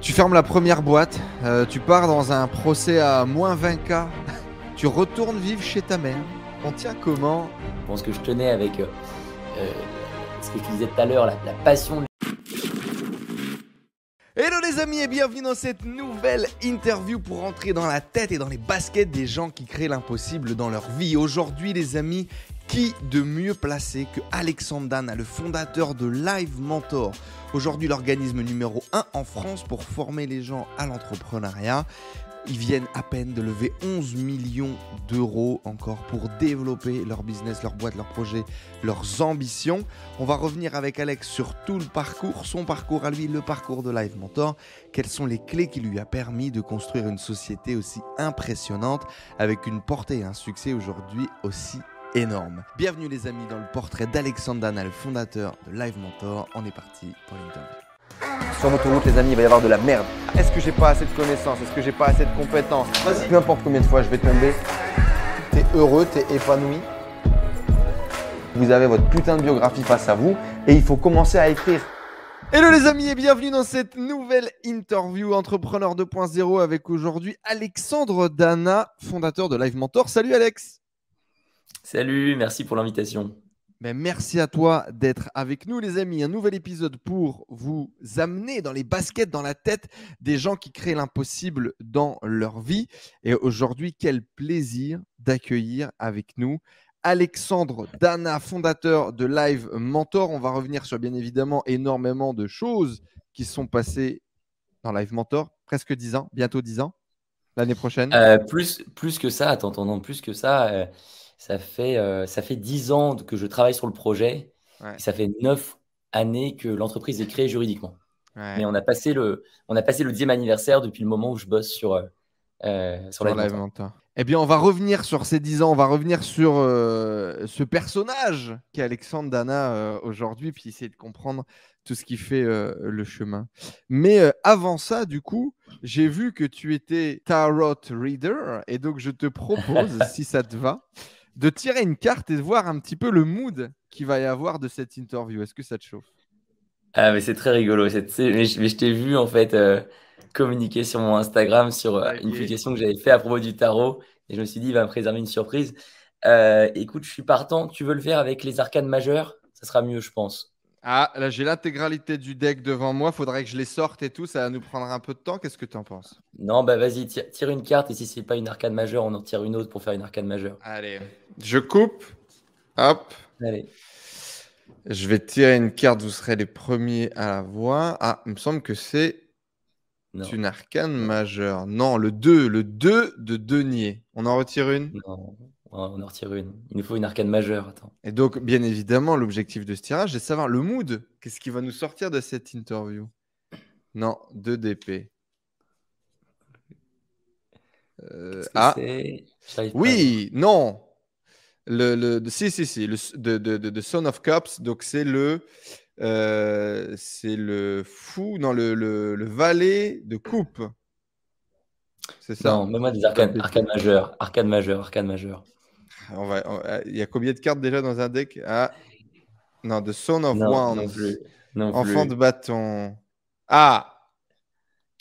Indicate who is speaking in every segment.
Speaker 1: Tu fermes la première boîte, euh, tu pars dans un procès à moins 20K, tu retournes vivre chez ta mère. On tient comment?
Speaker 2: Je pense que je tenais avec euh, euh, ce que te disais tout à l'heure, la, la passion.
Speaker 1: Hello les amis et bienvenue dans cette nouvelle interview pour entrer dans la tête et dans les baskets des gens qui créent l'impossible dans leur vie. Aujourd'hui les amis, qui de mieux placé que Alexandre Dana, le fondateur de Live Mentor Aujourd'hui l'organisme numéro 1 en France pour former les gens à l'entrepreneuriat. Ils viennent à peine de lever 11 millions d'euros encore pour développer leur business, leur boîte, leurs projets, leurs ambitions. On va revenir avec Alex sur tout le parcours, son parcours à lui, le parcours de Live Mentor. Quelles sont les clés qui lui a permis de construire une société aussi impressionnante avec une portée et un succès aujourd'hui aussi énorme. Bienvenue les amis dans le portrait d'Alexandre Dana, le fondateur de Live Mentor. On est parti pour l'interview. Sur l'autoroute, les amis, il va y avoir de la merde. Est-ce que j'ai pas assez de connaissances? Est-ce que j'ai pas assez de compétences? Peu importe combien de fois je vais tomber, t'es heureux, t'es épanoui. Vous avez votre putain de biographie face à vous et il faut commencer à écrire. Hello les amis et bienvenue dans cette nouvelle interview Entrepreneur 2.0 avec aujourd'hui Alexandre Dana, fondateur de Live Mentor. Salut Alex
Speaker 2: Salut, merci pour l'invitation.
Speaker 1: Ben, merci à toi d'être avec nous, les amis. Un nouvel épisode pour vous amener dans les baskets, dans la tête des gens qui créent l'impossible dans leur vie. Et aujourd'hui, quel plaisir d'accueillir avec nous Alexandre Dana, fondateur de Live Mentor. On va revenir sur bien évidemment énormément de choses qui sont passées dans Live Mentor. Presque 10 ans, bientôt 10 ans, l'année prochaine.
Speaker 2: Euh, plus, plus que ça, attends, attends, plus que ça. Euh, ça fait, euh, ça fait 10 ans que je travaille sur le projet.
Speaker 1: Ouais.
Speaker 2: Ça fait 9 années que l'entreprise est créée juridiquement.
Speaker 1: Ouais.
Speaker 2: Mais on a, passé le, on a passé le 10e anniversaire depuis le moment où je bosse sur, euh, euh, sur.
Speaker 1: Eh bien, on va revenir sur ces 10 ans, on va revenir sur euh, ce personnage qu'est Alexandre Dana aujourd'hui, puis essayer de comprendre tout ce qui fait le chemin. Mais avant ça, du coup, j'ai vu que tu étais Tarot Reader, et donc je te propose, si ça te va, de tirer une carte et de voir un petit peu le mood qu'il va y avoir de cette interview. Est-ce que ça te chauffe?
Speaker 2: Ah, mais c'est très rigolo. mais je, mais je t'ai vu en fait euh, communiquer sur mon Instagram sur euh, une publication que j'avais fait à propos du tarot. Et je me suis dit, il va me préserver une surprise. Euh, écoute, je suis partant. Tu veux le faire avec les arcanes majeures Ça sera mieux, je pense.
Speaker 1: Ah, là, j'ai l'intégralité du deck devant moi. Faudrait que je les sorte et tout. Ça va nous prendre un peu de temps. Qu'est-ce que tu en penses?
Speaker 2: Non, bah vas-y, tire, une carte. Et si c'est pas une arcane majeure, on en tire une autre pour faire une arcane majeure.
Speaker 1: Allez. Je coupe. Hop.
Speaker 2: Allez.
Speaker 1: Je vais tirer une carte. Vous serez les premiers à la voir. Ah, il me semble que c'est une arcane majeure. Non, le 2. Le 2 de denier. On en retire une?
Speaker 2: non, on en retire une. Il nous faut une arcane majeure. Attends.
Speaker 1: Et donc, bien évidemment, l'objectif de ce tirage, c'est de savoir le mood. Qu'est-ce qui va nous sortir de cette interview? Non, 2 d'épée. Euh, ah,
Speaker 2: pas
Speaker 1: oui, non. Le, le, si, si, si, le, de, de, de, de Son of Cups, donc c'est le, euh, c'est le fou, non, le, le, le valet de coupe. C'est ça.
Speaker 2: Non, mets-moi des arcanes, arcanes majeures. Arcane majeure, arcane majeure.
Speaker 1: On va, on- euh, il y a combien de cartes déjà dans un deck? Ah, non, de Son of
Speaker 2: Non,
Speaker 1: Wands.
Speaker 2: non plus. Non
Speaker 1: Enfant
Speaker 2: plus.
Speaker 1: de bâton. Ah,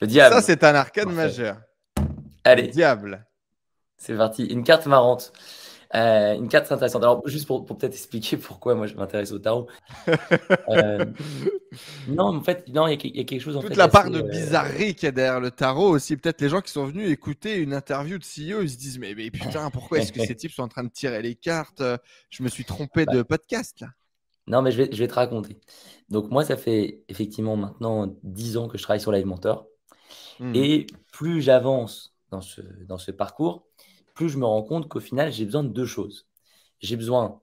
Speaker 2: Le diable.
Speaker 1: ça c'est un arcane
Speaker 2: Parfait.
Speaker 1: majeur.
Speaker 2: Allez,
Speaker 1: Diable.
Speaker 2: c'est parti. Une carte marrante. Euh, une carte intéressante. Alors, juste pour, pour peut-être expliquer pourquoi moi je m'intéresse au tarot. Euh, non, en fait, non, il y, a y quelque chose en
Speaker 1: Toute
Speaker 2: fait.
Speaker 1: la part de
Speaker 2: euh,
Speaker 1: bizarrerie qu'il y a derrière le tarot aussi. Peut-être les gens qui sont venus écouter une interview de CEO, ils se disent Mais, mais putain, pourquoi est-ce que ces types sont en train de tirer les cartes? Je me suis trompé
Speaker 2: Bah.
Speaker 1: de podcast là.
Speaker 2: Non, mais je vais, je vais te raconter. Donc, moi, ça fait effectivement maintenant 10 ans que je travaille sur Live Mentor.
Speaker 1: Hmm.
Speaker 2: Et plus j'avance dans ce, dans ce parcours, plus je me rends compte qu'au final, j'ai besoin de deux choses. J'ai besoin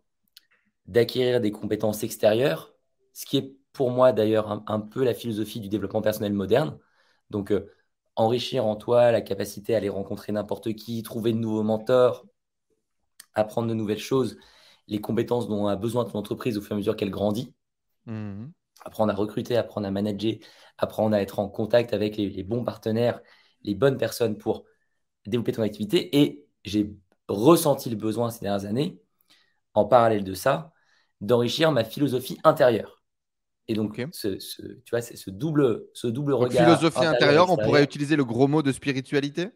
Speaker 2: d'acquérir des compétences extérieures, ce qui est pour moi d'ailleurs un, un peu la philosophie du développement personnel moderne. Donc, euh, enrichir en toi la capacité à aller rencontrer n'importe qui, trouver de nouveaux mentors, apprendre de nouvelles choses, les compétences dont a besoin ton entreprise au fur et à mesure qu'elle grandit
Speaker 1: Mhm.
Speaker 2: apprendre à recruter, apprendre à manager, apprendre à être en contact avec les, les bons partenaires, les bonnes personnes pour développer ton activité. Et j'ai ressenti le besoin ces dernières années, en parallèle de ça, d'enrichir ma philosophie intérieure. Et donc, ce, tu vois, c'est ce double, ce double donc, regard.
Speaker 1: Philosophie intérieure, on pourrait utiliser le gros mot de spiritualité?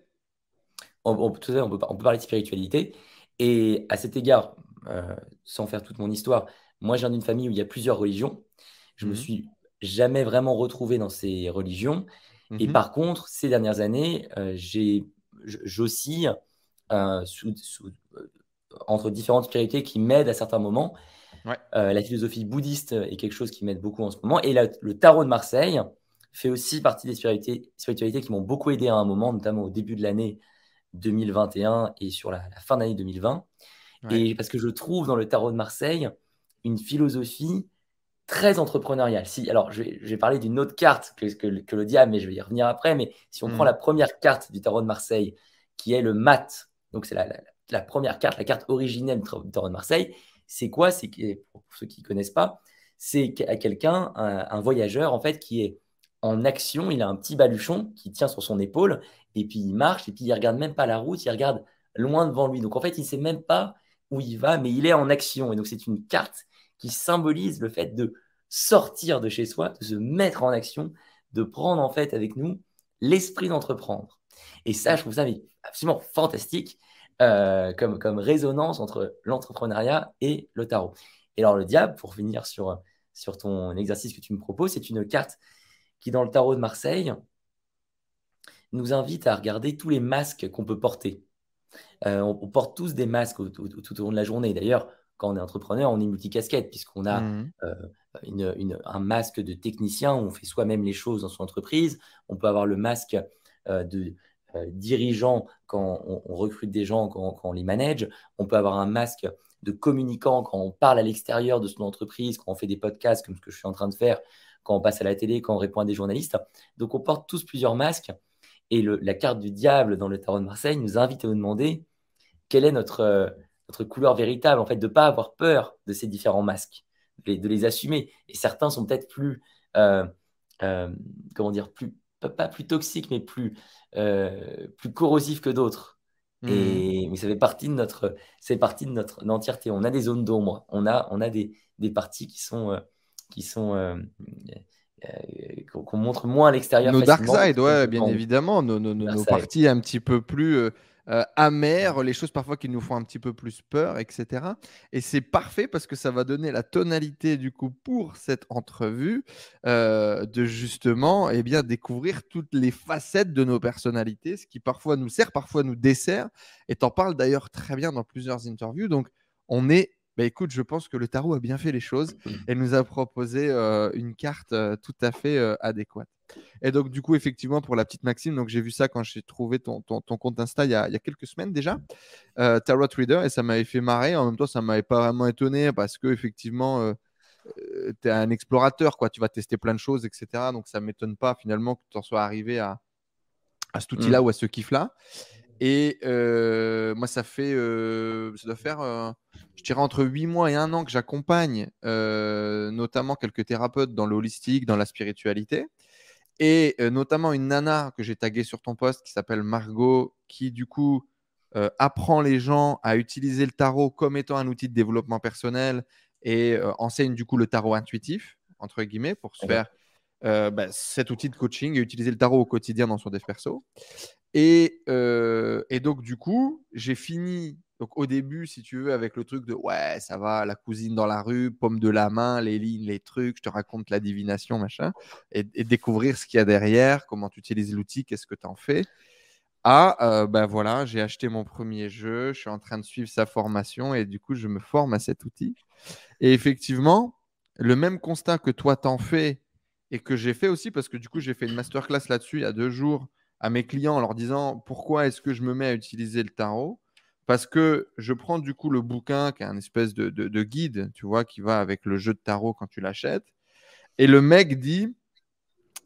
Speaker 2: On, on, peut, on, peut, parler de spiritualité. Et à cet égard, euh, sans faire toute mon histoire, moi, je viens d'une famille où il y a plusieurs religions. Je ne me mmh suis jamais vraiment retrouvé dans ces religions. Et mmh par contre, ces dernières années, euh, j'oscille euh, entre différentes spiritualités qui m'aident à certains moments. Euh, la philosophie bouddhiste est quelque chose qui m'aide beaucoup en ce moment. Et le tarot de Marseille fait aussi partie des spiritualités, qui m'ont beaucoup aidé à un moment, notamment au début de l'année 2021 et sur la, fin d'année 2020. Et parce que je trouve dans le tarot de Marseille une philosophie très entrepreneuriale. Si, alors, je vais, parler d'une autre carte que, que, le diable, mais je vais y revenir après. Mais si on prend hmm. la première carte du tarot de Marseille, qui est le mat, donc c'est la, première carte, la carte originelle du tarot de Marseille, c'est quoi? C'est pour ceux qui ne connaissent pas, c'est quelqu'un, un, voyageur en fait, qui est en action. Il a un petit baluchon qui tient sur son épaule et puis il marche et puis il regarde même pas la route, il regarde loin devant lui. Donc en fait, il ne sait même pas où il va, mais il est en action. Et donc c'est une carte qui symbolise le fait de sortir de chez soi, de se mettre en action, de prendre en fait avec nous l'esprit d'entreprendre. Et ça, je trouve ça absolument fantastique. Euh, comme, comme résonance entre l'entrepreneuriat et le tarot. Et alors le diable, pour finir sur, sur ton exercice que tu me proposes, c'est une carte qui, dans le tarot de Marseille, nous invite à regarder tous les masques qu'on peut porter. Euh, on, porte tous des masques tout au long de la journée. D'ailleurs, quand on est entrepreneur, on est multicasquette, puisqu'on a mmh. euh, une, un masque de technicien, où on fait soi-même les choses dans son entreprise. On peut avoir le masque de euh, dirigeant quand on, recrute des gens, quand, on les manage. On peut avoir un masque de communicant quand on parle à l'extérieur de son entreprise, quand on fait des podcasts comme ce que je suis en train de faire, quand on passe à la télé, quand on répond à des journalistes. Donc on porte tous plusieurs masques. Et la carte du diable dans le tarot de Marseille nous invite à nous demander quelle est notre, notre couleur véritable, en fait, de ne pas avoir peur de ces différents masques, de les, assumer. Et certains sont peut-être plus, euh, euh, comment dire, plus, pas plus toxiques, mais plus, euh, plus corrosif que d'autres. Et mmh. mais ça fait partie de notre, c'est partie de notre entièreté. On a des zones d'ombre, on a, on a des, des parties qui sont, euh, qui sont euh, qu'on montre moins à l'extérieur.
Speaker 1: Nos dark side, ouais, bien évidemment, nos, nos, nos parties un petit peu plus euh, amères, les choses parfois qui nous font un petit peu plus peur, etc. Et c'est parfait parce que ça va donner la tonalité du coup pour cette entrevue euh, de justement eh bien, découvrir toutes les facettes de nos personnalités, ce qui parfois nous sert, parfois nous dessert. Et t'en parles d'ailleurs très bien dans plusieurs interviews. Donc on est bah, écoute, je pense que le tarot a bien fait les choses et nous a proposé euh, une carte euh, tout à fait euh, adéquate. Et donc, du coup, effectivement, pour la petite Maxime, donc j'ai vu ça quand j'ai trouvé ton, ton, compte Insta il y, a, il y, a, quelques semaines déjà, Tarot Reader, et ça m'avait fait marrer. En même temps, ça m'avait pas vraiment étonné parce que effectivement, tu es un explorateur, quoi. Tu vas tester plein de choses, etc. Donc, ça m'étonne pas finalement que tu en sois arrivé à, à cet outil-là mmh. ou à ce kiff-là. Et moi, ça fait, ça doit faire je dirais entre 8 mois et 1 an que j'accompagne euh, notamment quelques thérapeutes dans l'holistique, dans la spiritualité. Et euh, notamment une nana que j'ai taguée sur ton poste qui s'appelle Margot, qui du coup euh, apprend les gens à utiliser le tarot comme étant un outil de développement personnel et enseigne du coup le tarot intuitif, entre guillemets, pour se faire bah, cet outil de coaching et utiliser le tarot au quotidien dans son dev perso. Et, et donc, du coup, j'ai fini donc au début, si tu veux, avec le truc de ouais, ça va, la cousine dans la rue, pomme de la main, les lignes, les trucs, je te raconte la divination, machin, et, découvrir ce qu'il y a derrière, comment tu utilises l'outil, qu'est-ce que tu en fais. Ah, ben voilà, j'ai acheté mon premier jeu, je suis en train de suivre sa formation et du coup, je me forme à cet outil. Et effectivement, le même constat que toi t'en fais et que j'ai fait aussi, parce que du coup, j'ai fait une masterclass là-dessus il y a deux jours à mes clients en leur disant pourquoi est-ce que je me mets à utiliser le tarot? Parce que je prends du coup le bouquin qui est un espèce de, guide, tu vois, qui va avec le jeu de tarot quand tu l'achètes. Et le mec dit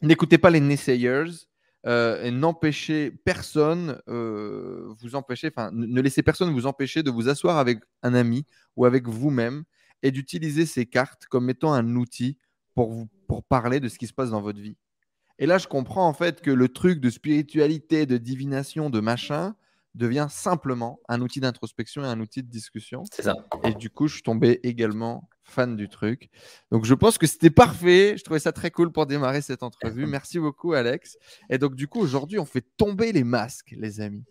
Speaker 1: n'écoutez pas les naysayers euh, et n'empêchez personne, euh, vous empêcher, enfin, ne laissez personne vous empêcher de vous asseoir avec un ami ou avec vous-même et d'utiliser ces cartes comme étant un outil pour, pour parler de ce qui se passe dans votre vie. Et là, je comprends en fait que le truc de spiritualité, de divination, de machin, devient simplement un outil d'introspection et un outil de discussion.
Speaker 2: C'est ça.
Speaker 1: Et du coup, je suis tombé également fan du truc. Donc je pense que c'était parfait. Je trouvais ça très cool pour démarrer cette entrevue. Merci beaucoup Alex. Et donc du coup aujourd'hui on fait tomber les masques les amis.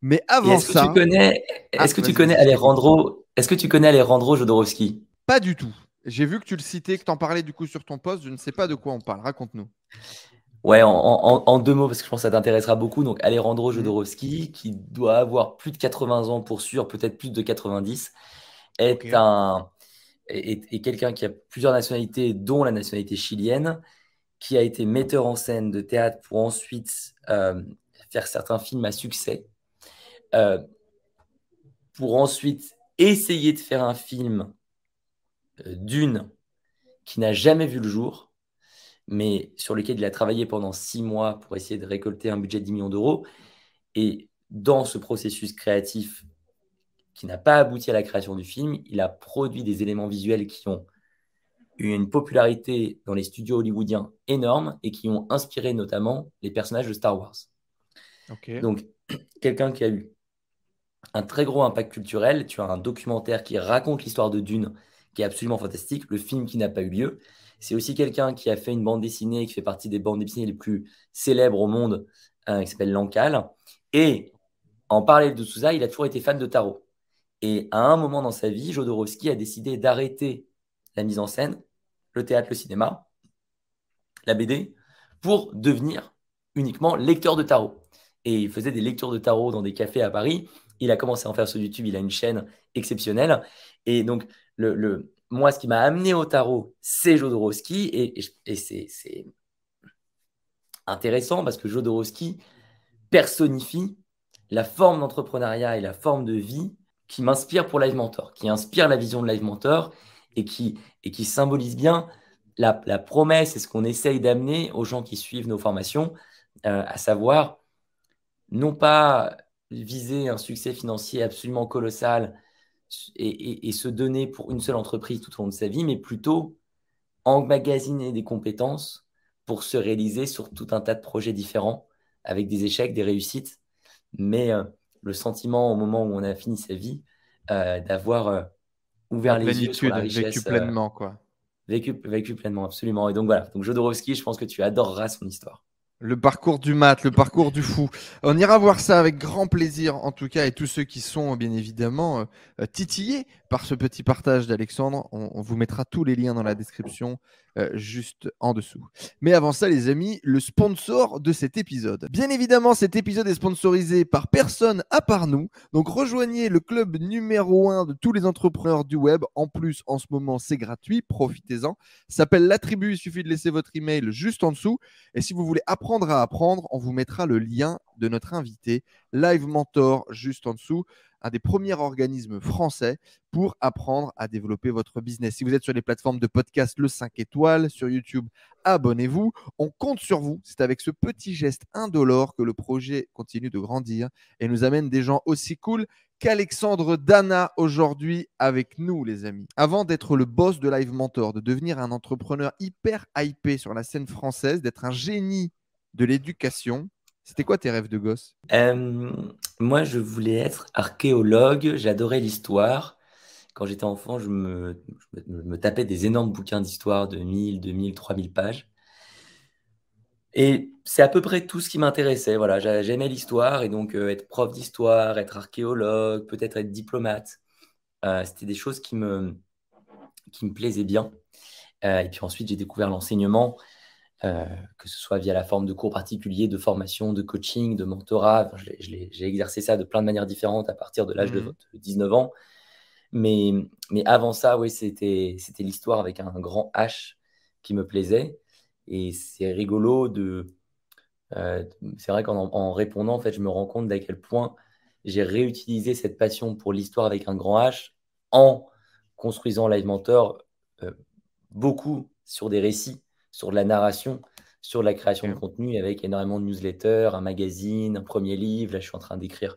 Speaker 1: Mais avant
Speaker 2: est-ce
Speaker 1: ça,
Speaker 2: que tu connais,
Speaker 1: Ah,
Speaker 2: est-ce que tu connais Alejandro, est-ce que tu connais Alejandro Jodorowsky?
Speaker 1: Pas du tout. J'ai vu que tu le citais, que tu en parlais du coup sur ton post. Je ne sais pas de quoi on parle. Raconte-nous.
Speaker 2: Ouais, en, en- en deux mots, parce que je pense que ça t'intéressera beaucoup. Donc, Alejandro
Speaker 1: Mhm.
Speaker 2: Jodorowsky, qui doit avoir plus de 80 ans pour sûr, peut-être plus de 90, est un est, est quelqu'un qui a plusieurs nationalités, dont la nationalité chilienne, qui a été metteur en scène de théâtre pour ensuite euh, faire certains films à succès, euh, pour ensuite essayer de faire un film euh, d'une qui n'a jamais vu le jour, mais sur lequel il a travaillé pendant six mois pour essayer de récolter un budget de 10 millions d'euros. Et dans ce processus créatif qui n'a pas abouti à la création du film, il a produit des éléments visuels qui ont eu une popularité dans les studios hollywoodiens énorme et qui ont inspiré notamment les personnages de Star Wars. Donc, quelqu'un qui a eu un très gros impact culturel. Tu as un documentaire qui raconte l'histoire de Dune, qui est absolument fantastique. Le film qui n'a pas eu lieu. C'est aussi quelqu'un qui a fait une bande dessinée, qui fait partie des bandes dessinées les plus célèbres au monde, euh, qui s'appelle L'Ancal. Et en parallèle de tout ça, il a toujours été fan de tarot. Et à un moment dans sa vie, Jodorowsky a décidé d'arrêter la mise en scène, le théâtre, le cinéma, la BD, pour devenir uniquement lecteur de tarot. Et il faisait des lectures de tarot dans des cafés à Paris. Il a commencé à en faire sur YouTube. Il a une chaîne exceptionnelle. Et donc, le, le- moi, ce qui m'a amené au tarot, c'est Jodorowsky. Et, et- c'est intéressant parce que Jodorowsky personnifie la forme d'entrepreneuriat et la forme de vie qui m'inspire pour Live Mentor, qui inspire la vision de Live Mentor et qui, symbolise bien la, la promesse et ce qu'on essaye d'amener aux gens qui suivent nos formations, euh, à savoir non pas viser un succès financier absolument colossal et, et- et se donner pour une seule entreprise tout au long de sa vie, mais plutôt emmagasiner des compétences pour se réaliser sur tout un tas de projets différents, avec des échecs, des réussites, mais euh, le sentiment au moment où on a fini sa vie euh, d'avoir euh, ouvert
Speaker 1: La
Speaker 2: les yeux sur la richesse.
Speaker 1: vécu pleinement, quoi.
Speaker 2: vécu, vécu pleinement, absolument. Et donc voilà, donc Jodorowsky, je pense que tu adoreras son histoire.
Speaker 1: Le parcours du mat, le parcours du fou. On ira voir ça avec grand plaisir, en tout cas, et tous ceux qui sont bien évidemment euh, euh, titillés par ce petit partage d'Alexandre. On vous mettra tous les liens dans la description, euh, juste en dessous. Mais avant ça, les amis, le sponsor de cet épisode. Bien évidemment, cet épisode est sponsorisé par personne à part nous. Donc rejoignez le club numéro un de tous les entrepreneurs du web. En plus, en ce moment, c'est gratuit. Profitez-en. S'appelle la tribu. Il suffit de laisser votre email juste en dessous. Et si vous voulez apprendre à apprendre, on vous mettra le lien de notre invité, Live Mentor, juste en dessous, un des premiers organismes français pour apprendre à développer votre business. Si vous êtes sur les plateformes de podcast Le 5 étoiles, sur YouTube, abonnez-vous. On compte sur vous. C'est avec ce petit geste indolore que le projet continue de grandir et nous amène des gens aussi cool qu'Alexandre Dana aujourd'hui avec nous, les amis. Avant d'être le boss de Live Mentor, de devenir un entrepreneur hyper hypé sur la scène française, d'être un génie de l'éducation, c'était quoi tes rêves de gosse?
Speaker 2: Euh, moi, je voulais être archéologue, j'adorais l'histoire. Quand j'étais enfant, je me, tapais des énormes bouquins d'histoire de 1000, 2000, 3000 pages. Et c'est à peu près tout ce qui m'intéressait. Voilà, j'a- j'aimais l'histoire et donc euh, être prof d'histoire, être archéologue, peut-être être diplomate, euh, c'était des choses qui me, qui me plaisaient bien. Et puis ensuite, j'ai découvert l'enseignement, euh, que ce soit via la forme de cours particuliers, de formation, de coaching, de mentorat. Enfin, J'ai exercé ça de plein de manières différentes à partir de l'âge de
Speaker 1: Mhm.
Speaker 2: 19 ans. Mais, mais avant ça, oui, c'était, c'était l'histoire avec un grand H qui me plaisait. Et c'est rigolo de. euh, c'est vrai qu'en en répondant, en fait, je me rends compte d'à quel point j'ai réutilisé cette passion pour l'histoire avec un grand H en construisant Live Mentor euh, beaucoup sur des récits, sur de la narration, sur de la création de contenu avec énormément de newsletters, un magazine, un premier livre. Là, je suis en train d'écrire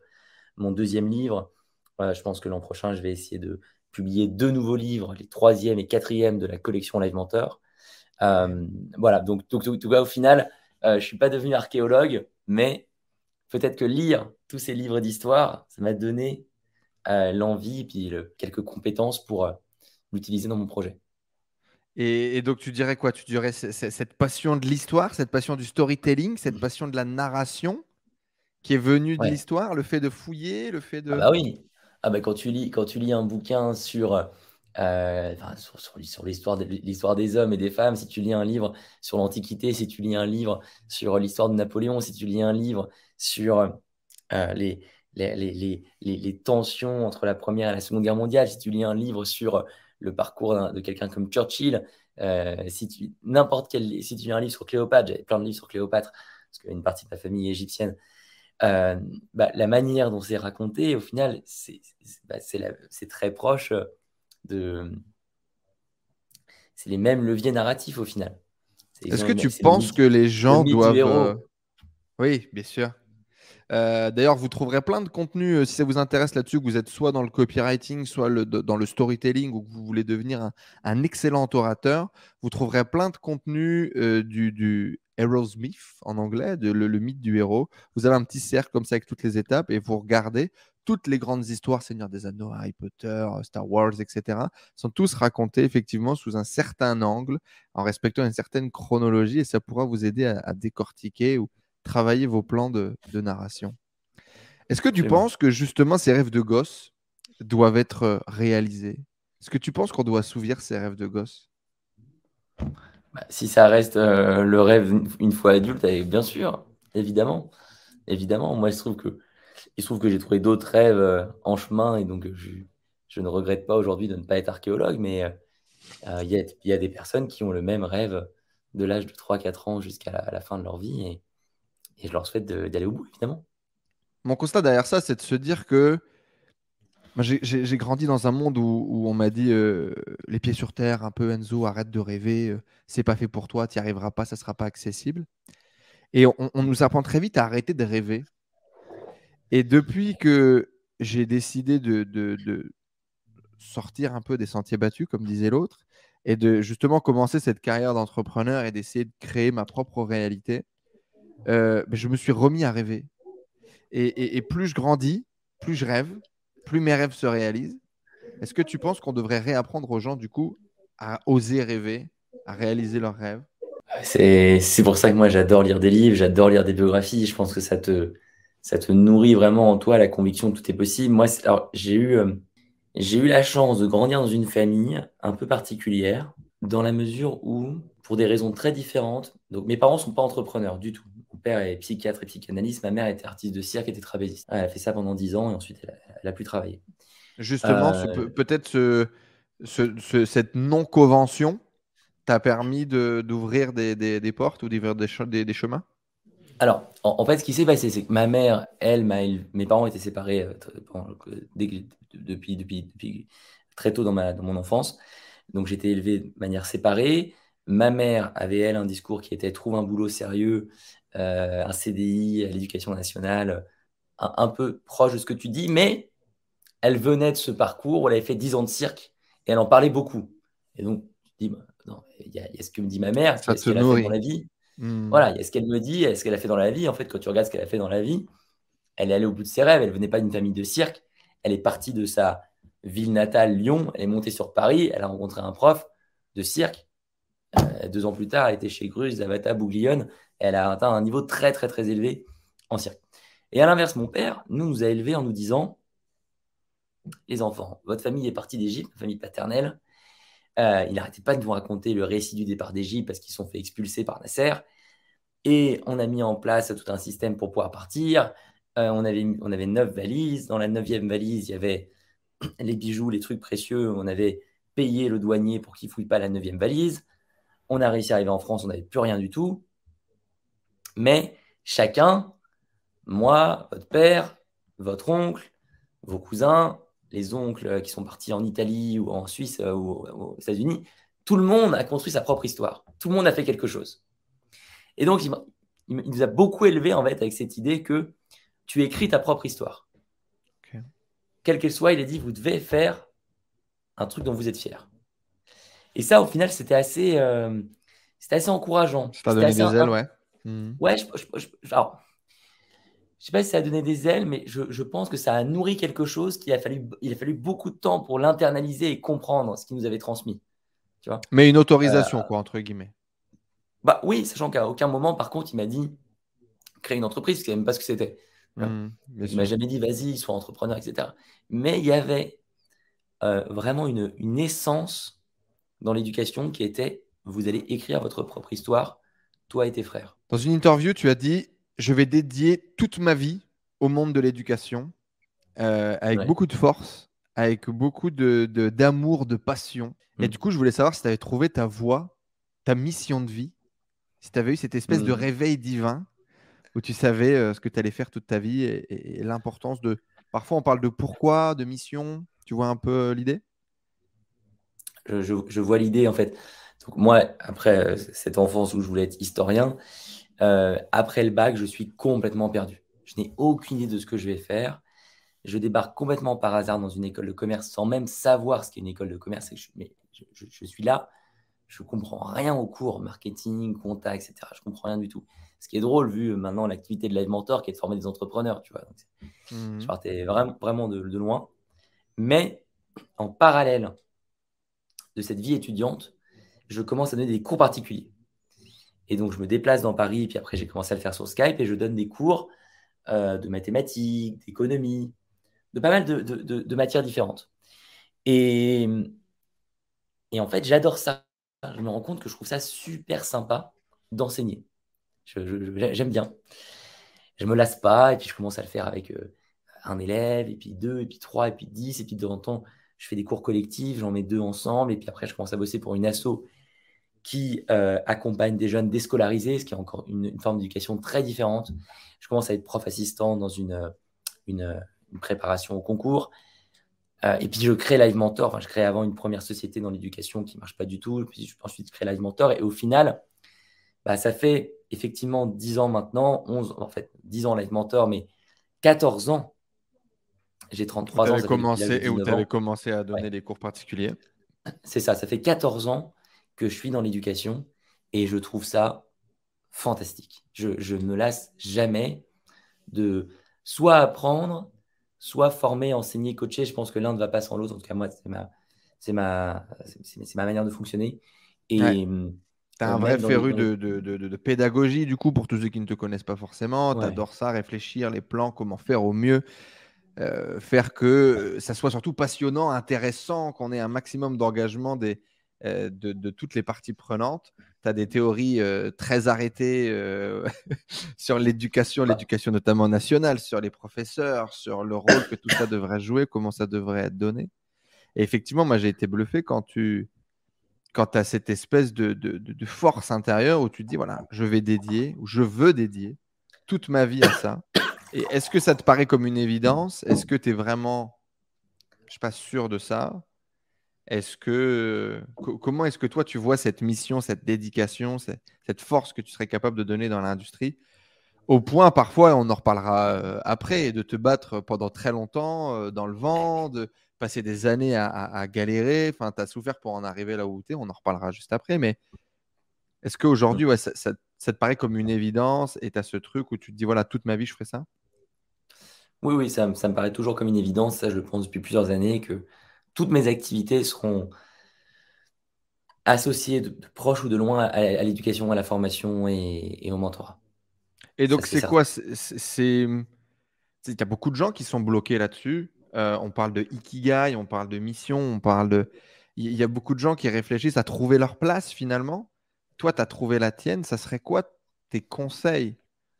Speaker 2: mon deuxième livre. Voilà, je pense que l'an prochain, je vais essayer de publier deux nouveaux livres, les troisième et quatrième de la collection Live Mentor. Euh, voilà, donc, donc, donc, au final, euh, je ne suis pas devenu archéologue, mais peut-être que lire tous ces livres d'histoire, ça m'a donné euh, l'envie et puis le- quelques compétences pour l'utiliser dans mon projet.
Speaker 1: Et, donc, tu dirais quoi? Tu dirais cette passion de l'histoire, cette passion du storytelling, cette passion de la narration qui est venue de l'histoire, le fait de fouiller, le fait de.
Speaker 2: Ah bah oui. Ah bah quand tu lis, quand tu lis un bouquin sur, euh, sur, sur, l'histoire, de, l'histoire des hommes et des femmes, si tu lis un livre sur l'Antiquité, si tu lis un livre sur l'histoire de Napoléon, si tu lis un livre sur euh, les, les, les, les, tensions entre la Première et la Seconde Guerre mondiale, si tu lis un livre sur le parcours de quelqu'un comme Churchill, euh, si tu n'importe quel si tu lis un livre sur Cléopâtre, j'avais plein de livres sur Cléopâtre parce qu'une partie de ma famille est égyptienne. Euh, bah, la manière dont c'est raconté, au final, c'est bah, très proche de. C'est les mêmes leviers narratifs au final.
Speaker 1: Est-ce que tu penses que les gens doivent. Euh, oui, bien sûr. Euh, d'ailleurs, vous trouverez plein de contenus euh, si ça vous intéresse là-dessus, que vous êtes soit dans le copywriting, soit dans le storytelling, ou que vous voulez devenir un, excellent orateur. Vous trouverez plein de contenus euh, du, Hero's Myth en anglais, de, le, mythe du héros. Vous avez un petit cercle comme ça avec toutes les étapes et vous regardez toutes les grandes histoires, Seigneur des Anneaux, Harry Potter, Star Wars, etc., sont tous racontés effectivement sous un certain angle, en respectant une certaine chronologie, et ça pourra vous aider à, à décortiquer ou travailler vos plans de, narration. Est-ce que tu penses que justement ces rêves de gosse doivent être euh, réalisés? Est-ce que tu penses qu'on doit s'ouvrir ces rêves de gosse?
Speaker 2: Bah, Si ça reste euh, le rêve une fois adulte, eh, bien sûr, évidemment. Évidemment, moi je trouve que, il se trouve que j'ai trouvé d'autres rêves euh, en chemin et donc je, ne regrette pas aujourd'hui de ne pas être archéologue, mais il y, a des personnes qui ont le même rêve de l'âge de 3-4 ans jusqu'à la, la, fin de leur vie. Et, et je leur souhaite d'aller au bout, évidemment.
Speaker 1: Mon constat derrière ça, c'est de se dire que j'ai grandi dans un monde où, on m'a dit euh, les pieds sur terre, un peu Enzo, arrête de rêver, euh, c'est pas fait pour toi, tu n'y arriveras pas, ça sera pas accessible. Et on, nous apprend très vite à arrêter de rêver. Et depuis que j'ai décidé de, de, sortir un peu des sentiers battus, comme disait l'autre, et de justement commencer cette carrière d'entrepreneur et d'essayer de créer ma propre réalité, euh, je me suis remis à rêver. Et, plus je grandis, plus je rêve, plus mes rêves se réalisent. Est-ce que tu penses qu'on devrait réapprendre aux gens, du coup, à oser rêver, à réaliser leurs rêves?
Speaker 2: C'est pour ça que moi, j'adore lire des livres, j'adore lire des biographies. Je pense que ça te, ça te nourrit vraiment en toi la conviction que tout est possible. Moi, j'ai eu, euh, j'ai eu la chance de grandir dans une famille un peu particulière, dans la mesure où, pour des raisons très différentes, donc mes parents ne sont pas entrepreneurs du tout père est psychiatre et psychanalyste. Ma mère était artiste de cirque, était trapéziste. Elle a fait ça pendant 10 ans et ensuite elle a, pu travailler.
Speaker 1: Justement, euh, peut-être ce, cette non-convention t'a permis d'ouvrir des, des, portes ou d'ouvrir des, des, chemins?
Speaker 2: Alors, en, fait, ce qui s'est passé, c'est que ma mère, elle, mes parents étaient séparés euh, depuis, depuis, depuis, très tôt dans, ma, dans mon enfance. Donc, j'étais élevé de manière séparée. Ma mère avait, elle, un discours qui était trouve un boulot sérieux un CDI à l'éducation nationale, un, peu proche de ce que tu dis, mais elle venait de ce parcours où elle avait fait 10 ans de cirque et elle en parlait beaucoup. Et donc, tu dis, bah, il y, a ce que me dit ma mère, ce qu'elle a fait dans la vie? Hmm. Voilà, il y a ce qu'elle me dit, ce qu'elle a fait dans la vie? En fait, quand tu regardes ce qu'elle a fait dans la vie, elle est allée au bout de ses rêves. Elle venait pas d'une famille de cirque. Elle est partie de sa ville natale, Lyon. Elle est montée sur Paris. Elle a rencontré un prof de cirque. Euh, deux ans plus tard, elle était chez Grus, Zavata, Bouglione elle a atteint un niveau très, très, très élevé en cirque. Et à l'inverse, mon père nous, nous a élevés en nous disant Les enfants, votre famille est partie d'Égypte, famille paternelle. Euh, il n'arrêtait pas de vous raconter le récit du départ d'Égypte parce qu'ils sont fait expulser par Nasser. Et on a mis en place tout un système pour pouvoir partir. Euh, on, avait, on avait neuf valises. Dans la neuvième valise, il y avait les bijoux, les trucs précieux. On avait payé le douanier pour qu'il fouille pas la neuvième valise. On a réussi à arriver en France, on n'avait plus rien du tout. Mais chacun, moi, votre père, votre oncle, vos cousins, les oncles qui sont partis en Italie ou en Suisse euh, ou aux États-Unis, tout le monde a construit sa propre histoire. Tout le monde a fait quelque chose. Et donc, il, nous a beaucoup élevés en fait avec cette idée que tu écris ta propre histoire. Quelle qu'elle soit, il a dit, vous devez faire un truc dont vous êtes fier. Et ça, au final, c'était assez, euh, assez encourageant.
Speaker 1: Ça donné des ailes, ouais.
Speaker 2: Mmh. Ouais, je, je, je, sais pas si ça a donné des ailes, mais je, pense que ça a nourri quelque chose qu'il a fallu, il a fallu beaucoup de temps pour l'internaliser et comprendre ce qu'il nous avait transmis. Tu vois?
Speaker 1: Mais une autorisation, quoi, entre guillemets.
Speaker 2: Bah oui, sachant qu'à aucun moment, par contre, il m'a dit créer une entreprise, ce qui même pas ce que c'était. Mmh, il m'a jamais dit vas-y, sois entrepreneur, etc. Mais il y avait euh, vraiment une, une, essence dans l'éducation qui était vous allez écrire votre propre histoire, toi et tes frères.
Speaker 1: Dans une interview, tu as dit je vais dédier toute ma vie au monde de l'éducation euh, avec beaucoup de force, avec beaucoup d'amour, de, d'amour, de, passion. Et mmh. du coup, je voulais savoir si tu avais trouvé ta voie, ta mission de vie, si tu avais eu cette espèce de mmh. réveil divin où tu savais euh, ce que tu allais faire toute ta vie et, l'importance de. Parfois, on parle de pourquoi, de mission. Tu vois un peu euh, l'idée?
Speaker 2: Je, vois l'idée, en fait. Donc, moi, après euh, cette enfance où je voulais être historien, après le bac, je suis complètement perdu. Je n'ai aucune idée de ce que je vais faire. Je débarque complètement par hasard dans une école de commerce sans même savoir ce qu'est une école de commerce. mais je, suis là, je comprends rien au cours, marketing, compta, etc. Je comprends rien du tout. Ce qui est drôle, vu maintenant l'activité de Live Mentor qui est de former des entrepreneurs, tu vois. Mhm. Je partais vraiment, vraiment de, loin. Mais en parallèle de cette vie étudiante, je commence à donner des cours particuliers. Et donc, je me déplace dans Paris, puis après, j'ai commencé à le faire sur Skype et je donne des cours euh, de mathématiques, d'économie, de pas mal de, matières différentes. Et, et en fait, j'adore ça. Je me rends compte que je trouve ça super sympa d'enseigner. J'aime bien. Je me lasse pas et puis je commence à le faire avec euh, un élève, et puis deux, et puis trois, et puis dix, et puis de temps en temps, je fais des cours collectifs, j'en mets deux ensemble, et puis après, je commence à bosser pour une asso qui euh, accompagne des jeunes déscolarisés, ce qui est encore une, forme d'éducation très différente. Je commence à être prof assistant dans une, euh, une, préparation au concours. et puis je crée Live Mentor. Enfin, je crée avant une première société dans l'éducation qui ne marche pas du tout. Puis ensuite, je crée Live Mentor. Et au final, bah, ça fait effectivement 10 ans maintenant, 11, en fait, 10 ans Live Mentor, mais 14 ans. J'ai 33 ans.
Speaker 1: Commencé, et où tu avais commencé à donner des cours particuliers?
Speaker 2: C'est ça, ça fait 14 ans que je suis dans l'éducation et je trouve ça fantastique. Je, ne me lasse jamais de soit apprendre, soit former, enseigner, coacher. Je pense que l'un ne va pas sans l'autre. En tout cas, moi, c'est ma, c'est ma, c'est ma manière de fonctionner. Et, hum,
Speaker 1: tu as un vrai féru de, pédagogie, du coup, pour tous ceux qui ne te connaissent pas forcément. Tu adores ça, réfléchir, les plans, comment faire au mieux. Euh, faire que ça soit surtout passionnant, intéressant, qu'on ait un maximum d'engagement euh, de, toutes les parties prenantes. Tu as des théories euh, très arrêtées sur l'éducation, l'éducation notamment nationale, sur les professeurs, sur le rôle que tout ça devrait jouer, comment ça devrait être donné. Et effectivement, moi, j'ai été bluffé quand tu quand as cette espèce de, force intérieure où tu te dis, voilà, je vais dédier, ou je veux dédier toute ma vie à ça. Et est-ce que ça te paraît comme une évidence? Est-ce que tu es vraiment, je ne suis pas sûr de ça? Est-ce que, comment est-ce que toi tu vois cette mission, cette dédication, cette, force que tu serais capable de donner dans l'industrie? Au point, parfois, on en reparlera euh, après, de te battre pendant très longtemps euh, dans le vent, de, passé des années à, galérer. Enfin, tu as souffert pour en arriver là où tu es. On en reparlera juste après. Mais est-ce qu'aujourd'hui, ouais, ça, te paraît comme une évidence et tu as ce truc où tu te dis, voilà, toute ma vie, je ferai ça?
Speaker 2: Oui, oui, ça, me paraît toujours comme une évidence. Ça, je le pense depuis plusieurs années que toutes mes activités seront associées de, proche ou de loin à, l'éducation, à la formation et, au mentorat.
Speaker 1: Et donc, c'est quoi? C'est. Il y a beaucoup de gens qui sont bloqués là-dessus. Euh, on parle de ikigai, on parle de mission, on parle de. Il y a beaucoup de gens qui réfléchissent à trouver leur place finalement. Toi, tu as trouvé la tienne. Ça serait quoi tes conseils?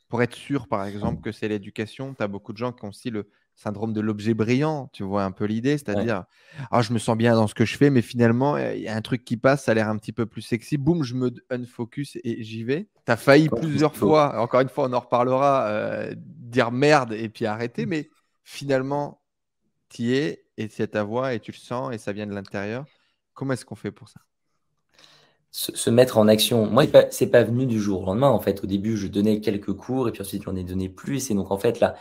Speaker 1: Pour être sûr, par exemple, que c'est l'éducation Tu as beaucoup de gens qui ont aussi le syndrome de l'objet brillant. Tu vois un peu l'idée, c'est-à-dire, ah, je me sens bien dans ce que je fais, mais finalement, il y a un truc qui passe, ça a l'air un petit peu plus sexy. Boum, je me unfocus et j'y vais. Tu as failli plusieurs fois, encore une fois, on en reparlera, euh, dire merde et puis arrêter, mais finalement, tu es et c'est ta voix et tu le sens et ça vient de l'intérieur. Comment est-ce qu'on fait pour ça?
Speaker 2: Se, mettre en action. Moi, c'est pas venu du jour au lendemain. En fait, au début, je donnais quelques cours et puis ensuite, j'en ai donné plus. Et donc, en fait, la,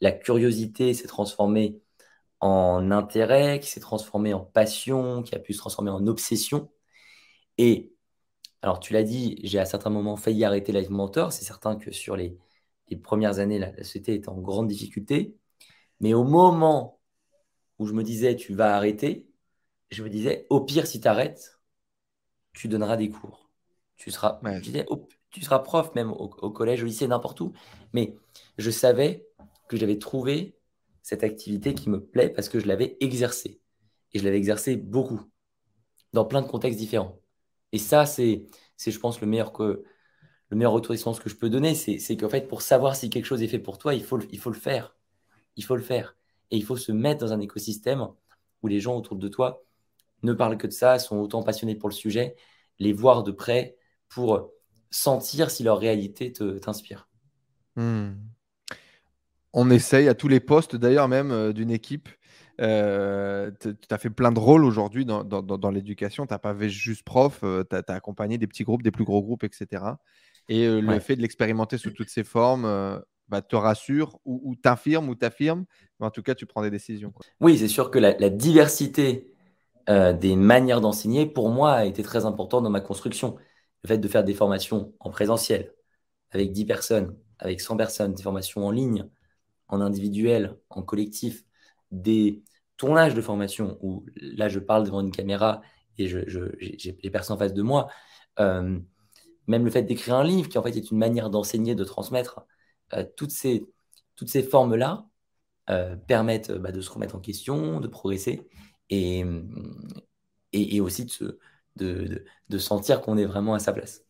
Speaker 2: la curiosité s'est transformée en intérêt, qui s'est transformée en passion, qui a pu se transformer en obsession. Et alors, tu l'as dit, j'ai à certains moments failli arrêter Live Mentor. C'est certain que sur les, les premières années, la, la société était en grande difficulté. Mais au moment où je me disais tu vas arrêter, je me disais au pire si tu arrêtes, tu donneras des cours. Tu seras, tu seras prof même au, collège, au lycée, n'importe où. Mais je savais que j'avais trouvé cette activité qui me plaît parce que je l'avais exercée. Et je l'avais exercée beaucoup, dans plein de contextes différents. Et ça, c'est, je pense, le meilleur, que, le meilleur retour d'expérience que je peux donner. C'est qu'en fait, pour savoir si quelque chose est fait pour toi, il faut, il faut le faire. Il faut le faire. Et il faut se mettre dans un écosystème où les gens autour de toi ne parlent que de ça, sont autant passionnés pour le sujet, les voir de près pour sentir si leur réalité t'inspire.
Speaker 1: Hmm. On essaye à tous les postes, d'ailleurs même euh, d'une équipe. Euh, tu as fait plein de rôles aujourd'hui dans, dans, l'éducation. Tu n'as pas fait juste prof, euh, tu as, accompagné des petits groupes, des plus gros groupes, etc. Et le fait de l'expérimenter sous toutes ses formes bah, te rassure ou, t'infirme ou t'affirme. Mais en tout cas, tu prends des décisions.
Speaker 2: Oui, c'est sûr que la, la diversité des manières d'enseigner, pour moi, a été très importante dans ma construction le fait de faire des formations en présentiel avec 10 personnes, avec 100 personnes, des formations en ligne, en individuel, en collectif, des tournages de formation où là je parle devant une caméra et j'ai les personnes en face de moi. Euh, même le fait d'écrire un livre qui en fait est une manière d'enseigner, de transmettre, euh, toutes ces, toutes ces formes-là euh, permettent bah, de se remettre en question, de progresser et, et, aussi de se, de, sentir qu'on est vraiment à sa place.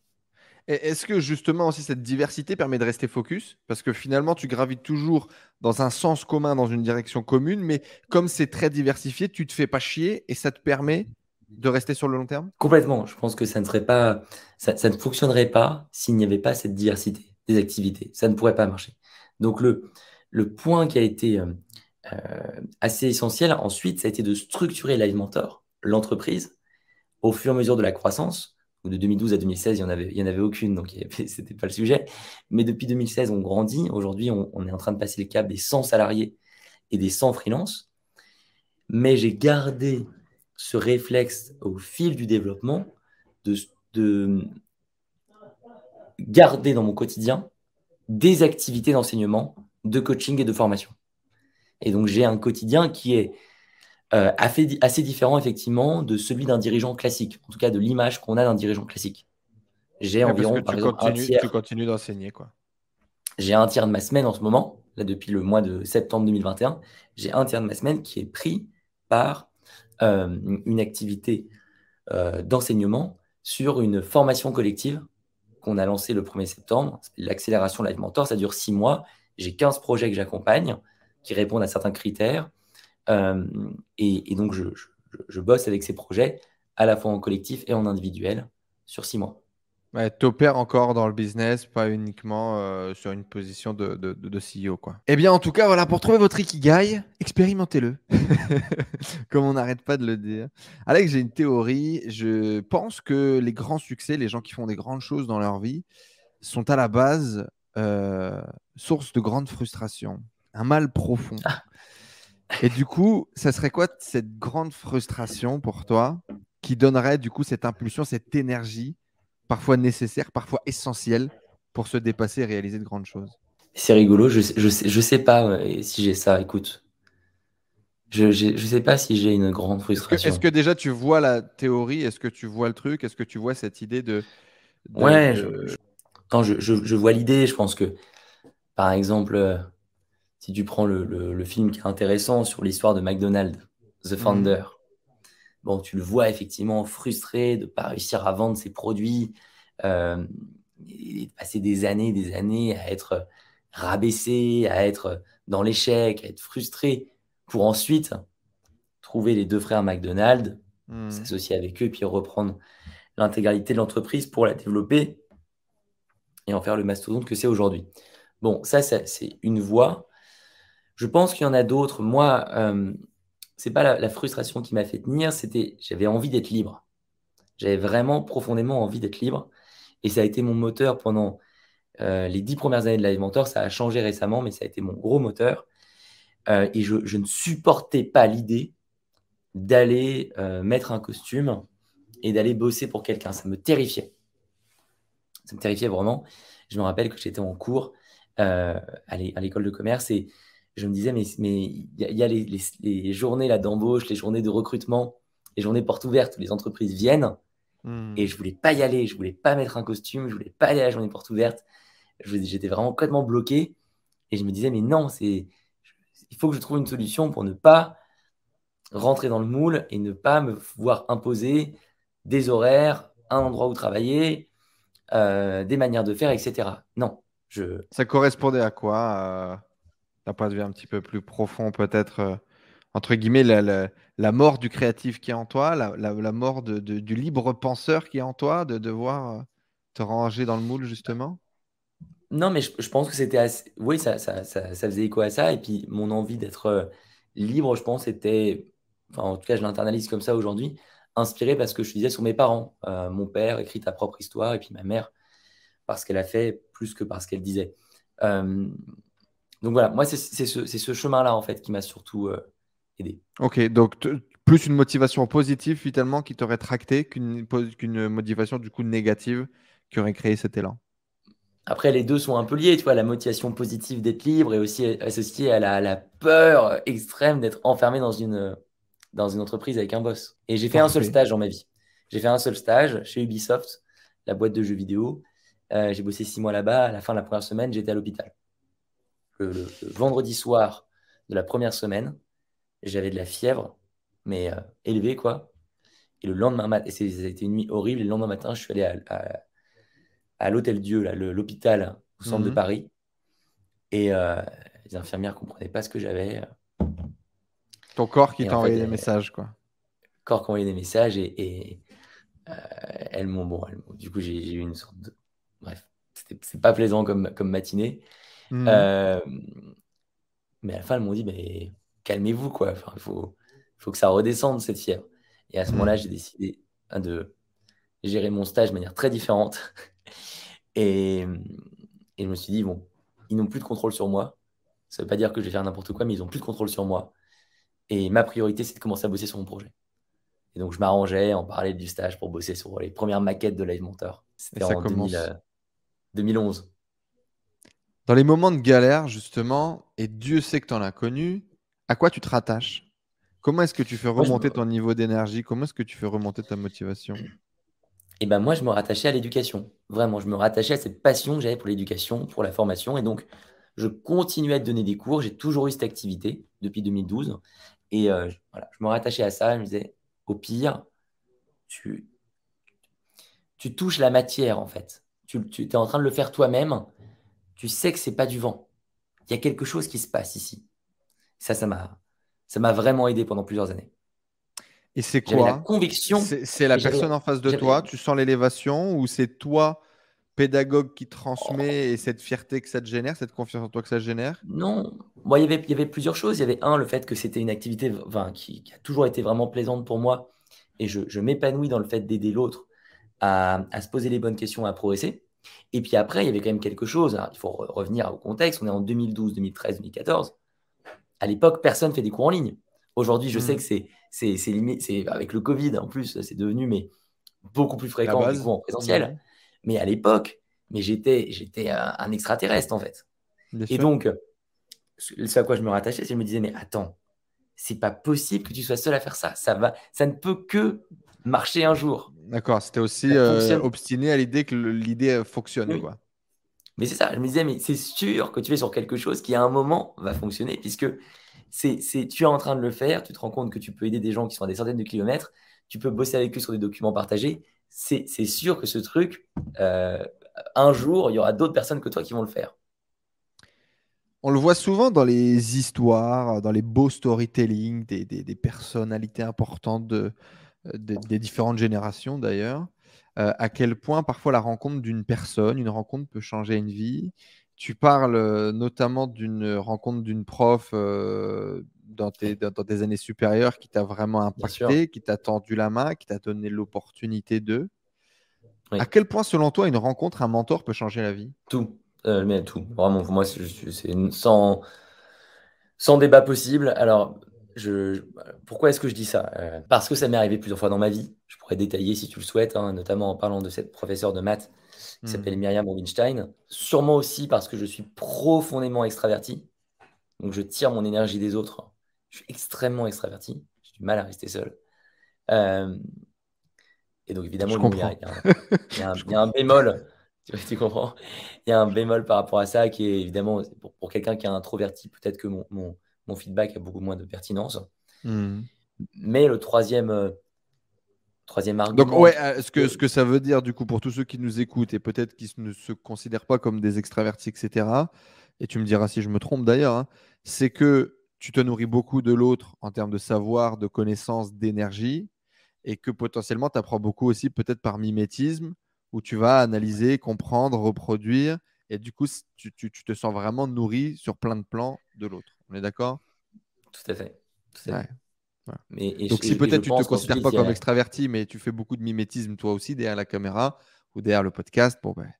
Speaker 1: Est-ce que justement aussi cette diversité permet de rester focus? Parce que finalement, tu gravites toujours dans un sens commun, dans une direction commune, mais comme c'est très diversifié, tu te fais pas chier et ça te permet de rester sur le long terme?
Speaker 2: Complètement. Je pense que ça ne pas, ça, ne fonctionnerait pas s'il n'y avait pas cette diversité des activités. Ça ne pourrait pas marcher. Donc le, le point qui a été euh, euh, assez essentiel ensuite, ça a été de structurer Live l'entreprise, au fur et à mesure de la croissance, de 2012 à 2016, il n'y en, avait, en avait aucune, donc ce n'était pas le sujet. Mais depuis 2016, on grandit. Aujourd'hui, on, est en train de passer le cap des 100 salariés et des 100 freelances. Mais j'ai gardé ce réflexe au fil du développement de garder dans mon quotidien des activités d'enseignement, de coaching et de formation. Et donc, j'ai un quotidien qui est euh, assez différent effectivement de celui d'un dirigeant classique, en tout cas de l'image qu'on a d'un dirigeant classique.
Speaker 1: J'ai environ, par exemple, un tiers. Tu continues d'enseigner, quoi.
Speaker 2: J'ai un tiers de ma semaine en ce moment, là depuis le mois de septembre 2021, j'ai un tiers de ma semaine qui est pris par euh, une activité euh, d'enseignement sur une formation collective qu'on a lancée le 1er septembre, l'accélération Live Mentor, ça dure six mois. J'ai 15 projets que j'accompagne qui répondent à certains critères. Euh, et, donc, je, bosse avec ces projets à la fois en collectif et en individuel sur six mois.
Speaker 1: Ouais, tu opères encore dans le business, pas uniquement euh, sur une position de, de, CEO. Quoi. Eh bien, en tout cas, voilà, pour trouver votre Ikigai, expérimentez-le. Comme on n'arrête pas de le dire. Alex, j'ai une théorie. Je pense que les grands succès, les gens qui font des grandes choses dans leur vie, sont à la base euh, source de grandes frustrations, un mal profond. Ah. Et du coup, ça serait quoi cette grande frustration pour toi qui donnerait du coup cette impulsion, cette énergie, parfois nécessaire, parfois essentielle pour se dépasser et réaliser de grandes choses?
Speaker 2: C'est rigolo, je, je, sais, je sais pas si j'ai ça, écoute. Je ne sais pas si j'ai une grande frustration.
Speaker 1: Est-ce que, déjà tu vois la théorie Est-ce que tu vois le truc Est-ce que tu vois cette idée de.
Speaker 2: ouais, Je, je, vois l'idée. Je pense que, par exemple, euh, si tu prends le, film qui est intéressant sur l'histoire de McDonald's, The Founder, bon, tu le vois effectivement frustré de ne pas réussir à vendre ses produits, euh, et de passer des années, des années à être rabaissé, à être dans l'échec, à être frustré, pour ensuite trouver les deux frères McDonald's, hmm. s'associer avec eux, puis reprendre l'intégralité de l'entreprise pour la développer et en faire le mastodonte que c'est aujourd'hui. Bon, ça, c'est une voie. Je pense qu'il y en a d'autres. Moi, euh, c'est pas la, frustration qui m'a fait tenir, c'était j'avais envie d'être libre. J'avais vraiment profondément envie d'être libre. Et ça a été mon moteur pendant euh, les dix premières années de Live Mentor. Ça a changé récemment, mais ça a été mon gros moteur. Euh, et je, ne supportais pas l'idée d'aller mettre un costume et d'aller bosser pour quelqu'un. Ça me terrifiait. Ça me terrifiait vraiment. Je me rappelle que j'étais en cours à l'école de commerce et je me disais, mais il y a, les, journées là d'embauche, les journées de recrutement, les journées portes ouvertes où les entreprises viennent Hmm. Et je voulais pas y aller, je voulais pas mettre un costume, je voulais pas aller à la journée porte ouverte. J'étais vraiment complètement bloqué. Et je me disais, mais non, c'est, il faut que je trouve une solution pour ne pas rentrer dans le moule et ne pas me voir imposer des horaires, un endroit où travailler, euh, des manières de faire, etc. Non, je.
Speaker 1: Ça correspondait à quoi euh, D'un point de un petit peu plus profond, peut-être euh, entre guillemets, la, mort du créatif qui est en toi, la, mort du libre penseur qui est en toi, de devoir euh, te ranger dans le moule, justement?
Speaker 2: Non, mais je, pense que c'était assez... Oui, ça, ça, faisait écho à ça. Et puis, mon envie d'être euh, libre, je pense, était... En tout cas, je l'internalise comme ça aujourd'hui, inspiré parce que je disais sur mes parents. Mon père écrit ta propre histoire, et puis ma mère, parce qu'elle a fait plus que parce qu'elle disait. Donc voilà, moi, c'est ce, ce chemin-là, en fait, qui m'a surtout
Speaker 1: Ok, donc plus une motivation positive finalement qui t'aurait tracté qu'une motivation du coup négative qui aurait créé cet élan?
Speaker 2: Après, les deux sont un peu liés, tu vois, la motivation positive d'être libre et aussi associée à la, peur extrême d'être enfermé dans une, dans une entreprise avec un boss. Et j'ai fait un seul stage dans ma vie. J'ai fait un seul stage chez Ubisoft, la boîte de jeux vidéo. Euh, j'ai bossé six mois là-bas. À la fin de la première semaine, j'étais à l'hôpital. Le, vendredi soir de la première semaine, j'avais de la fièvre, mais euh, élevée, quoi. Et le lendemain matin, et c'était une nuit horrible, et le lendemain matin, je suis allé à, à, l'Hôtel Dieu, l'hôpital au centre de mhm. Paris. Et euh, les infirmières ne comprenaient pas ce que j'avais.
Speaker 1: Ton corps qui t'a envoyé des messages, quoi.
Speaker 2: Corps qui envoyé des messages, et, et euh, elles m'ont. Bon, du coup, j'ai eu une sorte de. Bref, c'est pas plaisant comme, comme matinée. Mhm. mais à la fin, elles m'ont dit, mais calmez-vous, quoi. Enfin, il faut, faut que ça redescende, cette fièvre. Et à ce moment-là, mm. j'ai décidé hein, de gérer mon stage de manière très différente. et, et je me suis dit, bon, ils n'ont plus de contrôle sur moi. Ça ne veut pas dire que je vais faire n'importe quoi, mais ils n'ont plus de contrôle sur moi. Et ma priorité, c'est de commencer à bosser sur mon projet. Et donc, je m'arrangeais en parallèle du stage pour bosser sur les premières maquettes de Live Mentor. C'était en 2011. Euh,
Speaker 1: Dans les moments de galère, justement, et Dieu sait que tu en as connu, à quoi tu te rattaches? Comment est-ce que tu fais remonter ton niveau d'énergie? Comment est-ce que tu fais remonter ta motivation?
Speaker 2: Et eh ben moi, je me rattachais à l'éducation. Vraiment, je me rattachais à cette passion que j'avais pour l'éducation, pour la formation. Et donc, je continuais à te donner des cours. J'ai toujours eu cette activité depuis 2012. Et euh, voilà, je me rattachais à ça. Je me disais, au pire, tu, tu touches la matière, en fait. Tu, tu es en train de le faire toi-même. Tu sais que c'est pas du vent. Il y a quelque chose qui se passe ici. Ça, ça m'a, ça m'a vraiment aidé pendant plusieurs années.
Speaker 1: Et c'est quoi
Speaker 2: la conviction.
Speaker 1: C'est la personne en face de toi, tu sens l'élévation ou c'est toi, pédagogue, qui transmet et cette fierté que ça te génère, cette confiance en toi que ça génère?
Speaker 2: Non, bon, il, y avait, il y avait plusieurs choses. Il y avait un, le fait que c'était une activité enfin, qui, a toujours été vraiment plaisante pour moi et je, je m'épanouis dans le fait d'aider l'autre à, à, se poser les bonnes questions, à progresser. Et puis après, il y avait quand même quelque chose. il faut revenir au contexte. On est en 2012, 2013, 2014 à l'époque, personne fait des cours en ligne. Aujourd'hui, je sais mmh. que c'est, c'est, c'est avec le Covid en plus, c'est devenu mais beaucoup plus fréquent en présentiel. Mais à l'époque, mais j'étais, j'étais un, extraterrestre en fait. et donc, ce à quoi je me rattachais, c'est que je me disais mais attends, c'est pas possible que tu sois seul à faire ça. Ça va, ça ne peut que marcher un jour.
Speaker 1: D'accord, c'était aussi euh, obstiné à l'idée que l'idée fonctionne. Quoi.
Speaker 2: Mais c'est ça, je me disais, mais c'est sûr que tu es sur quelque chose qui à un moment va fonctionner, puisque c'est, tu es en train de le faire, tu te rends compte que tu peux aider des gens qui sont à des centaines de kilomètres, tu peux bosser avec eux sur des documents partagés. C'est, sûr que ce truc, euh, un jour, il y aura d'autres personnes que toi qui vont le faire.
Speaker 1: On le voit souvent dans les histoires, dans les beaux storytelling des, des, personnalités importantes de, des différentes générations d'ailleurs. Euh, à quel point parfois la rencontre d'une personne, une rencontre peut changer une vie. Tu parles euh, notamment d'une rencontre d'une prof euh, dans, tes, années supérieures qui t'a vraiment impacté, qui t'a tendu la main, qui t'a donné l'opportunité de. À quel point, selon toi, une rencontre, un mentor peut changer la vie?
Speaker 2: Tout, mais tout. Vraiment, pour moi, c'est sans, sans débat possible. Alors, je, pourquoi est-ce que je dis ça euh, Parce que ça m'est arrivé plusieurs fois dans ma vie. Je pourrais détailler si tu le souhaites, hein, notamment en parlant de cette professeure de maths qui hmm. s'appelle Myriam Rubinstein. Sûrement aussi parce que je suis profondément extraverti. Donc je tire mon énergie des autres. Je suis extrêmement extraverti. J'ai du mal à rester seul. Euh, Et donc, évidemment, il y, a un bémol. Tu, comprends Il y a un bémol par rapport à ça qui est évidemment, pour, quelqu'un qui est introverti, peut-être que mon, mon, feedback a beaucoup moins de pertinence. Hmm. Mais le troisième, euh, troisième argument.
Speaker 1: Donc, ouais, euh, ce que, ce que ça veut dire, du coup, pour tous ceux qui nous écoutent et peut-être qui ne se considèrent pas comme des extravertis, etc., et tu me diras si je me trompe d'ailleurs, hein, c'est que tu te nourris beaucoup de l'autre en termes de savoir, de connaissances, d'énergie, et que potentiellement tu apprends beaucoup aussi peut-être par mimétisme, où tu vas analyser, comprendre, reproduire, et du coup tu, tu, te sens vraiment nourri sur plein de plans de l'autre. On est d'accord?
Speaker 2: Tout à fait.
Speaker 1: Mais, Donc si peut-être tu ne te considères pas comme extraverti, mais tu fais beaucoup de mimétisme toi aussi derrière la caméra ou derrière le podcast, bon ben,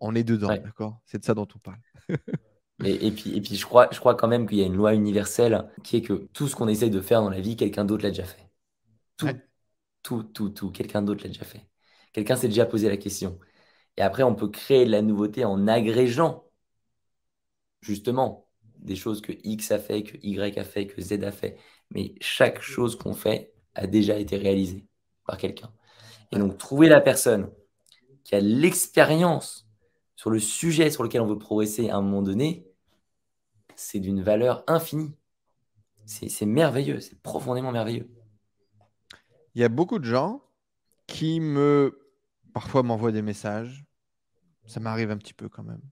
Speaker 1: on est dedans, d'accord? C'est de ça dont on parle.
Speaker 2: Et, puis, et puis je, crois, je crois quand même qu'il y a une loi universelle qui est que tout ce qu'on essaye de faire dans la vie, quelqu'un d'autre l'a déjà fait. Tout, tout, tout, tout, quelqu'un d'autre l'a déjà fait. Quelqu'un s'est déjà posé la question. Et après, on peut créer de la nouveauté en agrégeant justement des choses que X a fait, que Y a fait, que Z a fait. Mais chaque chose qu'on fait a déjà été réalisée par quelqu'un. Et donc, trouver la personne qui a l'expérience sur le sujet sur lequel on veut progresser à un moment donné, c'est d'une valeur infinie. C'est merveilleux, c'est profondément merveilleux.
Speaker 1: Il y a beaucoup de gens qui me, parfois m'envoient des messages. Ça m'arrive un petit peu quand même.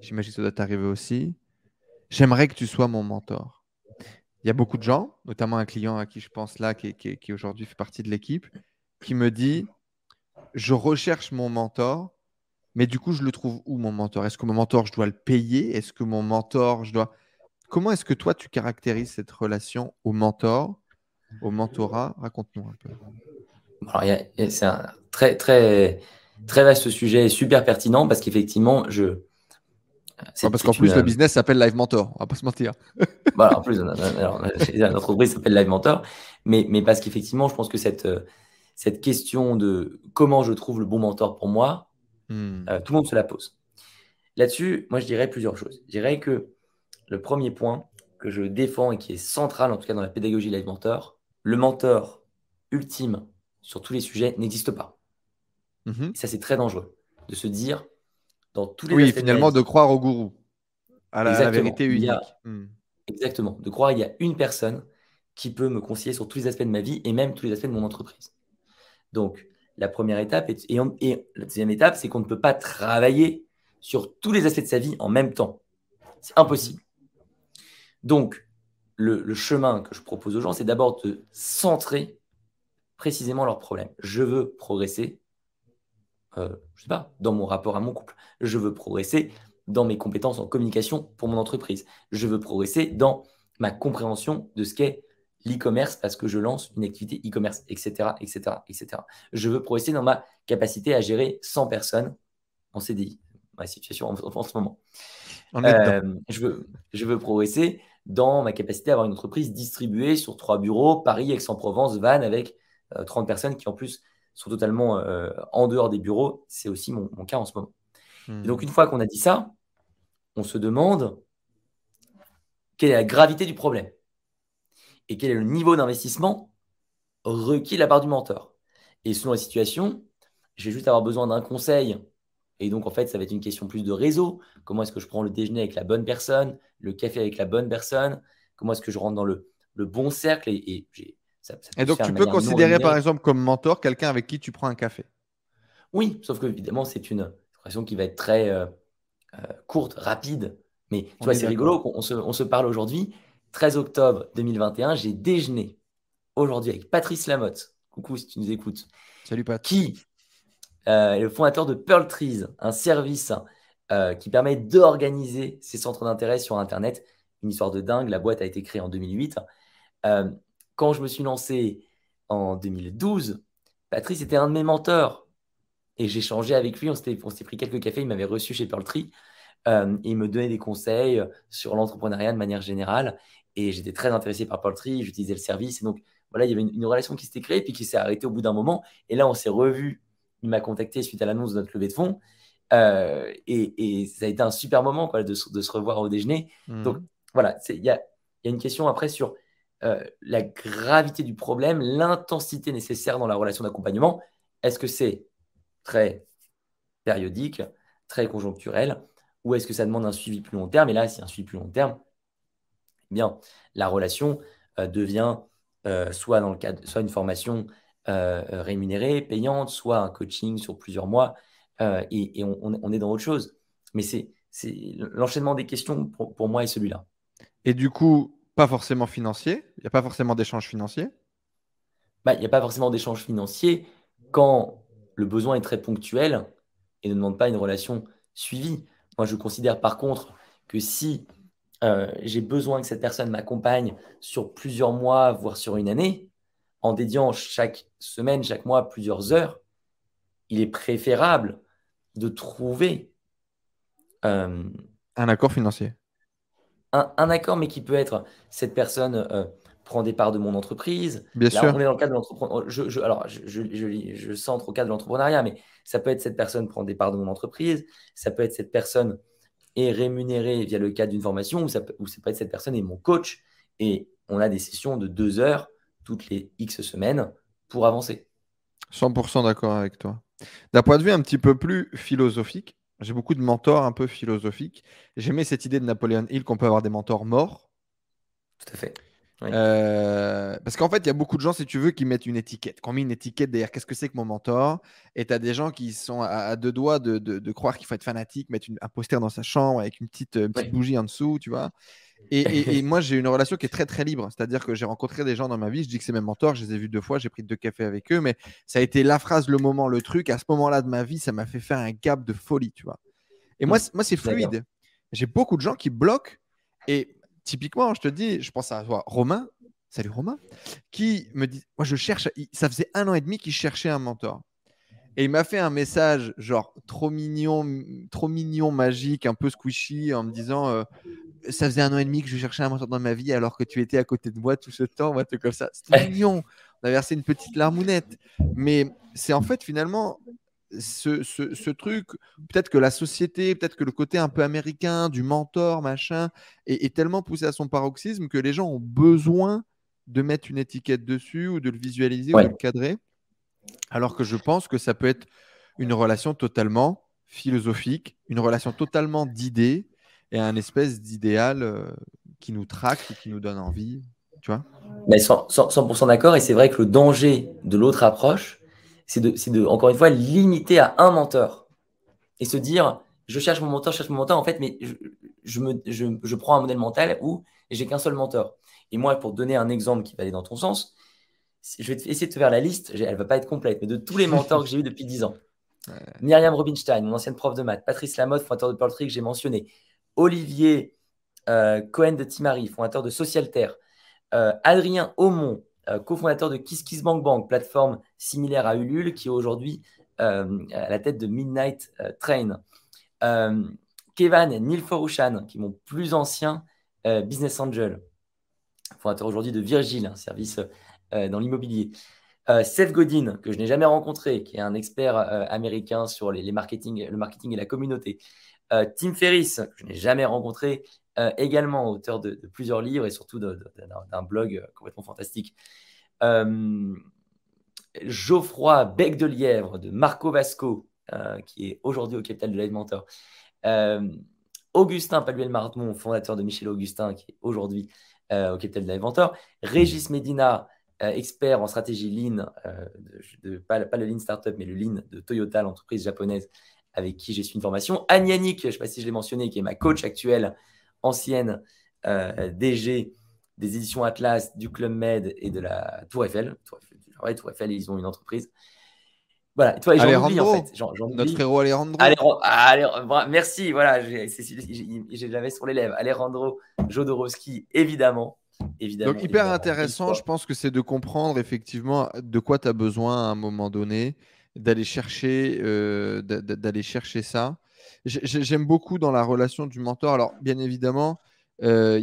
Speaker 1: J'imagine que ça doit t'arriver aussi. J'aimerais que tu sois mon mentor. Il y a beaucoup de gens, notamment un client à qui je pense là, qui, aujourd'hui fait partie de l'équipe, qui me dit, je recherche mon mentor, mais du coup, je le trouve où mon mentor? Est-ce que mon mentor, je dois le payer? Est-ce que mon mentor, je dois... Comment est-ce que toi, tu caractérises cette relation au mentor, au mentorat? Raconte-nous un
Speaker 2: peu. c'est un très, très, très vaste sujet, super pertinent parce qu'effectivement, je.
Speaker 1: Parce qu'en plus, le business s'appelle Live Mentor, on va pas se mentir.
Speaker 2: voilà, en plus, notre entreprise s'appelle Live Mentor, mais, mais parce qu'effectivement, je pense que cette, cette question de comment je trouve le bon mentor pour moi, hmm. euh, tout le monde se la pose. Là-dessus, moi, je dirais plusieurs choses. Je dirais que le premier point que je défends et qui est central, en tout cas dans la pédagogie Live Mentor, le mentor ultime sur tous les sujets n'existe pas. Mhm. ça, c'est très dangereux de se dire dans tous les
Speaker 1: Oui, finalement, de, croire au gourou, à la, vérité unique.
Speaker 2: Hmm. Exactement, de croire qu'il y a une personne qui peut me conseiller sur tous les aspects de ma vie et même tous les aspects de mon entreprise. Donc, la première étape, et, et la deuxième étape, c'est qu'on ne peut pas travailler sur tous les aspects de sa vie en même temps. C'est impossible. Donc, le, chemin que je propose aux gens, c'est d'abord de centrer précisément leurs problèmes. Je veux progresser, euh, je sais pas, dans mon rapport à mon couple. Je veux progresser dans mes compétences en communication pour mon entreprise. Je veux progresser dans ma compréhension de ce qu'est l'e-commerce parce que je lance une activité e-commerce, etc., etc., etc. Je veux progresser dans ma capacité à gérer 100 personnes en CDI, ma situation en, ce moment. Euh, je, veux, je veux progresser dans ma capacité à avoir une entreprise distribuée sur trois bureaux, Paris, Aix-en-Provence, Vannes, avec 30 euh, personnes qui en plus sont totalement euh, en dehors des bureaux. C'est aussi mon, cas en ce moment. donc hmm. une fois qu'on a dit ça, on se demande quelle est la gravité du problème et quel est le niveau d'investissement requis de la part du mentor. Et selon la situation, je vais juste avoir besoin d'un conseil et donc, en fait, ça va être une question plus de réseau. Comment est-ce que je prends le déjeuner avec la bonne personne, le café avec la bonne personne? Comment est-ce que je rentre dans le, bon cercle? Et,
Speaker 1: et, donc, tu peux considérer, par exemple, comme mentor quelqu'un avec qui tu prends un café?
Speaker 2: Oui, sauf que, évidemment, c'est une relation qui va être très euh, euh, courte, rapide. Mais tu vois, c'est rigolo, on se, on se parle aujourd'hui. 13 octobre 2021, j'ai déjeuné aujourd'hui avec Patrice Lamotte. Coucou si tu nous écoutes.
Speaker 1: Salut Pat.
Speaker 2: Qui euh, le fondateur de Pearl Trees, un service euh, qui permet d'organiser ses centres d'intérêt sur Internet. Une histoire de dingue, la boîte a été créée en 2008. Euh, quand je me suis lancé en 2012, Patrice était un de mes mentors. Et j'ai changé avec lui, on s'était pris quelques cafés, il m'avait reçu chez Pearl Tree. et il me donnait des conseils sur l'entrepreneuriat de manière générale. Et j'étais très intéressé par Pearl Tree, j'utilisais le service. Et donc, voilà, il y avait une, une relation qui s'était créée, puis qui s'est arrêtée au bout d'un moment. Et là, on s'est revus il m'a contacté suite à l'annonce de notre levée de fonds. Euh, et, ça a été un super moment quoi, de, se revoir au déjeuner. Mhm. Donc voilà, il y a, une question après sur euh, la gravité du problème, l'intensité nécessaire dans la relation d'accompagnement. est-ce que c'est très périodique, très conjoncturel, ou est-ce que ça demande un suivi plus long terme? Et là, si un suivi plus long terme, eh bien, la relation euh, devient euh, soit dans le cadre, soit une formation rémunérée, payante, soit un coaching sur plusieurs mois, et, on, est dans autre chose. Mais c'est l'enchaînement des questions pour, moi est celui-là.
Speaker 1: Et du coup, pas forcément financier. Il n'y a pas forcément d'échange financier.
Speaker 2: Bah, il n'y a pas forcément d'échange financier quand le besoin est très ponctuel et ne demande pas une relation suivie. Moi, je considère par contre que si euh, j'ai besoin que cette personne m'accompagne sur plusieurs mois, voire sur une année, en dédiant chaque semaine, chaque mois plusieurs heures, il est préférable de trouver
Speaker 1: euh, un accord financier.
Speaker 2: Un, accord, mais qui peut être cette personne euh, prend des parts de mon entreprise.
Speaker 1: Bien sûr.
Speaker 2: On est dans le cadre de l'entrepreneuriat. Je, alors, je, je, je, centre au cadre de l'entrepreneuriat, mais ça peut être cette personne prend des parts de mon entreprise. Ça peut être cette personne est rémunérée via le cadre d'une formation, ou ça, peut, ou ça peut être cette personne est mon coach. Et on a des sessions de deux heures toutes les X semaines pour avancer.
Speaker 1: 100% d'accord avec toi. D'un point de vue un petit peu plus philosophique, j'ai beaucoup de mentors un peu philosophiques. J'aimais cette idée de Napoléon Hill qu'on peut avoir des mentors morts.
Speaker 2: Tout à fait.
Speaker 1: Euh, parce qu'en fait, il y a beaucoup de gens, si tu veux, qui mettent une étiquette, qui ont mis une étiquette derrière qu'est-ce que c'est que mon mentor? Et tu as des gens qui sont à, deux doigts de, de, croire qu'il faut être fanatique, mettre une, un poster dans sa chambre avec une petite, petite bougie en dessous, tu vois. Et, et, moi, j'ai une relation qui est très, très libre. C'est-à-dire que j'ai rencontré des gens dans ma vie, je dis que c'est mes mentors, je les ai vus deux fois, j'ai pris deux cafés avec eux, mais ça a été la phrase, le moment, le truc. À ce moment-là de ma vie, ça m'a fait faire un gap de folie, tu vois. Et moi, moi c'est fluide. J'ai beaucoup de gens qui bloquent. Et typiquement, je te dis, je pense à toi, Romain, salut Romain, qui me dit, moi je cherche, ça faisait un an et demi qu'il cherchait un mentor. Et il m'a fait un message genre trop mignon, trop mignon, magique, un peu squishy, en me disant euh, ça faisait un an et demi que je cherchais un mentor dans ma vie alors que tu étais à côté de moi tout ce temps, moi, comme ça. C'était mignon. On a versé une petite larmounette. Mais c'est en fait finalement ce, truc, peut-être que la société, peut-être que le côté un peu américain du mentor, machin, est, tellement poussé à son paroxysme que les gens ont besoin de mettre une étiquette dessus ou de le visualiser ou de le cadrer. Alors que je pense que ça peut être une relation totalement philosophique, une relation totalement d'idées et un espèce d'idéal euh, qui nous traque et qui nous donne envie. Tu vois
Speaker 2: Mais 100% d'accord. Et c'est vrai que le danger de l'autre approche, c'est de, encore une fois, limiter à un menteur et se dire, je cherche mon mentor, je cherche mon mentor, en fait, mais je, me, je, prends un modèle mental où j'ai qu'un seul mentor. Et moi, pour donner un exemple qui va aller dans ton sens, je vais essayer de te faire la liste, elle ne va pas être complète, mais de tous les mentors que j'ai eu depuis 10 ans. Myriam Robinstein, mon ancienne prof de maths, Patrice Lamotte, fondateur de Pearl Tree que j'ai mentionné, Olivier euh, Cohen de Timari, fondateur de Socialterre, euh, Adrien Aumont, cofondateur de KissKissBankBank, plateforme similaire à Ulule, qui est aujourd'hui euh, à la tête de Midnight euh, Train. Kevin et Neil Forushan, qui est mon plus ancien business angel, fondateur aujourd'hui de Virgile, un service dans l'immobilier. Seth Godin, que je n'ai jamais rencontré, qui est un expert américain sur les, marketing, le marketing et la communauté. Tim Ferriss, que je n'ai jamais rencontré, euh, également auteur de, plusieurs livres et surtout d'un blog complètement fantastique. Euh, Geoffroy Bec de Lièvre de Marco Vasco, euh, qui est aujourd'hui au capital de Mentor. Augustin Paluel-Marmont, fondateur de Michel Augustin, qui est aujourd'hui au capital de Mentor. Régis Medina, expert en stratégie Lean, pas, le Lean Startup, mais le Lean de Toyota, l'entreprise japonaise avec qui j'ai suivi une formation. Anne Yannick, je ne sais pas si je l'ai mentionné, qui est ma coach actuelle ancienne euh, DG des éditions Atlas, du Club Med et de la Tour Eiffel. Tour Eiffel, Tour Eiffel ils ont une entreprise. Voilà, toi,
Speaker 1: j'en oublie en fait. Notre frérot Alejandro.
Speaker 2: Alejandro. merci, voilà, je l'avais sur les lèvres. Alejandro Jodorowsky, évidemment. évidemment
Speaker 1: Donc, hyper intéressant, je pense que c'est de comprendre effectivement de quoi tu as besoin à un moment donné, d'aller chercher, euh, d'aller chercher ça. J'aime beaucoup dans la relation du mentor. Alors, bien évidemment, euh,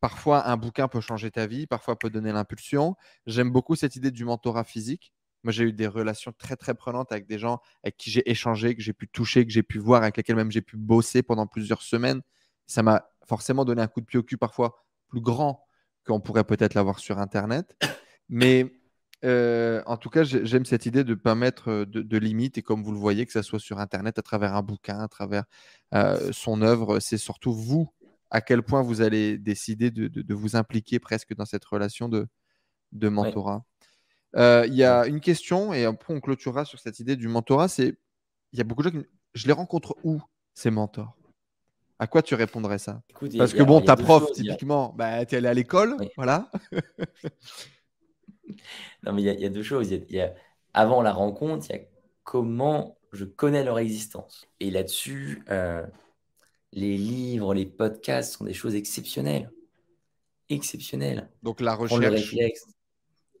Speaker 1: parfois un bouquin peut changer ta vie, parfois peut donner l'impulsion. J'aime beaucoup cette idée du mentorat physique. Moi, j'ai eu des relations très, très prenantes avec des gens avec qui j'ai échangé, que j'ai pu toucher, que j'ai pu voir, avec lesquels même j'ai pu bosser pendant plusieurs semaines. Ça m'a forcément donné un coup de pied au cul, parfois plus grand qu'on pourrait peut-être l'avoir sur Internet. Mais euh, en tout cas, j'aime cette idée de ne pas mettre de, limites et comme vous le voyez, que ce soit sur Internet, à travers un bouquin, à travers son œuvre, c'est surtout vous à quel point vous allez décider de, vous impliquer presque dans cette relation de, mentorat. Il y a une question et après on clôturera sur cette idée du mentorat. C'est il y a beaucoup de gens qui je les rencontre où ces mentors? À quoi tu répondrais ça? Parce que bon, ta prof, typiquement, bah, tu es allé à l'école, voilà.
Speaker 2: non, mais il y, a deux choses. Y a, avant la rencontre, il y a comment je connais leur existence. Et là-dessus, euh, les livres, les podcasts sont des choses exceptionnelles. Exceptionnelles.
Speaker 1: Donc la recherche.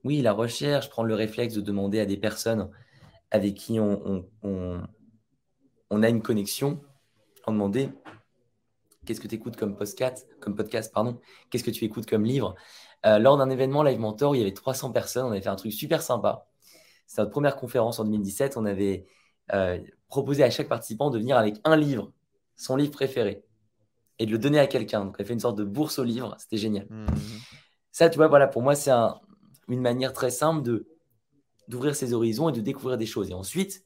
Speaker 2: Oui, la recherche, prendre le réflexe de demander à des personnes avec qui on, on, on a une connexion, en demander qu'est-ce que tu écoutes comme podcast, comme podcast pardon, qu'est-ce que tu écoutes comme livre? Euh, lors d'un événement Live Mentor, il y avait 300 personnes, on avait fait un truc super sympa. C'était notre première conférence en 2017, on avait euh, proposé à chaque participant de venir avec un livre, son livre préféré, et de le donner à quelqu'un. Donc on a fait une sorte de bourse au livre, c'était génial. Mmh. Ça, tu vois, voilà, pour moi, c'est une manière très simple de d'ouvrir ses horizons et de découvrir des choses. Et ensuite,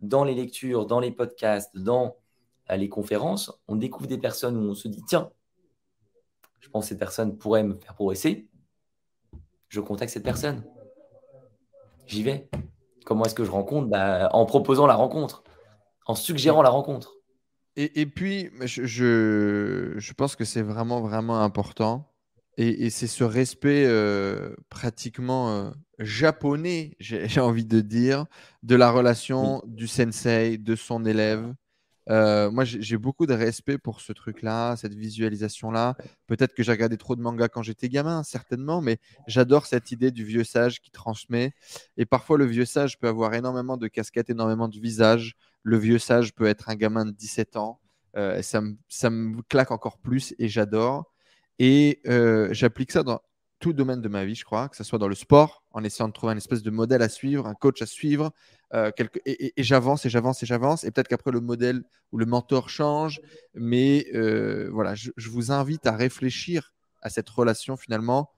Speaker 2: dans les lectures, dans les podcasts, dans à les conférences, on découvre des personnes où on se dit tiens, je pense que cette personne pourrait me faire progresser. Je contacte cette personne. J'y vais. Comment est-ce que je rencontre? Bah, En proposant la rencontre, en suggérant la rencontre.
Speaker 1: Et, puis, je, je, pense que c'est vraiment, vraiment important. Et, c'est ce respect euh, pratiquement euh, japonais, j'ai envie de dire, de la relation du sensei, de son élève. Euh, moi, j'ai beaucoup de respect pour ce truc-là, cette visualisation-là. Peut-être que j'ai regardé trop de mangas quand j'étais gamin, certainement, mais j'adore cette idée du vieux sage qui transmet. Et parfois, le vieux sage peut avoir énormément de casquettes, énormément de visages. Le vieux sage peut être un gamin de 17 ans. Euh, ça, me, claque encore plus et j'adore. Et euh, j'applique ça dans tout domaine de ma vie, je crois, que ce soit dans le sport, en essayant de trouver un espèce de modèle à suivre, un coach à suivre, euh, et, j'avance et j'avance et j'avance, et peut-être qu'après le modèle ou le mentor change, mais euh, voilà, je, vous invite à réfléchir à cette relation finalement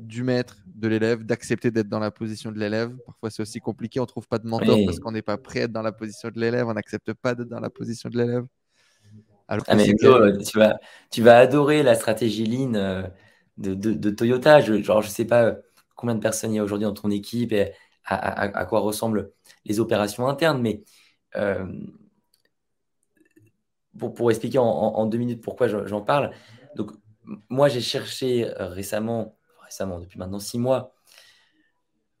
Speaker 1: du maître, de l'élève, d'accepter d'être dans la position de l'élève. Parfois c'est aussi compliqué, on ne trouve pas de mentor parce qu'on n'est pas prêt à être dans la position de l'élève, on n'accepte pas d'être dans la position de l'élève.
Speaker 2: Ah, mais tu, vas, tu vas adorer la stratégie Lean de, Toyota. Je, genre, je sais pas combien de personnes il y a aujourd'hui dans ton équipe et à, quoi ressemblent les opérations internes, mais euh, pour, pour, expliquer en, deux minutes pourquoi j'en parle. Donc, moi, j'ai cherché euh, récemment, récemment, depuis maintenant six mois,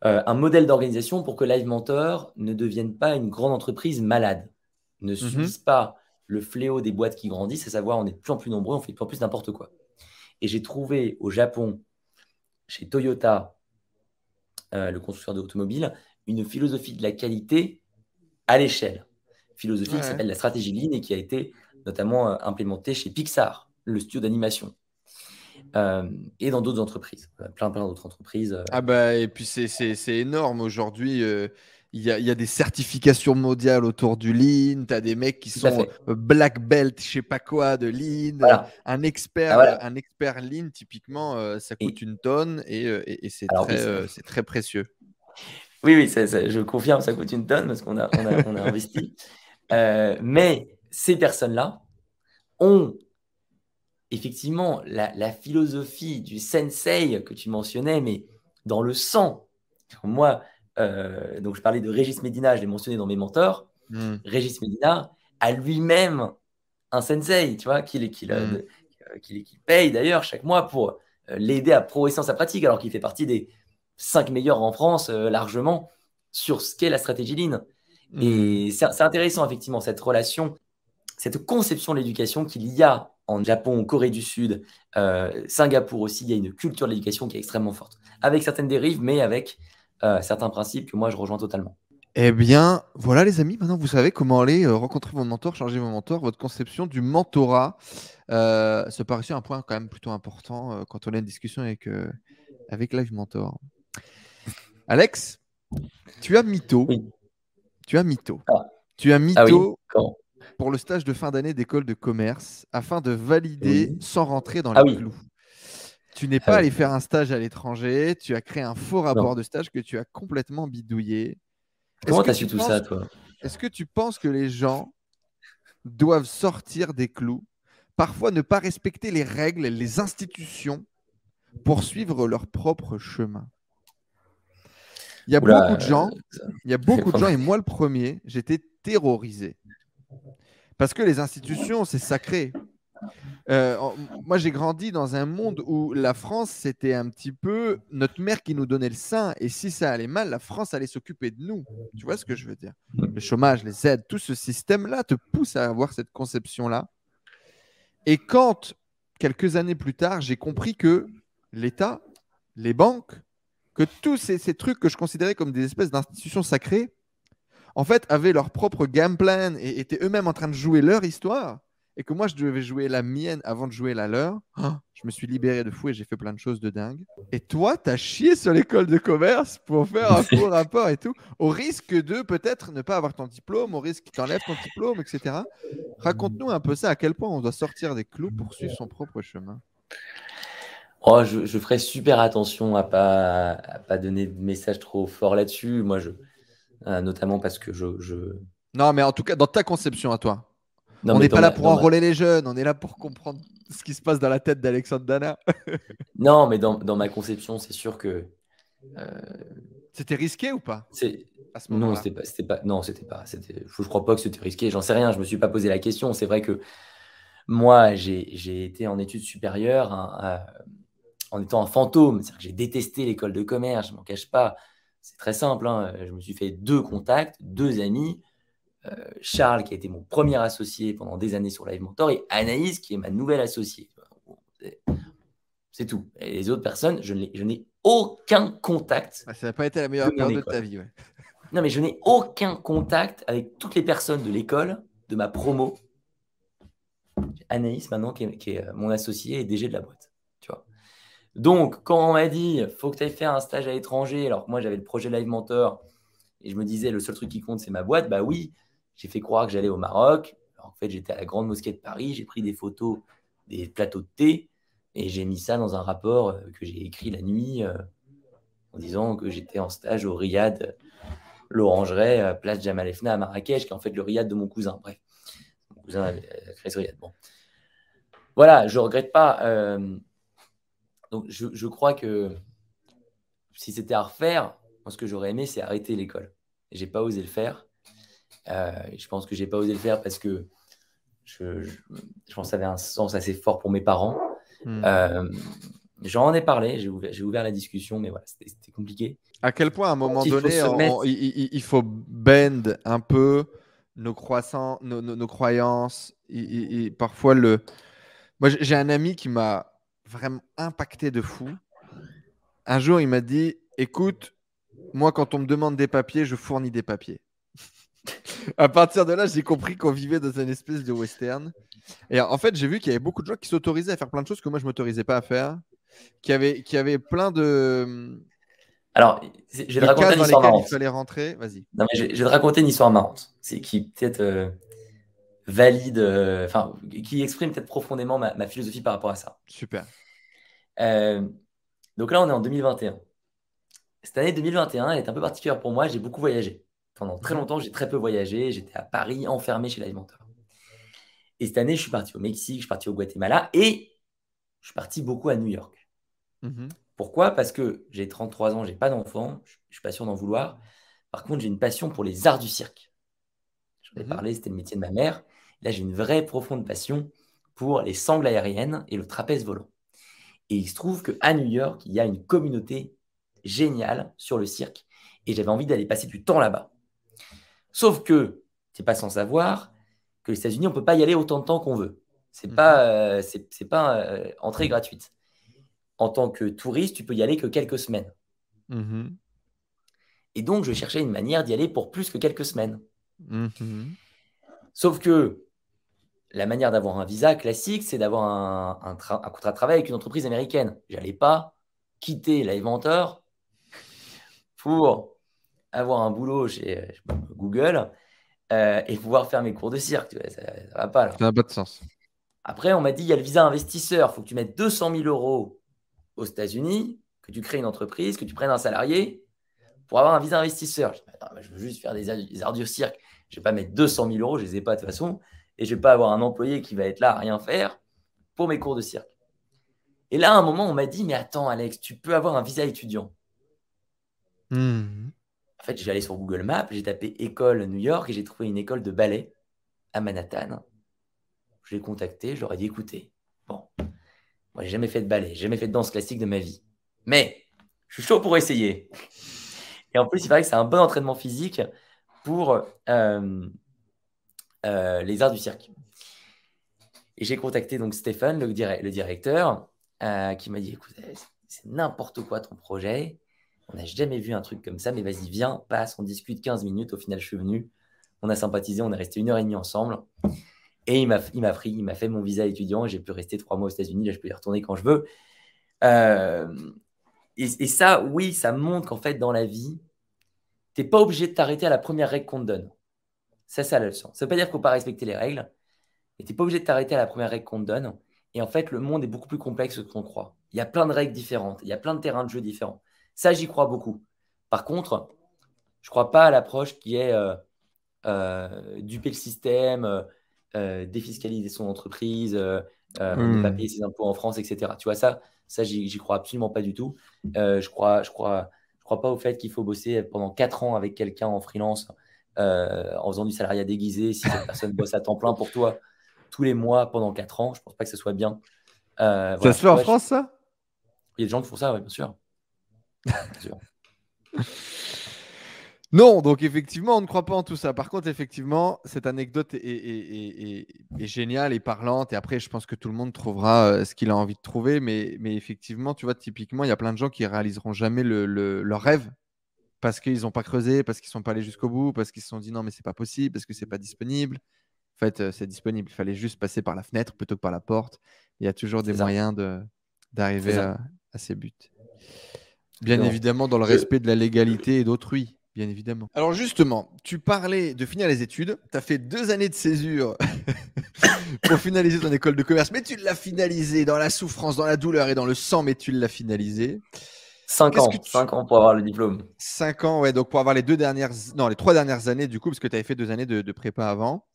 Speaker 2: euh, un modèle d'organisation pour que Live Mentor ne devienne pas une grande entreprise malade, ne mhm. subisse pas le fléau des boîtes qui grandissent, à savoir on est de plus en plus nombreux, on fait de plus en plus n'importe quoi. Et j'ai trouvé au Japon, chez Toyota, euh, le constructeur d'automobiles, une philosophie de la qualité à l'échelle. Philosophie qui s'appelle la stratégie Lean et qui a été notamment euh, implémentée chez Pixar, le studio d'animation. Euh, et dans d'autres entreprises, plein plein d'autres entreprises.
Speaker 1: Ah bah et puis c'est énorme aujourd'hui il y, a, des certifications mondiales autour du lean, tu as des mecs qui sont euh, black belt, je sais pas quoi, de lean. Un, expert, ah, un expert lean, typiquement, euh, ça coûte une tonne et, euh, c'est très, très, précieux.
Speaker 2: Oui, oui, je confirme, ça coûte une tonne parce qu'on a, on a, investi. mais ces personnes-là ont effectivement la, la, philosophie du sensei que tu mentionnais, mais dans le sang. Moi, euh, donc je parlais de Régis Médina, je l'ai mentionné dans mes mentors. Hmm. Régis Médina a lui-même un sensei, tu vois, qu'il hmm. euh, paye d'ailleurs chaque mois pour euh, l'aider à progresser dans sa pratique, alors qu'il fait partie des cinq meilleurs en France largement sur ce qu'est la stratégie Lean. Hmm. Et c'est intéressant, effectivement, cette relation, cette conception de l'éducation qu'il y a en Japon, en Corée du Sud, Singapour aussi, il y a une culture de l'éducation qui est extrêmement forte, avec certaines dérives, mais avec euh, certains principes que moi je rejoins totalement.
Speaker 1: Eh bien, voilà les amis, maintenant vous savez comment aller euh, rencontrer vos mentors, changer vos mentors, votre conception du mentorat. Euh, ça paraissait un point quand même plutôt important euh, quand on a une discussion avec, avec Live Mentor. Alex, tu as mytho. Tu as mytho. Ah. Tu as ah pour le stage de fin d'année d'école de commerce afin de valider sans rentrer dans ah les clous. Tu n'es pas allé faire un stage à l'étranger, tu as créé un faux rapport de stage que tu as complètement bidouillé.
Speaker 2: Comment tu as su tout ça, toi?
Speaker 1: Est-ce que tu penses que les gens doivent sortir des clous, parfois ne pas respecter les règles, les institutions pour suivre leur propre chemin? Il y a beaucoup de gens, il y a beaucoup de gens, et moi le premier, j'étais terrorisé. Parce que les institutions, c'est sacré. Euh, moi, j'ai grandi dans un monde où la France, c'était un petit peu notre mère qui nous donnait le sein. Et si ça allait mal, la France allait s'occuper de nous. Tu vois ce que je veux dire? Le chômage, les aides, tout ce système-là te pousse à avoir cette conception-là. Et quand, quelques années plus tard, j'ai compris que l'État, les banques, que tous ces, ces, trucs que je considérais comme des espèces d'institutions sacrées, en fait, avaient leur propre game plan et étaient eux-mêmes en train de jouer leur histoire et que moi je devais jouer la mienne avant de jouer la leur, ah. je me suis libéré de fou et j'ai fait plein de choses de dingue. Et toi, tu as chié sur l'école de commerce pour faire un faux rapport et tout, au risque de peut-être ne pas avoir ton diplôme, au risque qu'ils t'enlèvent ton diplôme, etc. Raconte-nous un peu ça, à quel point on doit sortir des clous pour suivre son propre chemin.
Speaker 2: Oh, je, je ferai super attention à pas à pas donner de message trop fort là-dessus. Moi, je, euh, notamment parce que je, je,
Speaker 1: Non, mais en tout cas, dans ta conception à toi on n'est pas là pour enrôler les jeunes, on est là pour comprendre ce qui se passe dans la tête d'Alexandre Dana.
Speaker 2: non, mais dans, ma conception, c'est sûr que.
Speaker 1: Euh, c'était risqué ou pas?
Speaker 2: Non, c'était pas, c'était pas. Non, c'était pas. C'était. Je crois pas que c'était risqué. J'en sais rien. Je me suis pas posé la question. C'est vrai que moi, j'ai été en études supérieures hein, en étant un fantôme. C'est-à-dire que j'ai détesté l'école de commerce. Je m'en cache pas. C'est très simple. Hein. Je me suis fait deux contacts, deux amis. Euh, Charles, qui a été mon premier associé pendant des années sur Live Mentor, et Anaïs, qui est ma nouvelle associée. C'est tout. Et les autres personnes, je n'ai aucun contact.
Speaker 1: Ah, ça n'a pas été la meilleure période de ta vie.
Speaker 2: Non, mais je n'ai aucun contact avec toutes les personnes de l'école, de ma promo. Anaïs, maintenant, qui est, euh, mon associé et DG de la boîte. Donc, quand on m'a dit, faut que tu ailles faire un stage à l'étranger, alors que moi, j'avais le projet Live Mentor, et je me disais, le seul truc qui compte, c'est ma boîte, bah oui, j'ai fait croire que j'allais au Maroc. en fait, j'étais à la Grande Mosquée de Paris, j'ai pris des photos des plateaux de thé et j'ai mis ça dans un rapport euh, que j'ai écrit la nuit euh, en disant que j'étais en stage au Riyad, l'Orangerie, euh, place Jamal Efna à Marrakech, qui est en fait le Riyad de mon cousin. Bref, mon cousin a créé ce Riyad. Bon. Voilà, je ne regrette pas. Donc, je, je, crois que si c'était à refaire, moi, ce que j'aurais aimé, c'est arrêter l'école. J'ai pas osé le faire. Euh, je pense que j'ai pas osé le faire parce que je, je, pense que ça avait un sens assez fort pour mes parents. Hmm. Euh, j'en ai parlé, j'ai ouvert, ouvert, la discussion, mais voilà, c'était compliqué.
Speaker 1: À quel point, à un moment donné, il, faut bend un peu nos, croissants, nos, nos, croyances. parfois, le... moi, j'ai un ami qui m'a vraiment impacté de fou. Un jour, il m'a dit Écoute, moi, quand on me demande des papiers, je fournis des papiers. à partir de là, j'ai compris qu'on vivait dans une espèce de western. Et en fait, j'ai vu qu'il y avait beaucoup de gens qui s'autorisaient à faire plein de choses que moi, je ne m'autorisais pas à faire. Qui avaient, qui avaient plein de.
Speaker 2: Alors, je vais te raconter une histoire marrante.
Speaker 1: Il fallait rentrer. Vas-y.
Speaker 2: Non, mais je, vais te raconter une histoire marrante. C'est qui peut-être euh, valide, euh, enfin, qui exprime peut-être profondément ma, philosophie par rapport à ça.
Speaker 1: Super.
Speaker 2: Euh, donc là, on est en 2021. Cette année 2021, elle est un peu particulière pour moi. J'ai beaucoup voyagé. Pendant très longtemps, j'ai très peu voyagé. J'étais à Paris, enfermé chez l'alimenteur. Et cette année, je suis parti au Mexique, je suis parti au Guatemala et je suis parti beaucoup à New York. Mhm. Pourquoi? Parce que j'ai 33 ans, j'ai pas d'enfant, je ne suis pas sûr d'en vouloir. Par contre, j'ai une passion pour les arts du cirque. J'en ai mhm. parlé, c'était le métier de ma mère. Là, j'ai une vraie profonde passion pour les sangles aériennes et le trapèze volant. Et il se trouve qu'à New York, il y a une communauté géniale sur le cirque et j'avais envie d'aller passer du temps là-bas. Sauf que, n'es pas sans savoir que les États-Unis, on ne peut pas y aller autant de temps qu'on veut. Ce n'est pas, mhm. euh, c'est, pas euh, entrée gratuite. En tant que touriste, tu peux y aller que quelques semaines. Mhm. Et donc, je cherchais une manière d'y aller pour plus que quelques semaines. Mhm. Sauf que la manière d'avoir un visa classique, c'est d'avoir un, un, contrat de travail avec une entreprise américaine. Je n'allais pas quitter l'inventeur pour avoir un boulot chez Google euh, et pouvoir faire mes cours de cirque. ça, ne va pas.
Speaker 1: Ça n'a pas de sens.
Speaker 2: Après, on m'a dit il y a le visa investisseur. Il faut que tu mettes 200 000 euros aux États-Unis, que tu crées une entreprise, que tu prennes un salarié pour avoir un visa investisseur. Je, veux juste faire des, arts du cirque. Je ne vais pas mettre 200 000 euros, je ne les ai pas de toute façon. Et je ne vais pas avoir un employé qui va être là à rien faire pour mes cours de cirque. Et là, à un moment, on m'a dit, mais attends, Alex, tu peux avoir un visa étudiant. Hmm. En fait, j'ai allé sur Google Maps, j'ai tapé école New York et j'ai trouvé une école de ballet à Manhattan. Je l'ai contacté, je leur ai dit, écoutez, bon, moi, j'ai jamais fait de ballet, j'ai jamais fait de danse classique de ma vie. Mais je suis chaud pour essayer. Et en plus, il paraît que c'est un bon entraînement physique pour euh, euh, les arts du cirque. Et j'ai contacté donc Stéphane, le, directeur, euh, qui m'a dit écoute, c'est n'importe quoi ton projet. On n'a jamais vu un truc comme ça, mais vas-y, viens, passe, on discute 15 minutes. Au final, je suis venu. On a sympathisé, on est resté une heure et demie ensemble. Et il m'a pris, il m'a fait mon visa étudiant. J'ai pu rester trois mois aux États-Unis. Là, je peux y retourner quand je veux. Euh, et, ça, oui, ça montre qu'en fait, dans la vie, tu n'es pas obligé de t'arrêter à la première règle qu'on te donne. C'est ça la leçon. Ça ne veut pas dire qu'il ne faut pas respecter les règles, mais tu n'es pas obligé de t'arrêter à la première règle qu'on te donne. Et en fait, le monde est beaucoup plus complexe que qu'on croit. Il y a plein de règles différentes, il y a plein de terrains de jeu différents. Ça, j'y crois beaucoup. Par contre, je ne crois pas à l'approche qui est euh, euh, duper le système, euh, défiscaliser son entreprise, ne hmm. pas payer ses impôts en France, etc. Tu vois, ça, ça j'y crois absolument pas du tout. je crois, je crois, je crois pas au fait qu'il faut bosser pendant 4 ans avec quelqu'un en freelance en faisant du salariat déguisé si cette personne bosse à temps plein pour toi tous les mois pendant 4 ans. Je pense pas que ce soit bien.
Speaker 1: ça se fait en France, ça?
Speaker 2: Il y a des gens qui font ça, oui, bien sûr.
Speaker 1: Non, donc effectivement, on ne croit pas en tout ça. Par contre, effectivement, cette anecdote est, géniale et parlante. Et après, je pense que tout le monde trouvera euh, ce qu'il a envie de trouver. Mais, mais, effectivement, tu vois, typiquement, il y a plein de gens qui réaliseront jamais le, leur rêve parce qu'ils n'ont pas creusé, parce qu'ils ne sont pas allés jusqu'au bout, parce qu'ils se sont dit non, mais c'est pas possible, parce que c'est pas disponible. En fait, euh, c'est disponible. Il fallait juste passer par la fenêtre plutôt que par la porte. Il y a toujours des moyens d'arriver à, à ses buts. Bien évidemment, dans le respect de la légalité et d'autrui, bien évidemment. Alors justement, tu parlais de finir les études. Tu as fait deux années de césure pour finaliser ton école de commerce, mais tu l'as finalisé dans la souffrance, dans la douleur et dans le sang, mais tu l'as finalisé.
Speaker 2: Cinq ans, cinq ans pour avoir le diplôme.
Speaker 1: Cinq ans, ouais, donc pour avoir les deux dernières, non, les trois dernières années du coup, parce que tu avais fait deux années de, prépa avant.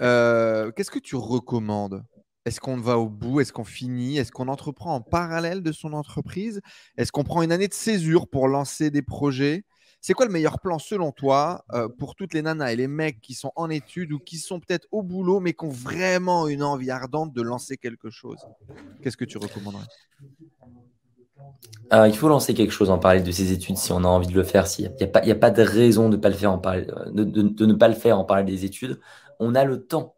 Speaker 1: Euh, qu'est-ce que tu recommandes? Est-ce qu'on va au bout? Est-ce qu'on finit? Est-ce qu'on entreprend en parallèle de son entreprise? Est-ce qu'on prend une année de césure pour lancer des projets? C'est quoi le meilleur plan selon toi euh, pour toutes les nanas et les mecs qui sont en études ou qui sont peut-être au boulot mais qui ont vraiment une envie ardente de lancer quelque chose? Qu'est-ce que tu recommanderais?
Speaker 2: Il faut lancer quelque chose en parallèle de ses études si on a envie de le faire. Il n'y a, a, pas de raison de, pas le faire euh, de ne pas le faire en parallèle des études. On a le temps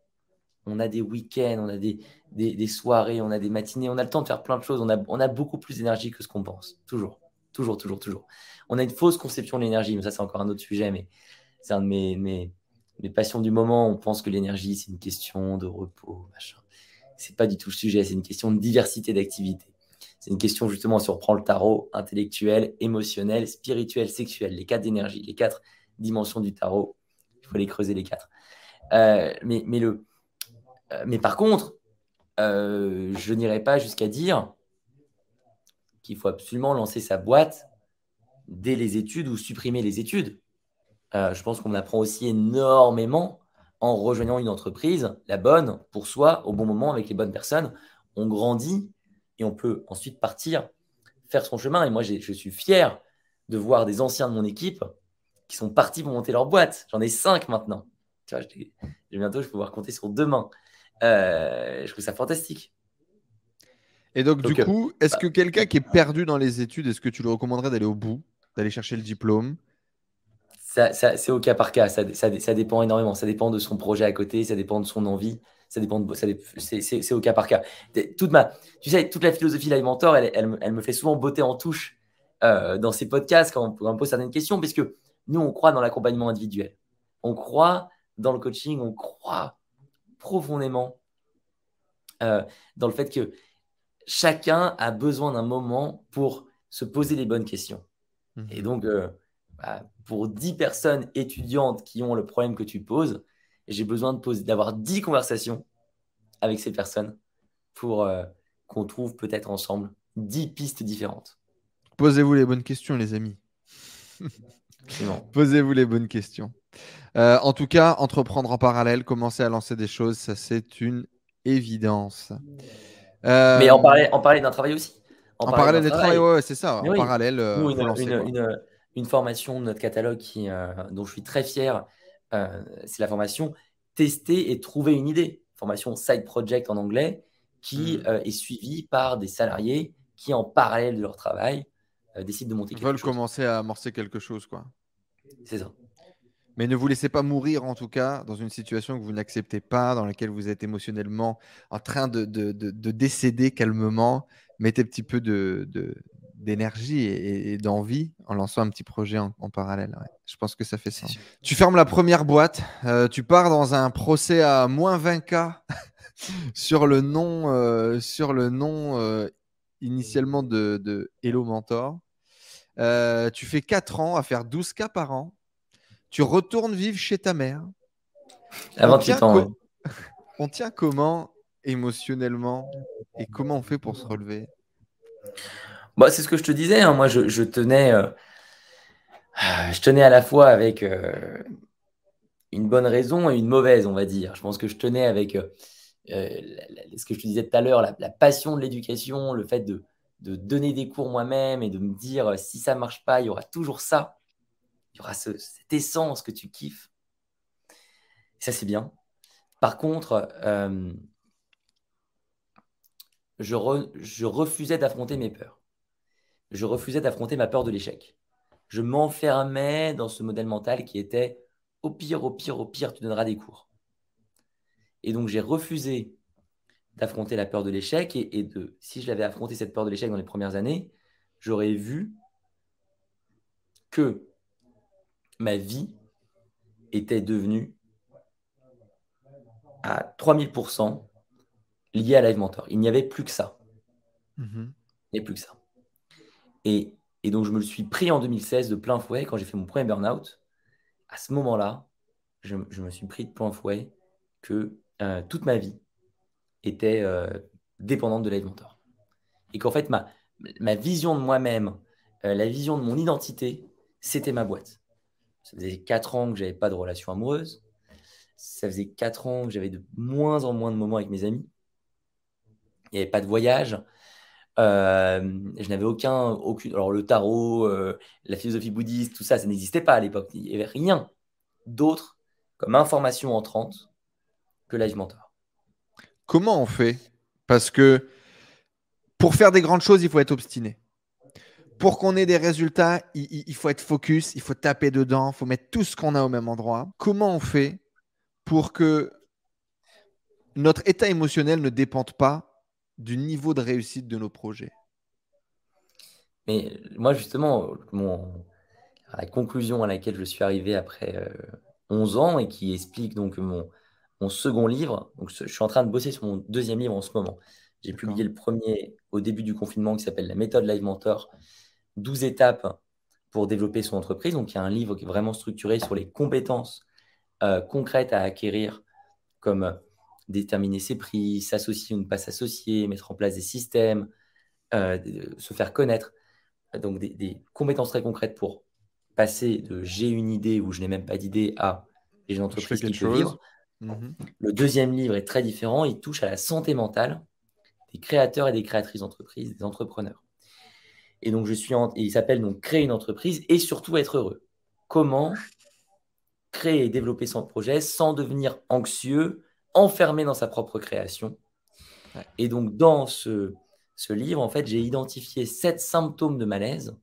Speaker 2: on a des week-ends, on a des, soirées, on a des matinées, on a le temps de faire plein de choses. On a, beaucoup plus d'énergie que ce qu'on pense. Toujours, toujours, toujours, toujours. On a une fausse conception de l'énergie, mais ça, c'est encore un autre sujet. Mais c'est un de mes, passions du moment. On pense que l'énergie, c'est une question de repos, machin. C'est pas du tout le sujet. C'est une question de diversité d'activités. C'est une question, justement, si on reprend le tarot, intellectuel, émotionnel, spirituel, sexuel, les quatre d'énergie, les quatre dimensions du tarot. Il faut les creuser les quatre. Euh, mais, mais le, euh, mais par contre, euh, je n'irai pas jusqu'à dire qu'il faut absolument lancer sa boîte dès les études ou supprimer les études. Je pense qu'on apprend aussi énormément en rejoignant une entreprise, la bonne, pour soi, au bon moment, avec les bonnes personnes. On grandit et on peut ensuite partir, faire son chemin. Et moi, je suis fier de voir des anciens de mon équipe qui sont partis pour monter leur boîte. J'en ai cinq maintenant. Tu vois, bientôt, je vais pouvoir compter sur deux mains. Euh, je trouve ça fantastique.
Speaker 1: Et donc, du euh, coup, est-ce bah, que quelqu'un qui est perdu dans les études, est-ce que tu lui recommanderais d'aller au bout, d'aller chercher le diplôme?
Speaker 2: Ça, c'est au cas par cas, ça, ça, dépend énormément. Ça dépend de son projet à côté, ça dépend de son envie, ça dépend de, ça, c'est, au cas par cas. Toute ma, tu sais, toute la philosophie Live Mentor, elle, elle, me fait souvent botter en touche euh, dans ces podcasts quand on, on, me pose certaines questions, parce que nous, on croit dans l'accompagnement individuel. On croit dans le coaching, on croit profondément euh, dans le fait que chacun a besoin d'un moment pour se poser les bonnes questions. Mhm. Et donc, euh, bah, pour 10 personnes étudiantes qui ont le problème que tu poses, j'ai besoin d'avoir 10 conversations avec ces personnes pour euh, qu'on trouve peut-être ensemble 10 pistes différentes.
Speaker 1: Posez-vous les bonnes questions, les amis. Posez-vous les bonnes questions. Euh, en tout cas, entreprendre en parallèle, commencer à lancer des choses, ça c'est une évidence.
Speaker 2: Mais en parler, en parler d'un travail aussi.
Speaker 1: En, parallèle des travail, ouais, c'est ça. en parallèle,
Speaker 2: Nous, une, une, formation de notre catalogue qui, euh, dont je suis très fier, euh, c'est la formation tester et trouver une idée. Formation side project en anglais, qui mm. est suivie par des salariés qui, en parallèle de leur travail, décident de monter quelque
Speaker 1: veulent commencer à amorcer quelque chose, quoi.
Speaker 2: C'est ça.
Speaker 1: Mais ne vous laissez pas mourir, en tout cas, dans une situation que vous n'acceptez pas, dans laquelle vous êtes émotionnellement en train de, de, décéder calmement. Mettez un petit peu d'énergie et, d'envie en lançant un petit projet en, parallèle. Je pense que ça fait sens. Tu fermes la première boîte, euh, tu pars dans un procès à moins 20K sur le nom, euh, sur le nom euh, initialement de, Hello Mentor. tu fais 4 ans à faire 12K par an tu retournes vivre chez ta mère.
Speaker 2: Avant on ans.
Speaker 1: on tient comment émotionnellement et comment on fait pour se relever?
Speaker 2: Bah, C'est ce que je te disais. Hein. Moi, je, tenais, euh, je tenais à la fois avec euh, une bonne raison et une mauvaise, on va dire. Je pense que je tenais avec euh, ce que je te disais tout à l'heure, la, passion de l'éducation, le fait de, de donner des cours moi-même et de me dire si ça marche pas, il y aura toujours ça il y aura cette essence que tu kiffes. ça, c'est bien. Par contre, je, je, refusais d'affronter mes peurs. Je refusais d'affronter ma peur de l'échec. Je m'enfermais dans ce modèle mental qui était au pire, au pire, au pire, tu donneras des cours. Et donc, j'ai refusé d'affronter la peur de l'échec et, et, de, si je l'avais affronté cette peur de l'échec dans les premières années, j'aurais vu que ma vie était devenue à 3000% liée à Live Mentor. Il n'y avait plus que ça. Mhm. Il n'y avait plus que ça. Et, donc, je me le suis pris en 2016 de plein fouet quand j'ai fait mon premier burn-out. À ce moment-là, je, me suis pris de plein fouet que euh, toute ma vie était euh, dépendante de Live Mentor. Et qu'en fait, ma, vision de moi-même, euh, la vision de mon identité, c'était ma boîte. Ça faisait 4 ans que j'avais pas de relation amoureuse. Ça faisait 4 ans que j'avais de moins en moins de moments avec mes amis. Il n'y avait pas de voyage. Je n'avais aucun, aucune. Alors, le tarot, euh, la philosophie bouddhiste, tout ça, ça n'existait pas à l'époque. Il n'y avait rien d'autre comme information entrante que Live Mentor.
Speaker 1: Comment on fait? Parce que pour faire des grandes choses, il faut être obstiné pour qu'on ait des résultats, il, faut être focus, il faut taper dedans, il faut mettre tout ce qu'on a au même endroit. Comment on fait pour que notre état émotionnel ne dépende pas du niveau de réussite de nos projets
Speaker 2: Mais moi, justement, la conclusion à laquelle je suis arrivé après 11 euh, ans et qui explique donc mon, mon second livre, donc je suis en train de bosser sur mon deuxième livre en ce moment. J'ai publié le premier au début du confinement qui s'appelle La méthode Live Mentor, 12 étapes pour développer son entreprise. Donc, il y a un livre qui est vraiment structuré sur les compétences euh, concrètes à acquérir, comme déterminer ses prix, s'associer ou ne pas s'associer, mettre en place des systèmes, euh, se faire connaître. Donc, des, compétences très concrètes pour passer de j'ai une idée ou je n'ai même pas d'idée à j'ai une entreprise qui peut vivre. Mhm. Le deuxième livre est très différent. Il touche à la santé mentale des créateurs et des créatrices d'entreprises, des entrepreneurs. Et donc, je suis il s'appelle donc Créer une entreprise et surtout être heureux. Comment créer et développer son projet sans devenir anxieux, enfermé dans sa propre création. Et donc, dans ce, ce livre, en fait, j'ai identifié sept symptômes de malaise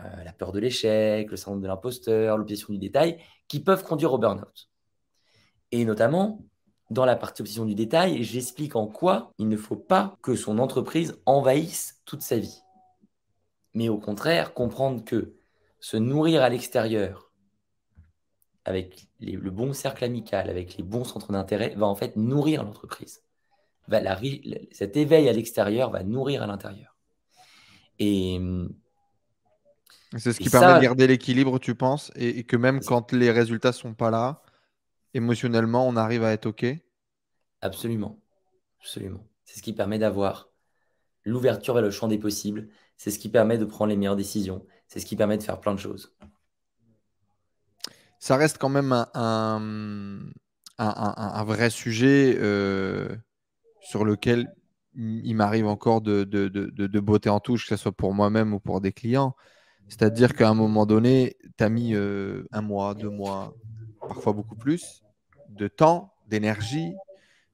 Speaker 2: euh, la peur de l'échec, le syndrome de l'imposteur, l'obsession du détail, qui peuvent conduire au burn-out. Et notamment, dans la partie obsession du détail, j'explique en quoi il ne faut pas que son entreprise envahisse toute sa vie mais au contraire, comprendre que se nourrir à l'extérieur, avec le bon cercle amical, avec les bons centres d'intérêt, va en fait nourrir l'entreprise. cet éveil à l'extérieur va nourrir à l'intérieur. Et
Speaker 1: c'est ce qui permet de garder l'équilibre, tu penses, et, que même quand les résultats sont pas là, émotionnellement, on arrive à être OK?
Speaker 2: Absolument. Absolument. C'est ce qui permet d'avoir l'ouverture vers le champ des possibles. C'est ce qui permet de prendre les meilleures décisions. C'est ce qui permet de faire plein de choses.
Speaker 1: Ça reste quand même un, vrai sujet euh, sur lequel il m'arrive encore de, beauté en touche, que ce soit pour moi-même ou pour des clients. C'est-à-dire qu'à un moment donné, tu as mis euh, un mois, deux mois, parfois beaucoup plus, de temps, d'énergie,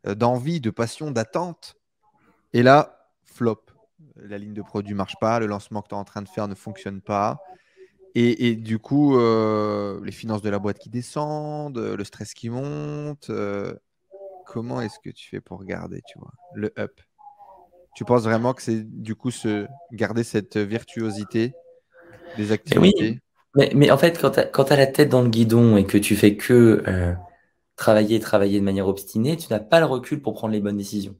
Speaker 1: euh, d'envie, de passion, d'attente. Et là, flop. La ligne de produit ne marche pas, le lancement que tu es en train de faire ne fonctionne pas. Et, du coup, euh, les finances de la boîte qui descendent, le stress qui monte. comment est-ce que tu fais pour garder, tu vois, le up? Tu penses vraiment que c'est du coup se garder cette virtuosité des activités?
Speaker 2: mais, mais, en fait, quand tu as, la tête dans le guidon et que tu fais que euh, travailler, travailler de manière obstinée, tu n'as pas le recul pour prendre les bonnes décisions.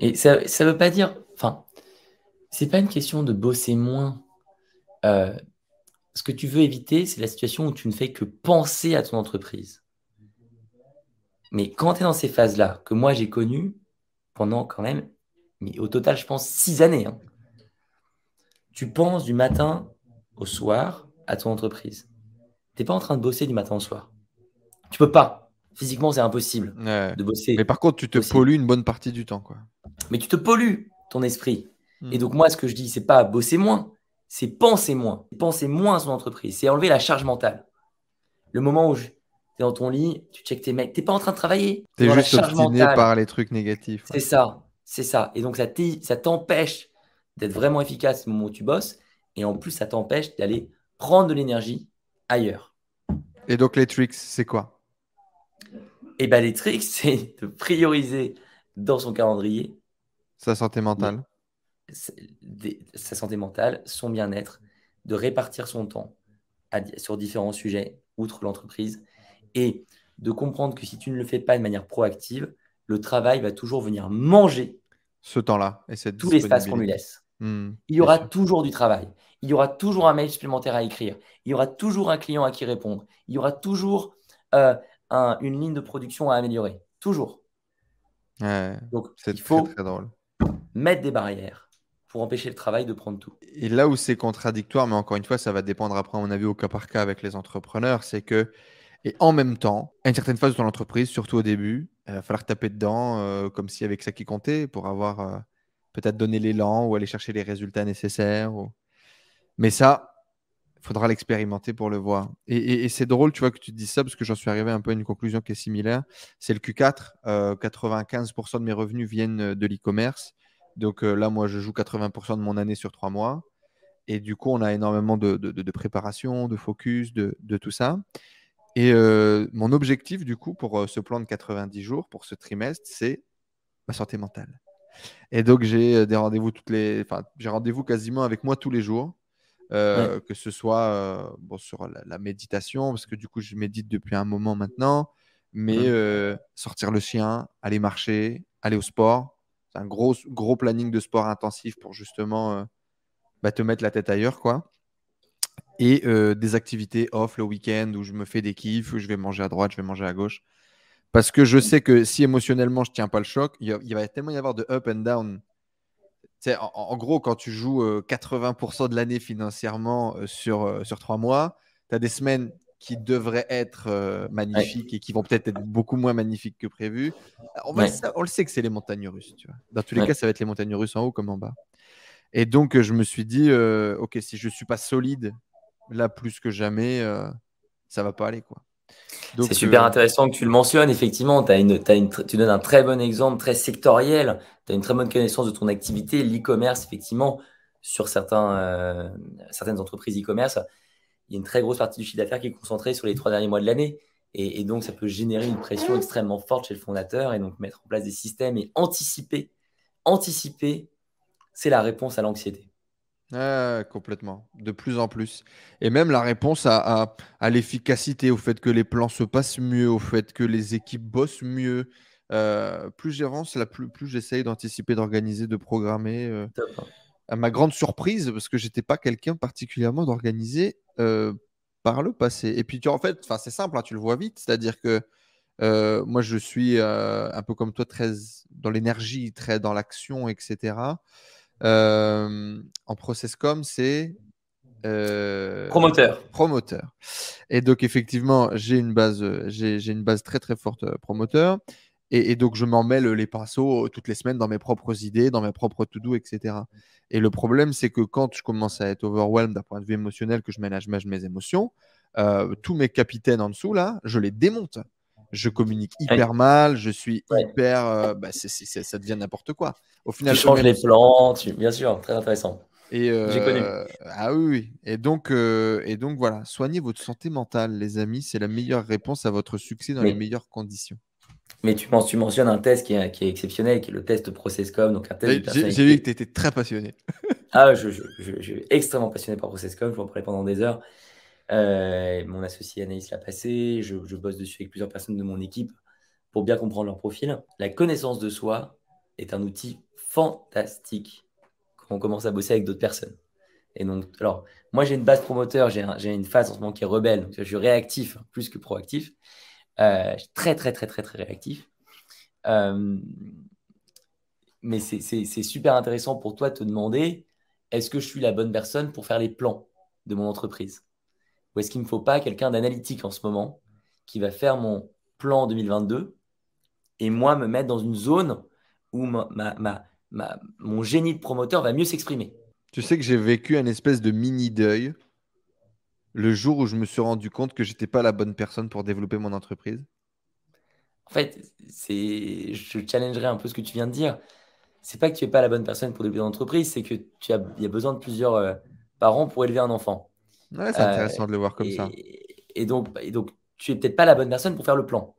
Speaker 2: Et ça ne veut pas dire. Enfin, c'est pas une question de bosser moins. Euh, ce que tu veux éviter, c'est la situation où tu ne fais que penser à ton entreprise. Mais quand tu es dans ces phases-là, que moi j'ai connues pendant quand même, mais au total, je pense, six années, hein, tu penses du matin au soir à ton entreprise. Tu n'es pas en train de bosser du matin au soir. Tu peux pas. Physiquement, c'est impossible de bosser.
Speaker 1: Mais par contre, tu te pollues une bonne partie du temps. Quoi.
Speaker 2: Mais tu te pollues ton esprit. Hmm. Et donc, moi, ce que je dis, c'est pas bosser moins, c'est penser moins. Penser moins à son entreprise. C'est enlever la charge mentale. Le moment où tu es dans ton lit, tu checkes tes mails, tu n'es pas en train de travailler.
Speaker 1: Tu es juste obstiné par les trucs négatifs.
Speaker 2: C'est ça. C'est ça. Et donc, ça t'empêche d'être vraiment efficace au moment où tu bosses. Et en plus, ça t'empêche d'aller prendre de l'énergie ailleurs.
Speaker 1: Et donc, les tricks, c'est quoi?
Speaker 2: Eh bien, les tricks, c'est de prioriser dans son calendrier
Speaker 1: sa santé mentale.
Speaker 2: Sa santé mentale, son bien-être, de répartir son temps sur différents sujets, outre l'entreprise, et de comprendre que si tu ne le fais pas de manière proactive, le travail va toujours venir manger
Speaker 1: ce temps-là
Speaker 2: et cette tout l'espace qu'on lui laisse. Hmm, il y aura toujours du travail. Il y aura toujours un mail supplémentaire à écrire. Il y aura toujours un client à qui répondre. Il y aura toujours euh, une ligne de production à améliorer. Toujours.
Speaker 1: Donc, il faut
Speaker 2: mettre des barrières pour empêcher le travail de prendre tout.
Speaker 1: Et là où c'est contradictoire, mais encore une fois, ça va dépendre après, à mon avis, au cas par cas avec les entrepreneurs, c'est que, et en même temps, à une certaine phase de ton entreprise, surtout au début, il va falloir taper dedans euh, comme si avec ça qui comptait pour avoir euh, peut-être donné l'élan ou aller chercher les résultats nécessaires. Mais ça, il faudra l'expérimenter pour le voir. Et, c'est drôle, tu vois, que tu dis ça parce que j'en suis arrivé un peu à une conclusion qui est similaire. C'est le Q4. 95% euh, de mes revenus viennent de l'e-commerce. Donc là, moi, je joue 80% de mon année sur trois mois. Et du coup, on a énormément de, de préparation, de focus, de, tout ça. Et mon objectif, du coup, pour ce plan de 90 jours, pour ce trimestre, c'est ma santé mentale. Et donc, j'ai des rendez-vous toutes les. Enfin, j'ai rendez-vous quasiment avec moi tous les jours. Que ce soit bon, sur la, méditation, parce que du coup, je médite depuis un moment maintenant, mais sortir le chien, aller marcher, aller au sport. Un gros, gros planning de sport intensif pour justement bah, te mettre la tête ailleurs, quoi et euh, des activités off le week-end où je me fais des kiffs, où je vais manger à droite, je vais manger à gauche. Parce que je sais que si émotionnellement je tiens pas le choc, il, va tellement y avoir de up and down. En, en, gros, quand tu joues 80% euh, de l'année financièrement euh, sur, sur trois mois, tu as des semaines qui devraient être magnifiques et qui vont peut-être être beaucoup moins magnifiques que prévu. On, le sait que c'est les montagnes russes. Tu vois. Dans tous les cas, ça va être les montagnes russes en haut comme en bas. Et donc, je me suis dit, OK, si je ne suis pas solide là plus que jamais, euh, ça va pas aller quoi.
Speaker 2: C'est super euh, intéressant que tu le mentionnes. Effectivement, as une, une, tu donnes un très bon exemple, très sectoriel. Tu as une très bonne connaissance de ton activité. L'e-commerce, effectivement, sur certains, euh, certaines entreprises e-commerce, il y a une très grosse partie du chiffre d'affaires qui est concentrée sur les trois derniers mois de l'année. Et, et, donc, ça peut générer une pression extrêmement forte chez le fondateur. Et donc, mettre en place des systèmes et anticiper. Anticiper, c'est la réponse à l'anxiété
Speaker 1: complètement, de plus en plus. Et même la réponse à, l'efficacité, au fait que les plans se passent mieux, au fait que les équipes bossent mieux. Euh, plus j'avance, plus, plus j'essaye d'anticiper, d'organiser, de programmer. Euh, à ma grande surprise, parce que j'étais pas quelqu'un particulièrement d'organisé euh, par le passé. Et puis, tu, en fait, c'est simple, hein, tu le vois vite. C'est-à-dire que moi, je suis un peu comme toi, très dans l'énergie, très dans l'action, etc. Euh, en processcom, c'est
Speaker 2: euh, promoteur.
Speaker 1: Promoteur. Et donc effectivement, j'ai une base, j'ai une base très très forte promoteur. Et, donc je m'en mêle les pinceaux toutes les semaines dans mes propres idées, dans mes propres to-do, etc. Et le problème, c'est que quand je commence à être overwhelmed d'un point de vue émotionnel, que je ménage mes émotions, tous mes capitaines en dessous là, je les démonte je communique hyper mal, je suis hyper. Euh, bah, ça devient n'importe quoi.
Speaker 2: Au final, tu changes les plans, bien sûr, très intéressant.
Speaker 1: Et J'ai connu. Euh, ah oui, Et donc, euh, et donc voilà, soignez votre santé mentale, les amis. C'est la meilleure réponse à votre succès dans les meilleures conditions.
Speaker 2: Mais tu, penses, tu mentionnes un test qui est, qui est, exceptionnel, qui est le test Processcom. Donc un test
Speaker 1: J'ai vu que tu étais très passionné.
Speaker 2: ah, je, suis extrêmement passionné par Processcom. Je vais en parler pendant des heures. Euh, mon associé Anaïs l'a passé. Je, bosse dessus avec plusieurs personnes de mon équipe pour bien comprendre leur profil. La connaissance de soi est un outil fantastique quand on commence à bosser avec d'autres personnes. Et donc, alors, moi, j'ai une base promoteur, j'ai une phase en ce moment qui est rebelle. Donc, je suis réactif plus que proactif. Euh, très, très, très, très, très réactif. Euh, mais c'est super intéressant pour toi de te demander est-ce que je suis la bonne personne pour faire les plans de mon entreprise? Ou est-ce qu'il ne me faut pas quelqu'un d'analytique en ce moment qui va faire mon plan 2022 et moi me mettre dans une zone où mon génie de promoteur va mieux s'exprimer?
Speaker 1: Tu sais que j'ai vécu un espèce de mini deuil le jour où je me suis rendu compte que j'étais pas la bonne personne pour développer mon entreprise?
Speaker 2: En fait, c'est, je challengerai un peu ce que tu viens de dire. C'est pas que tu n'es pas la bonne personne pour développer ton entreprise, c'est que tu as, y a besoin de plusieurs euh, parents pour élever un enfant.
Speaker 1: Ouais, c'est intéressant de le voir comme
Speaker 2: et,
Speaker 1: ça.
Speaker 2: Et donc, et donc, tu es peut-être pas la bonne personne pour faire le plan.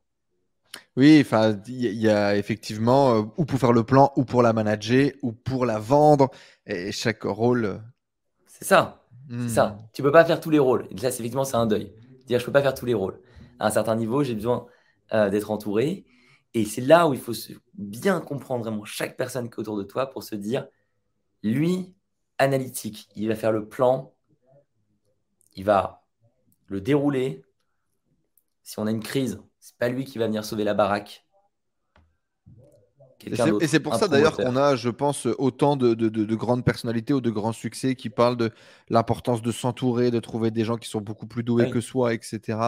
Speaker 1: Oui, enfin, il y, a effectivement euh, ou pour faire le plan, ou pour la manager, ou pour la vendre. Et chaque rôle. Euh,
Speaker 2: c'est ça. C'est ça. Hmm. Tu peux pas faire tous les rôles. Et là, effectivement, c'est un deuil. Dire, je peux pas faire tous les rôles. À un certain niveau, j'ai besoin euh, d'être entouré. Et c'est là où il faut bien comprendre vraiment chaque personne qui est autour de toi pour se dire, lui, analytique, il va faire le plan, il va le dérouler. Si on a une crise, c'est pas lui qui va venir sauver la baraque.
Speaker 1: Et c'est pour ça d'ailleurs qu'on a, je pense, autant de, grandes personnalités ou de grands succès qui parlent de l'importance de s'entourer, de trouver des gens qui sont beaucoup plus doués que soi, etc.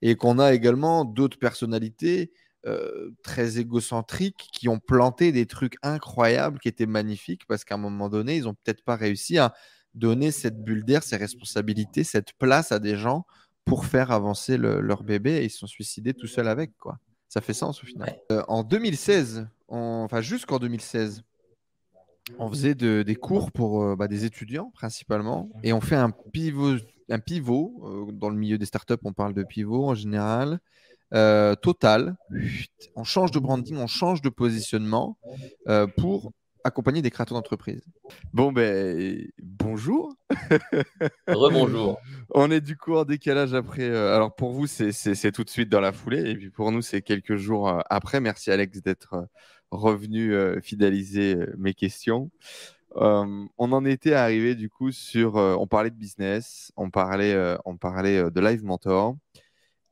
Speaker 1: Et qu'on a également d'autres personnalités euh, très égocentriques qui ont planté des trucs incroyables qui étaient magnifiques parce qu'à un moment donné, ils n'ont peut-être pas réussi à donner cette bulle d'air, ces responsabilités, cette place à des gens pour faire avancer leur bébé et ils se sont suicidés tout seuls avec. quoi. Ça fait sens au final. Euh, en 2016, enfin jusqu'en 2016, on faisait des cours pour euh, bah, des étudiants principalement et on fait un pivot, un pivot euh, dans le milieu des startups, on parle de pivot en général. total, on change de branding, on change de positionnement pour accompagner des créateurs d'entreprise. Bon, ben, bonjour.
Speaker 2: Rebonjour.
Speaker 1: On est du coup en décalage après. Euh, alors pour vous, c'est tout de suite dans la foulée. Et puis pour nous, c'est quelques jours euh, après. Merci Alex d'être euh, revenu fidéliser mes questions. on en était arrivé du coup sur. on parlait de business, on parlait, on parlait de Live Mentor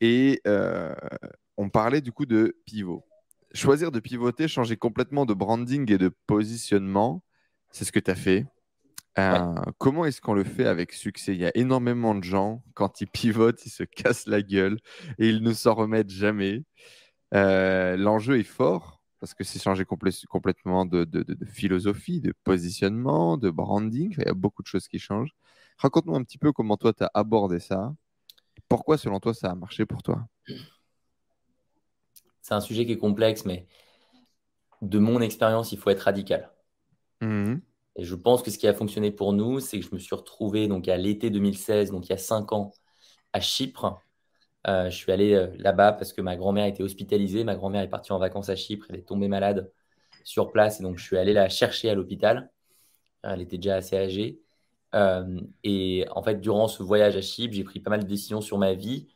Speaker 1: et on parlait du coup de pivot choisir de pivoter, changer complètement de branding et de positionnement, c'est ce que tu as fait. Euh, comment est-ce qu'on le fait avec succès? Il y a énormément de gens, quand ils pivotent, ils se cassent la gueule et ils ne s'en remettent jamais. Euh, l'enjeu est fort parce que c'est changer complètement de, philosophie, de positionnement, de branding. Il y a beaucoup de choses qui changent. Raconte-nous un petit peu comment toi, tu as abordé ça. Pourquoi, selon toi, ça a marché pour toi?
Speaker 2: C'est un sujet qui est complexe, mais de mon expérience, il faut être radical. Mhm. Et je pense que ce qui a fonctionné pour nous, c'est que je me suis retrouvé donc à l'été 2016, donc il y a cinq ans, à Chypre. Euh, je suis allé euh, là-bas parce que ma grand-mère était hospitalisée. Ma grand-mère est partie en vacances à Chypre. Elle est tombée malade sur place. Et donc, je suis allé la chercher à l'hôpital. Elle était déjà assez âgée. Euh, et en fait, durant ce voyage à Chypre, j'ai pris pas mal de décisions sur ma vie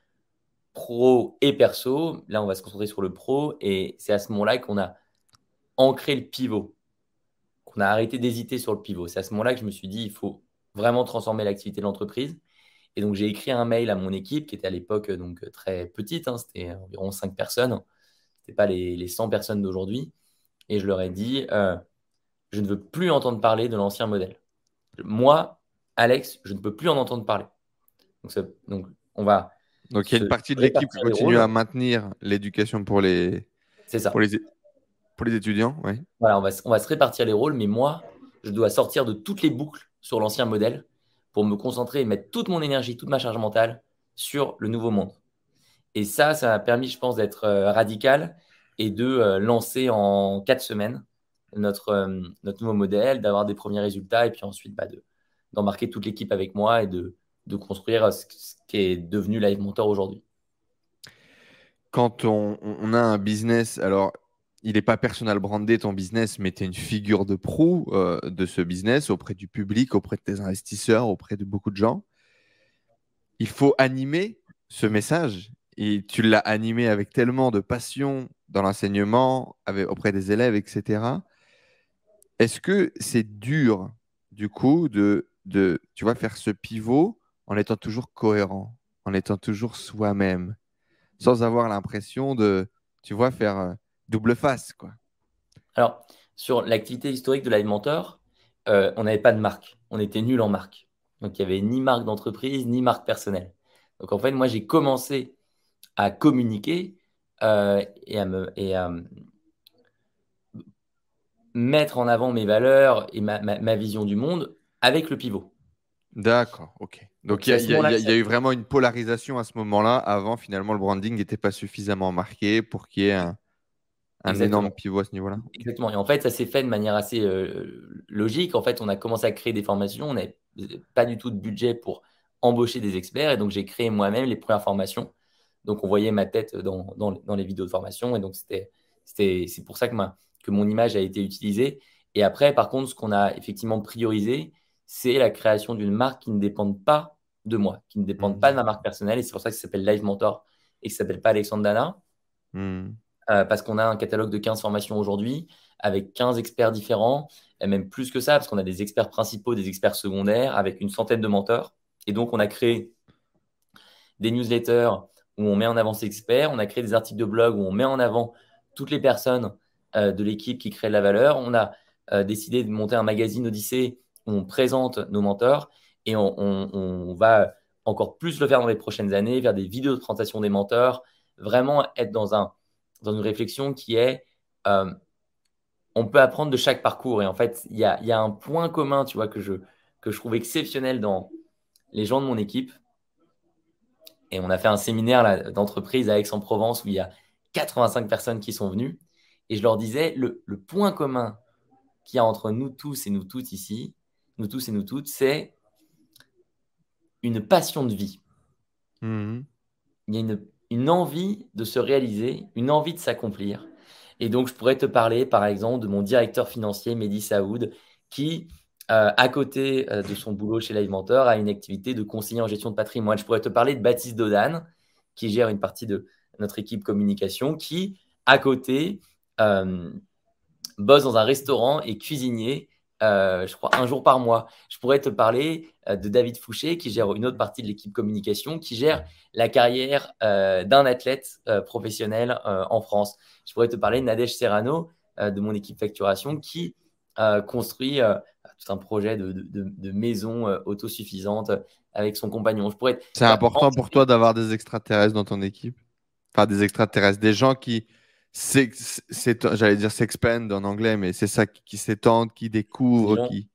Speaker 2: pro et perso. Là, on va se concentrer sur le pro. Et c'est à ce moment-là qu'on a ancré le pivot, qu'on a arrêté d'hésiter sur le pivot. C'est à ce moment-là que je me suis dit, il faut vraiment transformer l'activité de l'entreprise. Et donc, j'ai écrit un mail à mon équipe qui était à l'époque donc très petite, hein. c'était environ 5 personnes, ce n'était pas les, les 100 personnes d'aujourd'hui. et je leur ai dit euh, je ne veux plus entendre parler de l'ancien modèle. Moi, Alex, je ne peux plus en entendre parler. Donc, donc on va.
Speaker 1: Donc il y a une partie de l'équipe qui continue à maintenir l'éducation pour les.
Speaker 2: C'est ça.
Speaker 1: Pour les, pour les étudiants, oui.
Speaker 2: Voilà, on va, on va se répartir les rôles, mais moi, je dois sortir de toutes les boucles sur l'ancien modèle pour me concentrer et mettre toute mon énergie, toute ma charge mentale sur le nouveau monde. Et ça, ça m'a permis, je pense, d'être euh, radical et de euh, lancer en quatre semaines notre, euh, notre nouveau modèle, d'avoir des premiers résultats et puis ensuite bah, d'embarquer toute l'équipe avec moi et de, de construire ce, qui est devenu Live Mentor aujourd'hui.
Speaker 1: Quand on, on, a un business, alors il n'est pas personal brandé ton business, mais tu es une figure de proue de ce business auprès du public, auprès de tes investisseurs, auprès de beaucoup de gens. Il faut animer ce message et tu l'as animé avec tellement de passion dans l'enseignement, auprès des élèves, etc. Est-ce que c'est dur, du coup, de, de, tu vois, faire ce pivot en étant toujours cohérent, en étant toujours soi-même, sans avoir l'impression de, tu vois, faire euh, double face, quoi
Speaker 2: Alors, sur l'activité historique de Live Mentor, euh, on n'avait pas de marque. On était nul en marque. Donc, il n'y avait ni marque d'entreprise, ni marque personnelle. Donc, en fait, moi, j'ai commencé à communiquer euh, et, à me, et à mettre en avant mes valeurs et ma, ma, vision du monde avec le pivot.
Speaker 1: D'accord, ok. Donc il y, y, a eu vraiment une polarisation à ce moment-là. Avant, finalement, le branding n'était pas suffisamment marqué pour qu'il y ait un, un énorme pivot à ce niveau-là.
Speaker 2: Exactement. Et en fait, ça s'est fait de manière assez euh, logique. En fait, on a commencé à créer des formations. On n'avait pas du tout de budget pour embaucher des experts. Et donc, j'ai créé moi-même les premières formations. Donc, on voyait ma tête dans, dans, les vidéos de formation. Et donc, c'était, c'est pour ça que, ma, que mon image a été utilisée. Et après, par contre, ce qu'on a effectivement priorisé, c'est la création d'une marque qui ne dépend pas de moi, qui ne dépend pas de ma marque personnelle. Et c'est pour ça que ça s'appelle Live Mentor et ça s'appelle pas Alexandre Dana. Hmm. Euh, parce qu'on a un catalogue de 15 formations aujourd'hui avec 15 experts différents, et même plus que ça, parce qu'on a des experts principaux, des experts secondaires, avec une centaine de menteurs. Et donc, on a créé des newsletters où on met en avant ces experts, on a créé des articles de blog où on met en avant toutes les personnes euh, de l'équipe qui créent de la valeur. On a euh, décidé de monter un magazine Odyssée où on présente nos menteurs et on, on, va encore plus le faire dans les prochaines années, vers des vidéos de présentation des menteurs, vraiment être dans un dans une réflexion qui est euh, on peut apprendre de chaque parcours. Et en fait, il y a, y a, un point commun, tu vois, que je, que je trouve exceptionnel dans les gens de mon équipe. Et on a fait un séminaire d'entreprise à Aix-en-Provence où il y a 85 personnes qui sont venues. Et je leur disais, le, le point commun qu'il y a entre nous tous et nous toutes ici, nous tous et nous toutes, c'est une passion de vie. Mmh. Il y a une une envie de se réaliser, une envie de s'accomplir. Et donc, je pourrais te parler, par exemple, de mon directeur financier, Mehdi Saoud, qui, euh, à côté euh, de son boulot chez Live Mentor, a une activité de conseiller en gestion de patrimoine. Je pourrais te parler de Baptiste Dodan, qui gère une partie de notre équipe communication, qui, à côté, euh, bosse dans un restaurant et cuisinier euh, je crois, un jour par mois. Je pourrais te parler euh, de David Fouché, qui gère une autre partie de l'équipe communication, qui gère la carrière euh, d'un athlète professionnel en France. Je pourrais te parler de Nadège Serrano, de mon équipe facturation, qui construit tout un projet de, de maison autosuffisante avec son compagnon. Je pourrais...
Speaker 1: C'est important pour toi d'avoir des extraterrestres dans ton équipe? Enfin, des extraterrestres, des gens qui j'allais dire s'expand en anglais, mais c'est ça qui, s'étendent, qui découvrent, qui.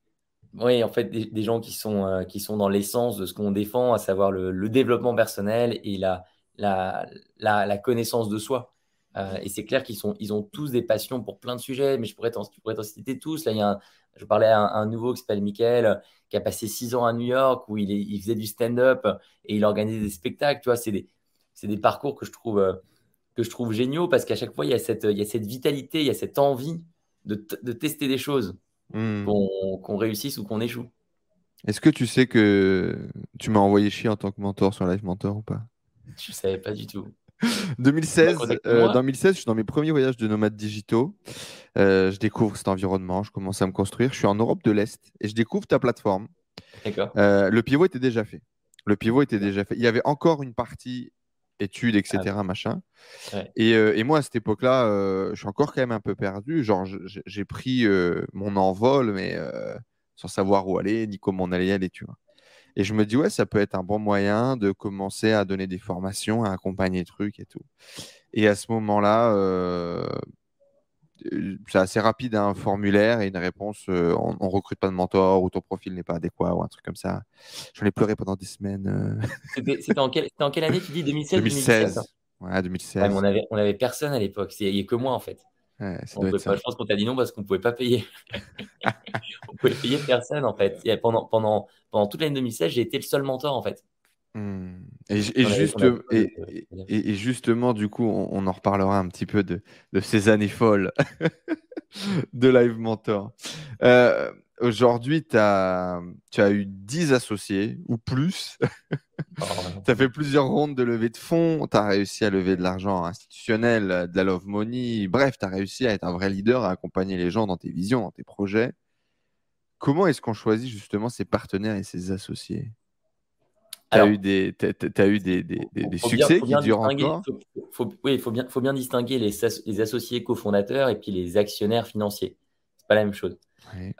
Speaker 2: Oui, en fait, des, gens qui sont, euh, qui sont dans l'essence de ce qu'on défend, à savoir le, développement personnel et la, la, la, connaissance de soi. Euh, et c'est clair qu'ils sont, ils ont tous des passions pour plein de sujets, mais je pourrais t'en, citer tous. Là, il y a je parlais à un, nouveau qui s'appelle Michael, qui a passé six ans à New York, où il, il faisait du stand-up et il organisait des spectacles. Tu vois, c'est des, c'est des parcours que je trouve euh, que je trouve géniaux parce qu'à chaque fois, il y, a cette, il y a cette vitalité, il y a cette envie de, de tester des choses, hmm. qu'on réussisse ou qu'on échoue.
Speaker 1: Est-ce que tu sais que tu m'as envoyé chier en tant que mentor sur Live Mentor ou pas?
Speaker 2: Je ne savais pas du tout.
Speaker 1: 2016, euh, dans 2016, je suis dans mes premiers voyages de nomades digitaux. Euh, je découvre cet environnement, je commence à me construire. Je suis en Europe de l'Est et je découvre ta plateforme. Euh, le pivot était déjà fait. Le pivot était déjà fait. Il y avait encore une partie études, etc. machin. Et, moi, à cette époque-là, je suis encore quand même un peu perdu. Genre, j'ai pris mon envol, mais sans savoir où aller, ni comment on allait y aller, tu vois. Et je me dis, ouais, ça peut être un bon moyen de commencer à donner des formations, à accompagner les trucs et tout. Et à ce moment-là, euh, c'est assez rapide, un formulaire et une réponse euh, on, ne recrute pas de mentor ou ton profil n'est pas adéquat ou un truc comme ça. J'en ai pleuré pendant des semaines. Euh.
Speaker 2: C'était en, en, quelle année tu dis? 2016
Speaker 1: 2016. Ouais, 2016.
Speaker 2: on, avait, on avait personne à l'époque. Il n'y a que moi en fait. je pense qu'on t'a dit non parce qu'on ne pouvait pas payer. on pouvait payer personne en fait. pendant, pendant, pendant toute l'année 2016, j'ai été le seul mentor en fait.
Speaker 1: Hmm. Et, juste, et, justement, du coup, on, en reparlera un petit peu de, ces années folles de Live Mentor. Euh, aujourd'hui, tu as, eu 10 associés ou plus. tu as fait plusieurs rondes de levée de fonds. Tu as réussi à lever de l'argent institutionnel, de la love money. Bref, tu as réussi à être un vrai leader, à accompagner les gens dans tes visions, dans tes projets. Comment est-ce qu'on choisit justement ses partenaires et ses associés? Tu as, eu des, as eu des, des, des succès qui durent encore
Speaker 2: Oui, il faut bien, faut bien distinguer les, les associés cofondateurs et puis les actionnaires financiers. C'est pas la même chose.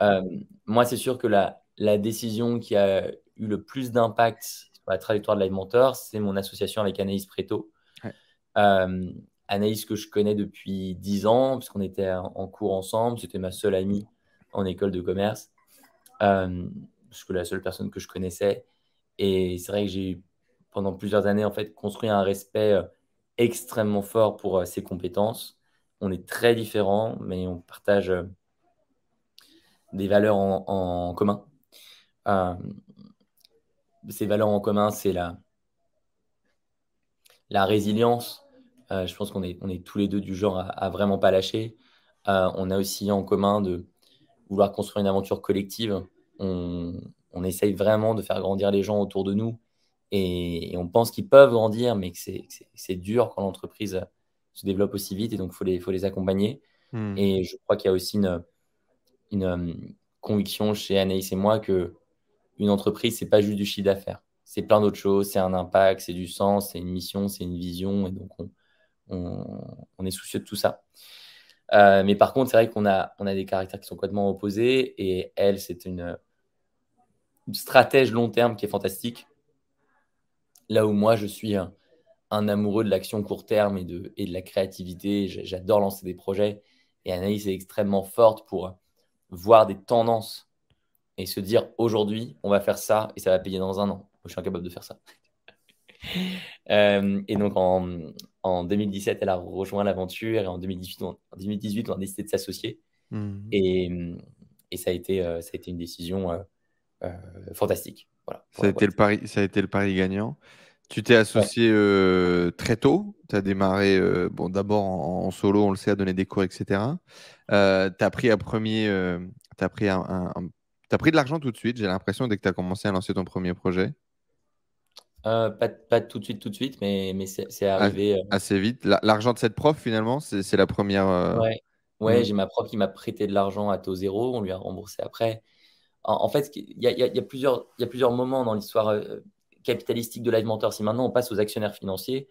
Speaker 2: Euh, moi, c'est sûr que la, la, décision qui a eu le plus d'impact sur la trajectoire de Live Mentor, c'est mon association avec Anaïs Preto. Euh, Anaïs que je connais depuis 10 ans, puisqu'on était en cours ensemble. C'était ma seule amie en école de commerce. Euh, parce que la seule personne que je connaissais. Et c'est vrai que j'ai pendant plusieurs années en fait construit un respect euh, extrêmement fort pour euh, ses compétences. On est très différents, mais on partage euh, des valeurs en, commun. ces valeurs en commun, c'est la, la résilience. je pense qu'on est, on est tous les deux du genre à, vraiment pas lâcher. on a aussi en commun de vouloir construire une aventure collective. On, on essaye vraiment de faire grandir les gens autour de nous et, on pense qu'ils peuvent grandir, mais que c'est dur quand l'entreprise se développe aussi vite et donc il faut les, faut les accompagner. Hmm. Et je crois qu'il y a aussi une, une, euh, conviction chez Anaïs et moi que une entreprise, c'est pas juste du chiffre d'affaires. C'est plein d'autres choses, c'est un impact, c'est du sens, c'est une mission, c'est une vision, et donc on, est soucieux de tout ça. Euh, mais par contre, c'est vrai qu'on a, on a des caractères qui sont complètement opposés, et elle, c'est une, stratège long terme qui est fantastique. Là où moi, je suis un, amoureux de l'action court terme et de, et de la créativité. J'adore lancer des projets. Et Anaïs est extrêmement forte pour voir des tendances et se dire aujourd'hui, on va faire ça et ça va payer dans un an. je suis incapable de faire ça. Euh, et donc en, 2017, elle a rejoint l'aventure et en 2018, on, 2018, on a décidé de s'associer. Mmh. Et, et, ça, a été, euh, ça a été une décision euh, fantastique. Voilà,
Speaker 1: ça, a été le pari, ça a été le pari gagnant. Tu t'es associé euh, très tôt. Tu as démarré euh, bon, d'abord en, solo, on le sait, à donner des cours, etc. tu as pris un premier. as pris, un, as pris de l'argent tout de suite, j'ai l'impression, dès que tu as commencé à lancer ton premier projet?
Speaker 2: pas, pas, tout de suite, tout de suite, mais, mais c'est arrivé.
Speaker 1: Assez vite. L'argent de cette prof, finalement, c'est la première.
Speaker 2: Ouais, ouais hmm. j'ai ma prof qui m'a prêté de l'argent à taux zéro. On lui a remboursé après en, fait, il y, a, plusieurs, il y a plusieurs moments dans l'histoire euh, capitalistique de Live Mentor. Si maintenant on passe aux actionnaires financiers,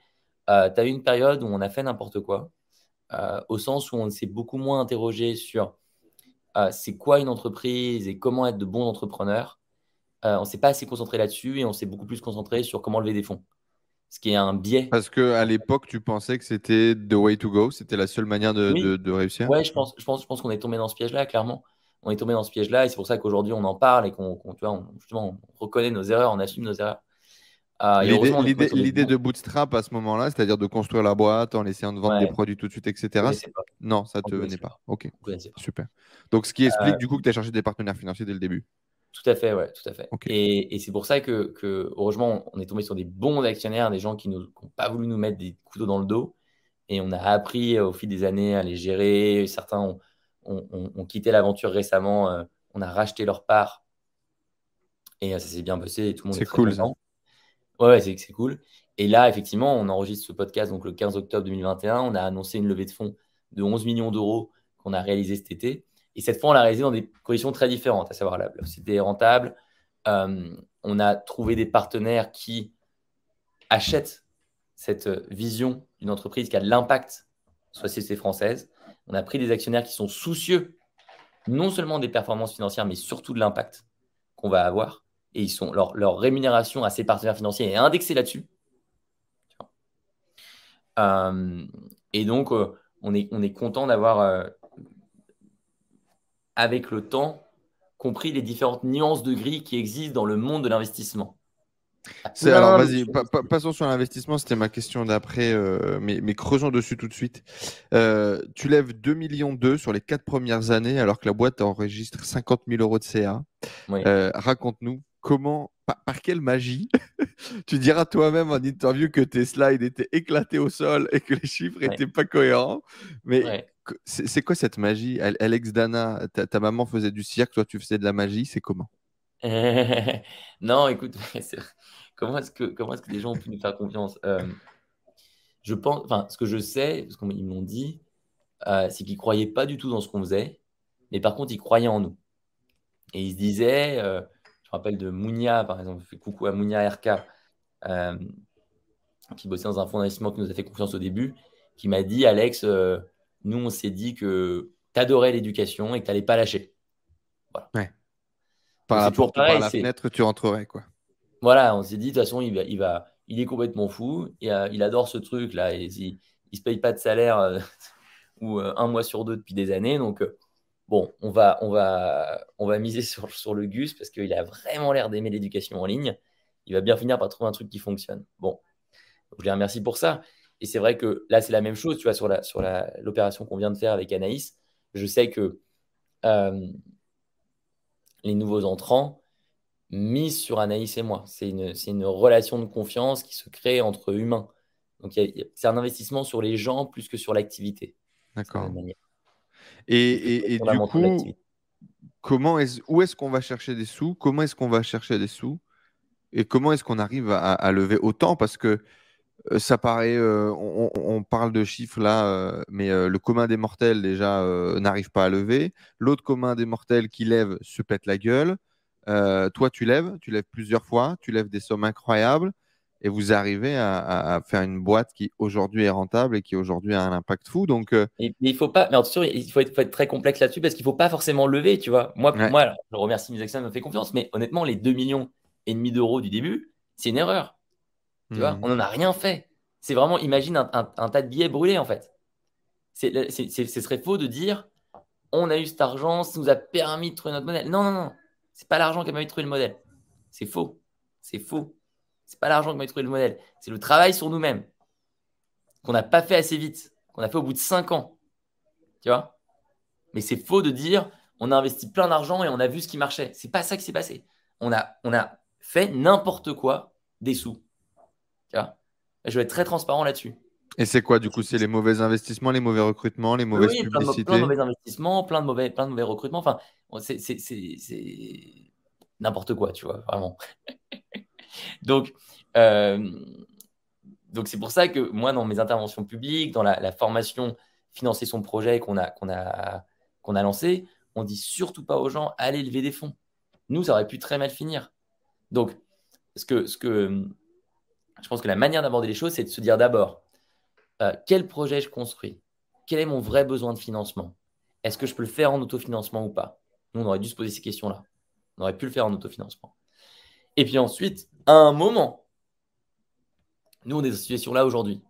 Speaker 2: euh, tu as eu une période où on a fait n'importe quoi, euh, au sens où on s'est beaucoup moins interrogé sur c'est quoi une entreprise et comment être de bons entrepreneurs. on ne s'est pas assez concentré là-dessus et on s'est beaucoup plus concentré sur comment lever des fonds. Ce qui est un biais.
Speaker 1: Parce qu'à l'époque, tu pensais que c'était the way to go, c'était la seule manière de, de, réussir?
Speaker 2: Ouais, je pense, je pense, je pense qu'on est tombé dans ce piège-là, clairement on est tombé dans ce piège-là et c'est pour ça qu'aujourd'hui on en parle et qu'on justement on reconnaît nos erreurs, on assume nos erreurs.
Speaker 1: Euh, l'idée de bootstrap à ce moment-là, c'est-à-dire de construire la boîte en essayant de vendre des produits tout de suite, etc. Non, ça ne te venait pas. Ok, super. Donc ce qui explique euh, du coup que tu as cherché des partenaires financiers dès le début.
Speaker 2: Tout à fait, ouais, tout à fait. Et, c'est pour ça que, heureusement, on est tombé sur des bons actionnaires, des gens qui n'ont pas voulu nous mettre des couteaux dans le dos. Et on a appris au fil des années à les gérer. Certains ont, ont, quitté l'aventure récemment, euh, on a racheté leur part et euh, ça s'est bien passé et tout le monde
Speaker 1: est, cool.
Speaker 2: Ouais, c'est cool. Et là, effectivement, on enregistre ce podcast donc le 15 octobre 2021. On a annoncé une levée de fonds de 11 millions d'euros qu'on a réalisé cet été. Et cette fois, on l'a réalisé dans des conditions très différentes, à savoir la c'était rentable. Euh, on a trouvé des partenaires qui achètent cette vision d'une entreprise qui a de l'impact sur la société française. On a pris des actionnaires qui sont soucieux non seulement des performances financières, mais surtout de l'impact qu'on va avoir. Et ils sont, leur, rémunération à ces partenaires financiers est indexée là-dessus. Euh, et donc, euh, on, est, on est content d'avoir, euh, avec le temps, compris les différentes nuances de gris qui existent dans le monde de l'investissement.
Speaker 1: Alors vas-y, passons sur l'investissement, c'était ma question d'après, mais, mais, creusons dessus tout de suite. tu lèves 2 millions d'euros sur les 4 premières années alors que la boîte enregistre 50 000 euros de CA. Raconte-nous comment, par, quelle magie, tu diras toi-même en interview que tes slides étaient éclatés au sol et que les chiffres n'étaient pas cohérents. Mais c'est quoi cette magie? Alex Dana, ta, maman faisait du cirque, toi tu faisais de la magie, c'est comment?
Speaker 2: Non, écoute, comment est-ce que, comment est que les gens ont pu nous faire confiance? Je pense, enfin, ce que je sais, ce qu'ils m'ont dit, euh, c'est qu'ils croyaient pas du tout dans ce qu'on faisait, mais par contre, ils croyaient en nous. Et ils se disaient, euh, je me rappelle de Mounia, par exemple, je fais coucou à Mounia RK, qui bossait dans un fonds d'investissement qui nous a fait confiance au début, qui m'a dit Alex, euh, nous, on s'est dit que tu adorais l'éducation et que tu n'allais pas lâcher.
Speaker 1: Ouais. Par rapport par la fenêtre, tu rentrerais. quoi.
Speaker 2: Voilà, on s'est dit, de toute façon, il, va, il, va, il est complètement fou, et, euh, il adore ce truc-là, et il ne se paye pas de salaire ou un mois sur deux depuis des années, donc bon, on va, on va, on va miser sur, sur le Gus parce qu'il a vraiment l'air d'aimer l'éducation en ligne. Il va bien finir par trouver un truc qui fonctionne. Bon, je les remercie pour ça. Et c'est vrai que là, c'est la même chose, tu vois, sur la, sur l'opération qu'on vient de faire avec Anaïs. Je sais que euh, les nouveaux entrants misent sur Anaïs et moi. C'est une, une, relation de confiance qui se crée entre humains. Donc, c'est un investissement sur les gens plus que sur l'activité.
Speaker 1: D'accord. Et, du coup, comment est où est-ce qu'on va chercher des sous? Comment est-ce qu'on va chercher des sous? Et comment est-ce qu'on arrive à, lever autant? Parce que ça paraît, euh, on, parle de chiffres là, euh, mais le commun des mortels déjà n'arrive pas à lever. L'autre commun des mortels qui lève se pète la gueule. toi, tu lèves, tu lèves plusieurs fois, tu lèves des sommes incroyables et vous arrivez à, faire une boîte qui aujourd'hui est rentable et qui aujourd'hui a un impact fou. Donc,
Speaker 2: euh, il faut pas, mais attention, il faut être, très complexe là-dessus parce qu'il faut pas forcément lever, tu vois. Moi, moi, je remercie mes actionnaires de me fait confiance, mais honnêtement, les 2 millions et demi d'euros du début, c'est une erreur. Tu vois, hmm. on n'en a rien fait. C'est vraiment, imagine un, tas de billets brûlés en fait. C'est, ce serait faux de dire, on a eu cet argent, ça nous a permis de trouver notre modèle. Non, non, non, c'est pas l'argent qui a permis de trouver le modèle. C'est faux. C'est faux. C'est pas l'argent qui m'a trouvé le modèle, c'est le travail sur nous-mêmes qu'on n'a pas fait assez vite, qu'on a fait au bout de 5 ans. Tu vois? Mais c'est faux de dire on a investi plein d'argent et on a vu ce qui marchait. C'est pas ça qui s'est passé. On a, on a fait n'importe quoi des sous. Je vais être très transparent là-dessus.
Speaker 1: Et c'est quoi du coup C'est les mauvais investissements, les mauvais recrutements, les mauvaises oui, publicités
Speaker 2: plein de, mauvais investissements, plein de mauvais, plein de mauvais recrutements. Enfin, c'est n'importe quoi, tu vois, vraiment. donc, euh, donc c'est pour ça que moi, dans mes interventions publiques, dans la, formation financer son projet qu'on a, qu'on a, qu'on a lancé, on dit surtout pas aux gens allez lever des fonds. Nous, ça aurait pu très mal finir. Donc, ce que, ce que je pense que la manière d'aborder les choses, c'est de se dire d'abord euh, quel projet je construis, quel est mon vrai besoin de financement, est-ce que je peux le faire en autofinancement ou pas? Nous, on aurait dû se poser ces questions-là. On aurait pu le faire en autofinancement. Et puis ensuite, à un moment, nous, on est dans cette situation-là aujourd'hui.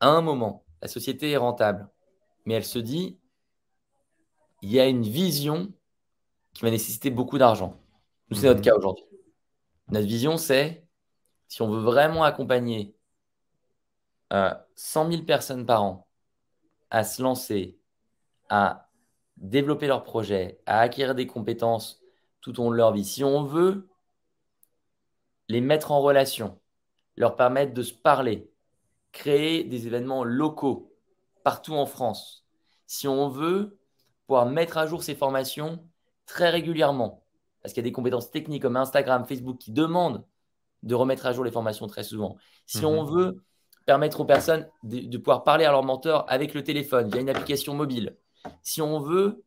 Speaker 2: À un moment, la société est rentable, mais elle se dit, il y a une vision qui va nécessiter beaucoup d'argent. Nous, c'est notre mhm. cas aujourd'hui. Notre vision, c'est, si on veut vraiment accompagner 100 euh, 000 personnes par an à se lancer, à développer leur projet, à acquérir des compétences tout au long de leur vie, si on veut les mettre en relation, leur permettre de se parler, créer des événements locaux partout en France. Si on veut pouvoir mettre à jour ces formations très régulièrement, parce qu'il y a des compétences techniques comme Instagram, Facebook qui demandent de remettre à jour les formations très souvent. Si on mhm. veut permettre aux personnes de, pouvoir parler à leur mentor avec le téléphone via une application mobile. Si on veut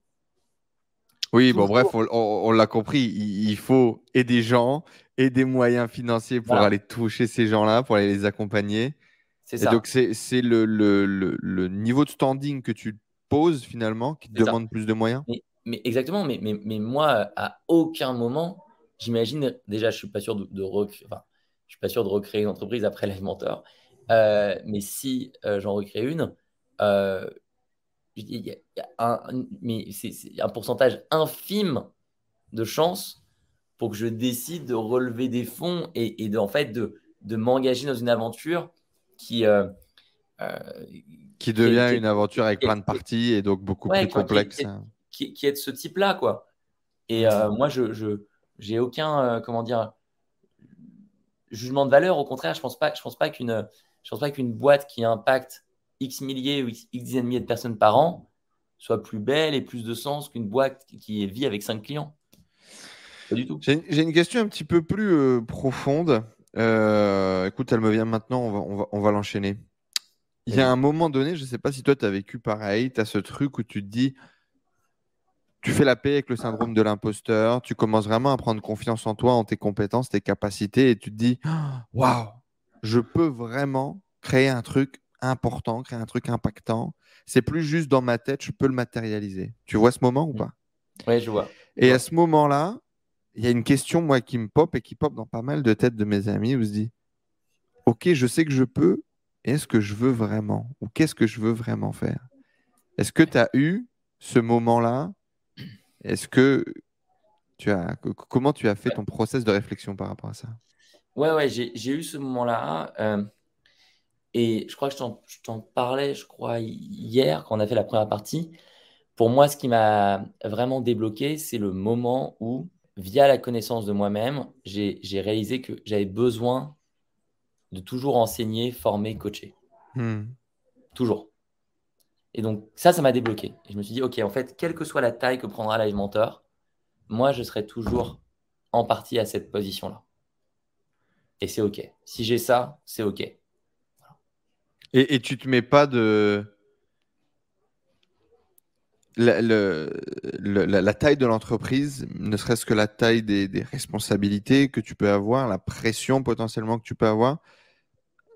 Speaker 1: oui, bon, bref, on, l'a compris. Il, faut aider des gens et des moyens financiers pour aller toucher ces gens-là, pour aller les accompagner. C'est ça. donc, c'est le, le, le, niveau de standing que tu poses finalement qui demande plus de moyens?
Speaker 2: Mais, Exactement, mais, mais, mais, moi, à aucun moment, j'imagine, déjà, je ne suis pas sûr de, de recréer, enfin, je suis pas sûr de recréer une entreprise après l'alimenteur. Euh, mais si euh, j'en recrée une, euh, il y, a un, mais c'est, un pourcentage infime de chances pour que je décide de relever des fonds et, et de, en fait, de, de m'engager dans une aventure qui, euh,
Speaker 1: qui devient une aventure avec plein de parties et donc beaucoup plus complexe.
Speaker 2: Qui, qui, est de ce type-là, quoi. Et euh, moi, je, je j'ai aucun, comment dire, jugement de valeur. Au contraire, je pense pas, je pense pas qu'une, je pense pas qu'une boîte qui impacte X milliers ou X, dizaines de milliers de personnes par an soit plus belle et plus de sens qu'une boîte qui vit avec 5 clients. Pas du tout.
Speaker 1: J'ai une question un petit peu plus profonde. Euh, écoute, elle me vient maintenant, on va, on va, on va l'enchaîner. Il y a un moment donné, je ne sais pas si toi tu as vécu pareil, tu as ce truc où tu te dis, tu fais la paix avec le syndrome de l'imposteur, tu commences vraiment à prendre confiance en toi, en tes compétences, tes capacités, et tu te dis, waouh, je peux vraiment créer un truc important, créer un truc impactant. C'est plus juste dans ma tête, je peux le matérialiser. Tu vois ce moment ou pas?
Speaker 2: Oui, je vois.
Speaker 1: Et à ce moment-là, il y a une question, moi, qui me pop et qui pop dans pas mal de têtes de mes amis où je dis Ok, je sais que je peux, est-ce que je veux vraiment? Ou qu'est-ce que je veux vraiment faire? Est-ce que tu as eu ce moment-là Est-ce que tu as. Comment tu as fait ton process de réflexion par rapport à ça?
Speaker 2: Ouais, ouais, j'ai eu ce moment-là. Euh, et je crois que je t'en parlais, je crois, hier, quand on a fait la première partie. Pour moi, ce qui m'a vraiment débloqué, c'est le moment où via la connaissance de moi-même, j'ai réalisé que j'avais besoin de toujours enseigner, former, coacher. Hmm. Toujours. Et donc, ça, ça m'a débloqué. je me suis dit, OK, en fait, quelle que soit la taille que prendra Live Mentor, moi, je serai toujours en partie à cette position-là. Et c'est OK. Si j'ai ça, c'est OK. Et,
Speaker 1: et tu te mets pas de la, la, taille de l'entreprise, ne serait-ce que la taille des, responsabilités que tu peux avoir, la pression potentiellement que tu peux avoir,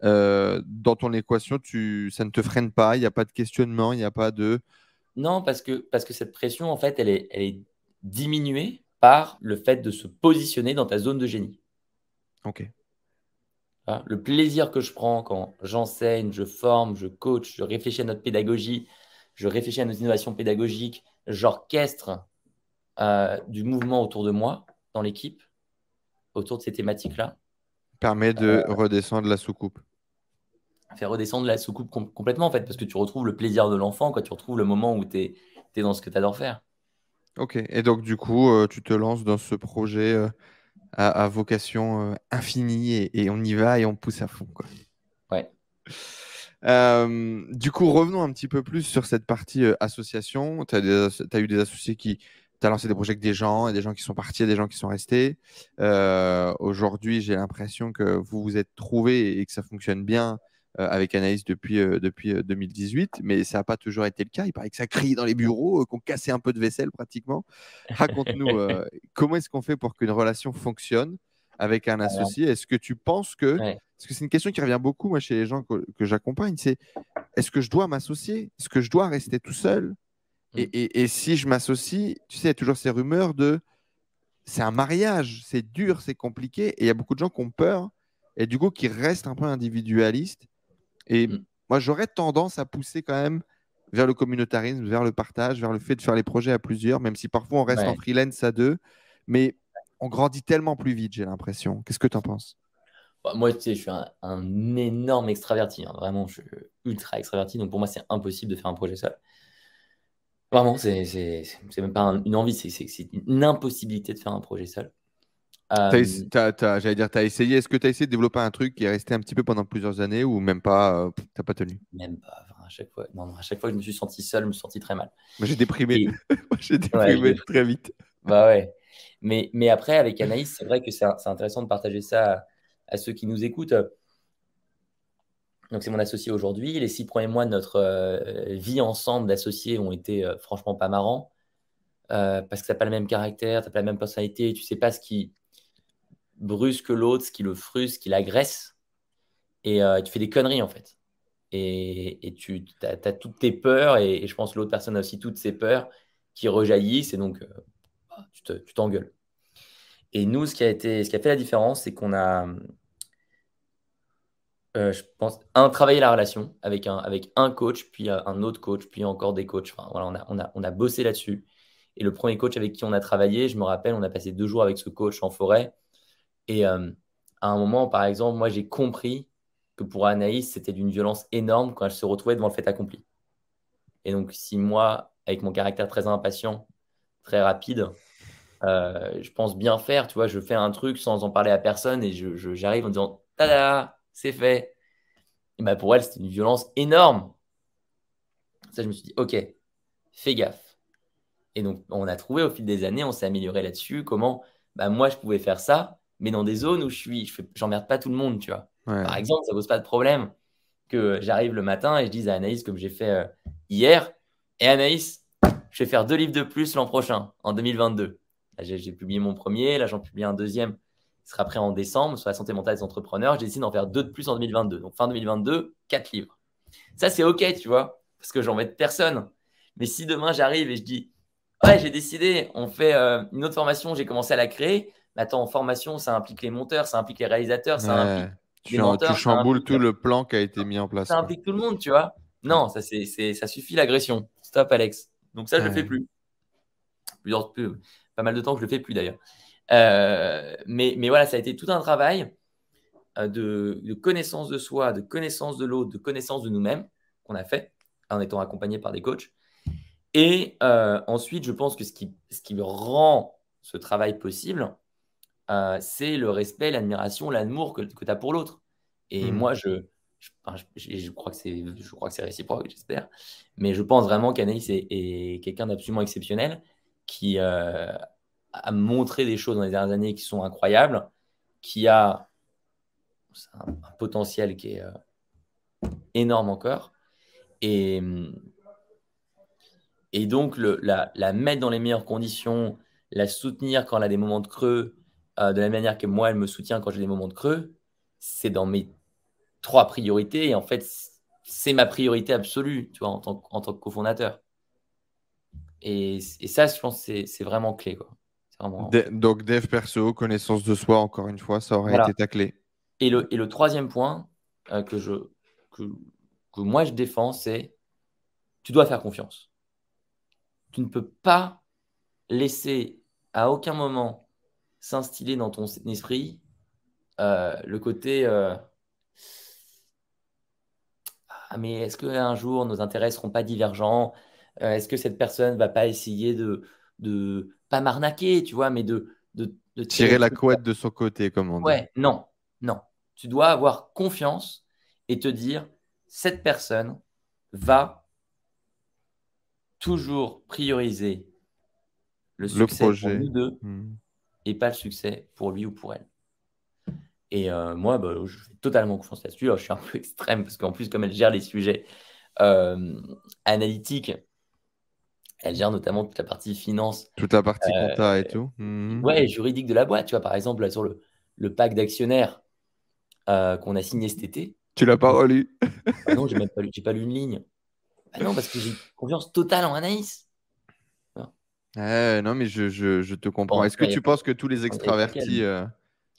Speaker 1: euh, dans ton équation, tu, ça ne te freine pas, il n'y a pas de questionnement, il n'y a pas de...
Speaker 2: Non, parce que, parce que cette pression, en fait, elle est, elle est diminuée par le fait de se positionner dans ta zone de génie.
Speaker 1: Ok.
Speaker 2: Le plaisir que je prends quand j'enseigne, je forme, je coach, je réfléchis à notre pédagogie, je réfléchis à nos innovations pédagogiques, j'orchestre euh, du mouvement autour de moi, dans l'équipe, autour de ces thématiques-là.
Speaker 1: Permet de euh, redescendre la soucoupe.
Speaker 2: Faire redescendre la soucoupe complètement, en fait, parce que tu retrouves le plaisir de l'enfant, tu retrouves le moment où tu es, dans ce que tu adores faire.
Speaker 1: Ok, et donc du coup, euh, tu te lances dans ce projet à, vocation infinie et, et, on y va et on pousse à fond. Quoi.
Speaker 2: Ouais.
Speaker 1: Euh, du coup, revenons un petit peu plus sur cette partie euh, association. Tu as, eu des associés qui. Tu as lancé des projets avec des gens, et des gens qui sont partis, et des gens qui sont restés. Euh, aujourd'hui, j'ai l'impression que vous vous êtes trouvés et que ça fonctionne bien avec Anaïs depuis, depuis 2018, mais ça n'a pas toujours été le cas. Il paraît que ça crie dans les bureaux, qu'on cassait un peu de vaisselle pratiquement. Raconte-nous comment est-ce qu'on fait pour qu'une relation fonctionne avec un associé? Est-ce que tu penses que parce que c'est une question qui revient beaucoup, moi, chez les gens que, j'accompagne, c'est est-ce que je dois m'associer? Est-ce que je dois rester tout seul? Mm. et, si je m'associe, tu sais, il y a toujours ces rumeurs de c'est un mariage, c'est dur, c'est compliqué, et il y a beaucoup de gens qui ont peur, et du coup, qui restent un peu individualistes. Et mm. moi, j'aurais tendance à pousser quand même vers le communautarisme, vers le partage, vers le fait de faire les projets à plusieurs, même si parfois on reste en freelance à deux. Mais on grandit tellement plus vite, j'ai l'impression. Qu'est-ce que tu en penses?
Speaker 2: Bah, moi, tu sais, je suis un, énorme extraverti. Hein. Vraiment, je suis ultra extraverti. Donc, pour moi, c'est impossible de faire un projet seul. Vraiment, c'est même pas une envie, c'est une impossibilité de faire un projet seul.
Speaker 1: Euh, j'allais dire, tu as essayé. Est-ce que tu as essayé de développer un truc qui est resté un petit peu pendant plusieurs années ou même pas euh, Tu n'as pas tenu?
Speaker 2: Même pas. à, chaque fois, non, à chaque fois que je me suis senti seul, je me suis senti très mal.
Speaker 1: J'ai déprimé. j'ai déprimé très vite.
Speaker 2: Bah ouais. Mais, mais après, avec Anaïs, c'est vrai que c'est intéressant de partager ça à ceux qui nous écoutent. Donc, c'est mon associé aujourd'hui. Les six premiers mois de notre euh, vie ensemble d'associés ont été euh, franchement pas marrants euh, parce que tu n'as pas le même caractère, tu n'as pas la même personnalité, tu sais pas ce qui. Brusque l'autre, ce qui le frustre, ce qui l'agresse. Et euh, tu fais des conneries en fait. Et, tu as, toutes tes peurs, et, je pense que l'autre personne a aussi toutes ses peurs qui rejaillissent, et donc bah, tu t'engueules. et nous, ce qui a, été, ce qui a fait la différence, c'est qu'on a, euh, je pense, un, travailler la relation avec un, avec un coach, puis euh, un autre coach, puis encore des coachs. Voilà, on, a, on, a, on a bossé là-dessus. Et le premier coach avec qui on a travaillé, je me rappelle, on a passé deux jours avec ce coach en forêt. Et euh, à un moment, par exemple, moi, j'ai compris que pour Anaïs, c'était d'une violence énorme quand elle se retrouvait devant le fait accompli. Et donc, si moi, avec mon caractère très impatient, très rapide, je pense bien faire, tu vois, je fais un truc sans en parler à personne et j'arrive en disant Tada c'est fait. Et bah pour elle, c'était une violence énorme. Ça, je me suis dit, ok, fais gaffe. Et donc, on a trouvé au fil des années, on s'est amélioré là-dessus, comment bah, moi, je pouvais faire ça, mais dans des zones où je suis, je j'emmerde pas tout le monde, tu vois. Par exemple, ça pose pas de problème que j'arrive le matin et je dise à Anaïs, comme j'ai fait euh, hier, et Anaïs, je vais faire deux livres de plus l'an prochain, en 2022. j'ai publié mon premier, là, j'en publie un deuxième sera prêt en décembre sur la santé mentale des entrepreneurs. J'ai décidé d'en faire deux de plus en 2022. Donc fin 2022, quatre livres. Ça, c'est OK, tu vois, parce que j'en de personne. Mais si demain j'arrive et je dis, ouais, j'ai décidé, on fait euh, une autre formation, j'ai commencé à la créer. Attends, en formation, ça implique les monteurs, ça implique les réalisateurs, ça implique
Speaker 1: les menteurs. Tu chamboules tout le plan qui a été mis en place.
Speaker 2: Ça implique tout le monde, tu vois. Non, ça, c'est, ça suffit l'agression. Stop, Alex. Donc ça, je ne le fais plus. Plusieurs, pas mal de temps que je ne le fais plus d'ailleurs. Euh, mais, mais voilà, ça a été tout un travail euh, de, connaissance de soi, de connaissance de l'autre, de connaissance de nous-mêmes qu'on a fait en étant accompagné par des coachs. Et euh, ensuite, je pense que ce qui, ce qui rend ce travail possible, c'est le respect, l'admiration, l'amour que, que tu as pour l'autre. Et mmh. moi, je, je, je, crois que c'est, je crois que c'est réciproque, j'espère. Mais je pense vraiment qu'Anaïs est, est quelqu'un d'absolument exceptionnel qui à montrer des choses dans les dernières années qui sont incroyables, qui a un, potentiel qui est euh, énorme encore. Et, et donc, le, la, la, mettre dans les meilleures conditions, la soutenir quand elle a des moments de creux, euh, de la manière que moi, elle me soutient quand j'ai des moments de creux, c'est dans mes trois priorités. Et en fait, c'est ma priorité absolue, tu vois, en tant, en tant que cofondateur. Et, et, ça, je pense, c'est vraiment clé. Quoi
Speaker 1: donc, dev perso, connaissance de soi, encore une fois, ça aurait été ta clé.
Speaker 2: Et le, et le troisième point euh, que, je, que, que moi je défends, c'est tu dois faire confiance. Tu ne peux pas laisser à aucun moment s'instiller dans ton esprit euh, le côté euh, ah, mais est-ce qu'un jour nos intérêts ne seront pas divergents? Est-ce que cette personne ne va pas essayer de, de pas m'arnaquer, tu vois, mais de, de,
Speaker 1: tirer, la couette de son côté, comme on dit.
Speaker 2: Ouais, non, non. Tu dois avoir confiance et te dire cette personne va toujours prioriser le succès pour nous deux hmm. Et pas le succès pour lui ou pour elle. Et euh, moi, bah, je fais totalement confiance là-dessus. Je suis un peu extrême parce qu'en plus, comme elle gère les sujets euh, analytiques, elle gère notamment toute la partie finance.
Speaker 1: Toute la partie euh, compta et tout.
Speaker 2: Mhm. Ouais, juridique de la boîte. Tu vois, par exemple, sur le, le pack d'actionnaires euh, qu'on a signé cet été.
Speaker 1: Tu l'as pas relu
Speaker 2: ah Non, j'ai même pas lu, pas lu une ligne. Ah non, parce que j'ai confiance totale en Anaïs.
Speaker 1: Non, mais je, je, je te comprends. Est-ce que tu penses que tous les extravertis, euh,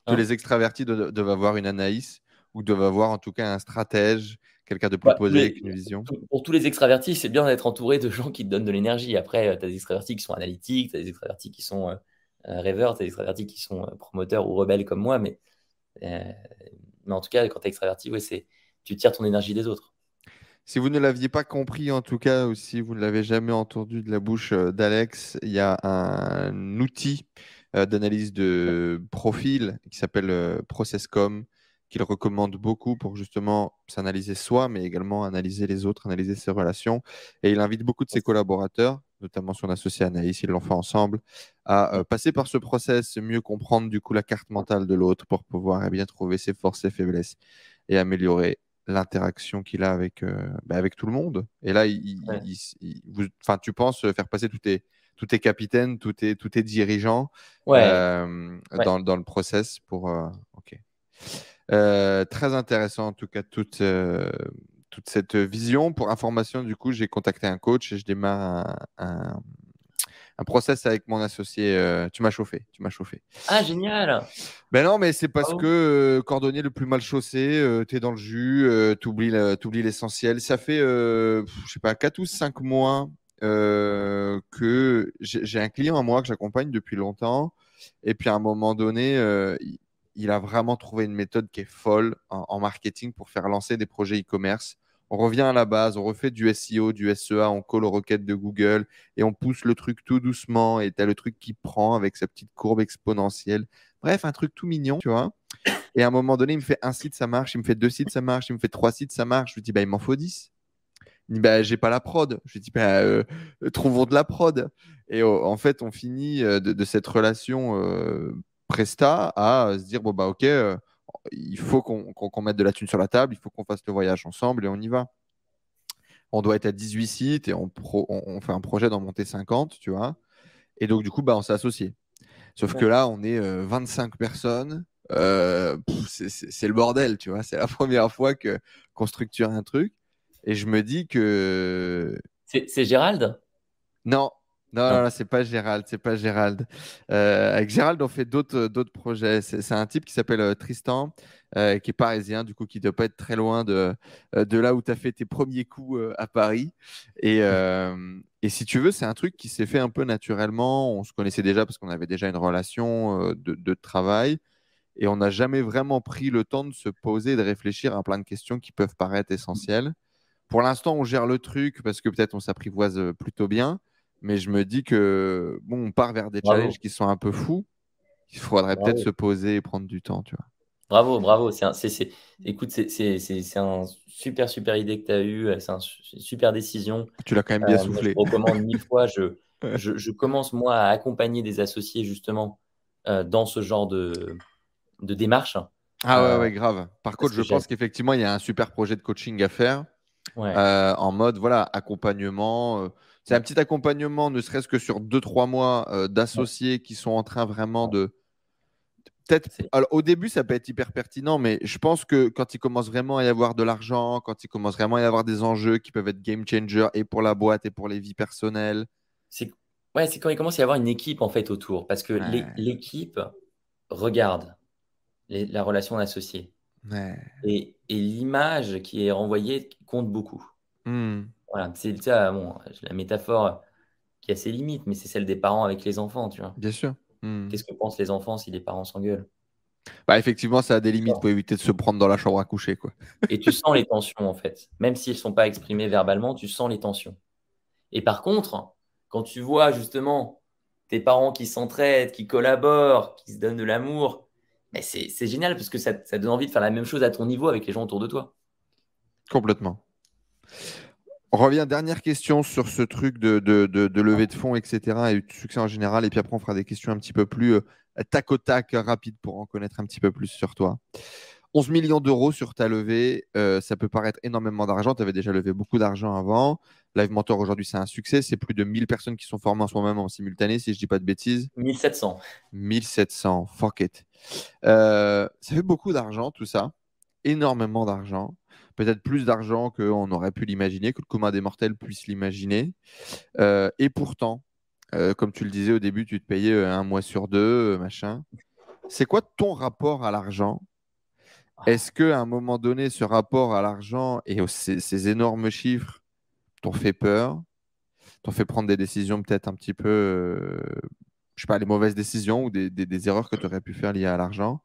Speaker 1: tous hein les extravertis doivent avoir une Anaïs ou doivent avoir en tout cas un stratège quelqu'un de plus posé avec une vision?
Speaker 2: Pour tous les extravertis, c'est bien d'être entouré de gens qui te donnent de l'énergie. Après, euh, tu as des extravertis qui sont analytiques, tu as des extravertis qui sont euh, euh, rêveurs, tu as des extravertis qui sont promoteurs ou rebelles comme moi. Mais, mais en tout cas, quand tu es extraverti, ouais, tu tires ton énergie des autres.
Speaker 1: Si vous ne l'aviez pas compris, en tout cas, ou si vous ne l'avez jamais entendu de la bouche d'Alex, il y a un outil d'analyse de profil qui s'appelle ProcessCom qu'il recommande beaucoup pour justement s'analyser soi, mais également analyser les autres, analyser ses relations. Et il invite beaucoup de ses collaborateurs, notamment son associé Anaïs, ils l'ont fait ensemble, à euh, passer par ce process, mieux comprendre du coup la carte mentale de l'autre pour pouvoir eh bien trouver ses forces et faiblesses et améliorer l'interaction qu'il a avec, euh, bah, avec tout le monde. Et là, il, tu penses faire passer tous tes, tout est capitaine, tout est, tout est dirigeant
Speaker 2: Ouais.
Speaker 1: euh, Dans, dans le process pour. euh, ok. Très intéressant en tout cas toute, toute cette vision. Pour information, du coup, j'ai contacté un coach et je démarre un, un, un process avec mon associé. euh, tu m'as chauffé, tu m'as chauffé.
Speaker 2: Ah, génial.
Speaker 1: Ben non, mais c'est parce
Speaker 2: Bravo.
Speaker 1: que euh, cordonnier le plus mal chaussé, euh, t'es dans le jus, t'oublies l'essentiel. Ça fait, je sais pas, 4 ou 5 mois que j'ai un client à moi que j'accompagne depuis longtemps. Et puis à un moment donné, il, il a vraiment trouvé une méthode qui est folle en, en marketing pour faire lancer des projets e-commerce. On revient à la base, on refait du SEO, du SEA, on colle aux requêtes de Google et on pousse le truc tout doucement. Et tu as le truc qui prend avec sa petite courbe exponentielle. Bref, un truc tout mignon, tu vois. Et à un moment donné, il me fait un site, ça marche. Il me fait deux sites, ça marche. Il me fait trois sites, ça marche. Je lui dis, bah, il m'en faut 10. Il dit, bah, j'ai pas la prod. Je lui dis, bah, euh, trouvons de la prod. Et euh, en fait, on finit euh, de, cette relation euh, Presta à se dire, bon, bah, ok, euh, il faut qu'on mette de la thune sur la table. Il faut qu'on fasse le voyage ensemble et on y va. On doit être à 18 sites et on, pro- on, on fait un projet d'en monter 50, tu vois. Et donc, du coup, bah, on s'est associés. Sauf que là, on est euh, 25 personnes. Euh, c'est- le bordel, tu vois. C'est la première fois que qu'on structure un truc. Et je me dis que
Speaker 2: C'est c'est Gérald?
Speaker 1: Non, non,
Speaker 2: Non.
Speaker 1: non, c'est pas Gérald, c'est pas Gérald. Euh, avec Gérald, on fait d'autres d'autres projets. C'est un type qui s'appelle euh, Tristan, euh, qui est parisien, du coup, qui doit pas être très loin de, de là où tu as fait tes premiers coups euh, à Paris. Et, et si tu veux, c'est un truc qui s'est fait un peu naturellement. On se connaissait déjà parce qu'on avait déjà une relation de, de travail. Et on n'a jamais vraiment pris le temps de se poser de réfléchir à plein de questions qui peuvent paraître essentielles. Pour l'instant, on gère le truc parce que peut-être on s'apprivoise plutôt bien. Mais je me dis que, bon, on part vers des
Speaker 2: Bravo.
Speaker 1: challenges qui sont un peu fous. Il faudrait peut-être se poser et prendre du temps, tu vois.
Speaker 2: Bravo, bravo. C'est un- c'est- c'est- écoute, c'est c'est- c'est- un super, super idée que tu as eue. C'est une super décision.
Speaker 1: Tu l'as quand même bien
Speaker 2: Euh, moi,
Speaker 1: soufflé.
Speaker 2: je recommande mille fois. Je, je, je commence, moi, à accompagner des associés, justement, euh, dans ce genre de, de démarche.
Speaker 1: Ah ouais,
Speaker 2: Euh,
Speaker 1: ouais, grave. Par contre, je pense qu'effectivement, il y a un super projet de coaching à faire
Speaker 2: Ouais.
Speaker 1: en mode, voilà, accompagnement. C'est un petit accompagnement, ne serait-ce que sur deux, trois mois euh, d'associés qui sont en train vraiment de. Peut-être. Alors, au début, ça peut être hyper pertinent, mais je pense que quand il commence vraiment à y avoir de l'argent, quand il commence vraiment à y avoir des enjeux qui peuvent être game changer et pour la boîte et pour les vies personnelles.
Speaker 2: C'est ouais, quand il commence à y avoir une équipe en fait autour, parce que
Speaker 1: Ouais.
Speaker 2: l'équipe regarde les- la relation d'associé
Speaker 1: Ouais.
Speaker 2: et, et l'image qui est renvoyée compte beaucoup.
Speaker 1: Hmm.
Speaker 2: Voilà, c'est bon, la métaphore qui a ses limites, mais c'est celle des parents avec les enfants, tu vois.
Speaker 1: Bien sûr. Hmm.
Speaker 2: Qu'est-ce que pensent les enfants si les parents s'engueulent?
Speaker 1: Bah, effectivement, ça a des limites pour éviter de se prendre dans la chambre à coucher, quoi.
Speaker 2: Et tu sens les tensions en fait, même s'ils ne sont pas exprimés verbalement, tu sens les tensions. Et par contre, quand tu vois justement tes parents qui s'entraident, qui collaborent, qui se donnent de l'amour, mais c'est c'est génial parce que ça, ça donne envie de faire la même chose à ton niveau avec les gens autour de toi.
Speaker 1: Complètement. On revient, dernière question sur ce truc de, de, de, de levée de fonds, etc. et de succès en général. Et puis après, on fera des questions un petit peu plus euh, tac au tac, rapides pour en connaître un petit peu plus sur toi. 11 millions d'euros sur ta levée, euh, ça peut paraître énormément d'argent. Tu avais déjà levé beaucoup d'argent avant. Live Mentor aujourd'hui, c'est un succès. C'est plus de 1000 personnes qui sont formées en ce moment même en simultané, si je dis pas de bêtises.
Speaker 2: 1700.
Speaker 1: 1700, fuck it. Euh, ça fait beaucoup d'argent, tout ça. Énormément d'argent. Peut-être plus d'argent qu'on aurait pu l'imaginer, que le commun des mortels puisse l'imaginer. Euh, et pourtant, euh, comme tu le disais au début, tu te payais euh, un mois sur deux, machin. C'est quoi ton rapport à l'argent? Est-ce qu'à un moment donné, ce rapport à l'argent et ces, énormes chiffres t'ont fait peur? T'ont fait prendre des décisions peut-être un petit peu, euh, je sais pas, les mauvaises décisions ou des, des- erreurs que tu aurais pu faire liées à l'argent?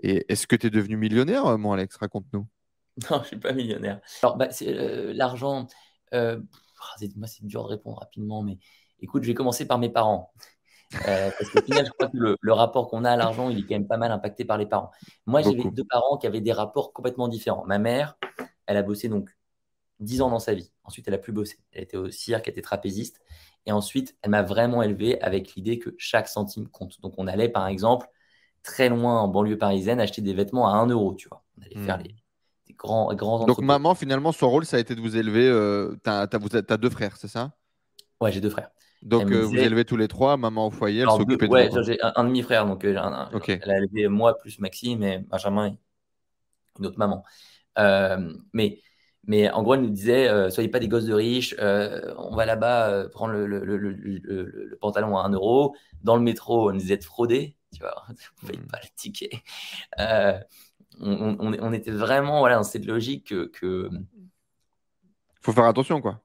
Speaker 1: Et est-ce que tu es devenu millionnaire, mon Alex? Raconte-nous.
Speaker 2: Non, je ne suis pas millionnaire. Alors, bah, euh, l'argent, euh, ah, c'est- moi, c'est dur de répondre rapidement, mais écoute, je vais commencer par mes parents. Euh, parce qu'au final, je crois que le, le rapport qu'on a à l'argent, il est quand même pas mal impacté par les parents. Moi, j'avais deux parents qui avaient des rapports complètement différents. Ma mère, elle a bossé donc 10 ans dans sa vie. Ensuite, elle a plus bossé. Elle était au cirque, elle était trapéziste. Et ensuite, elle m'a vraiment élevé avec l'idée que chaque centime compte. Donc, on allait, par exemple, très loin en banlieue parisienne, acheter des vêtements à 1 euro, tu vois. On allait
Speaker 1: Hmm.
Speaker 2: faire les, des grands, grands
Speaker 1: Donc,
Speaker 2: entrepôts.
Speaker 1: maman, finalement, son rôle, ça a été de vous élever. Euh, êtes- t'as deux frères, c'est ça?
Speaker 2: Ouais, j'ai deux frères.
Speaker 1: Donc, vous élevez tous les trois, maman au foyer, elle s'occupait
Speaker 2: de Ouais, j'ai un, demi-frère, donc elle a élevé moi plus Maxime et Benjamin et une autre maman. mais mais en gros, elle nous disait euh, soyez pas des gosses de riches, euh, on va là-bas euh, prendre le, le, le, le, pantalon à 1 euro. Dans le métro, on nous disait de frauder, tu vois, vous ne payez pas le ticket. On, on, on, était vraiment voilà, dans cette logique que, que.
Speaker 1: faut faire attention, quoi.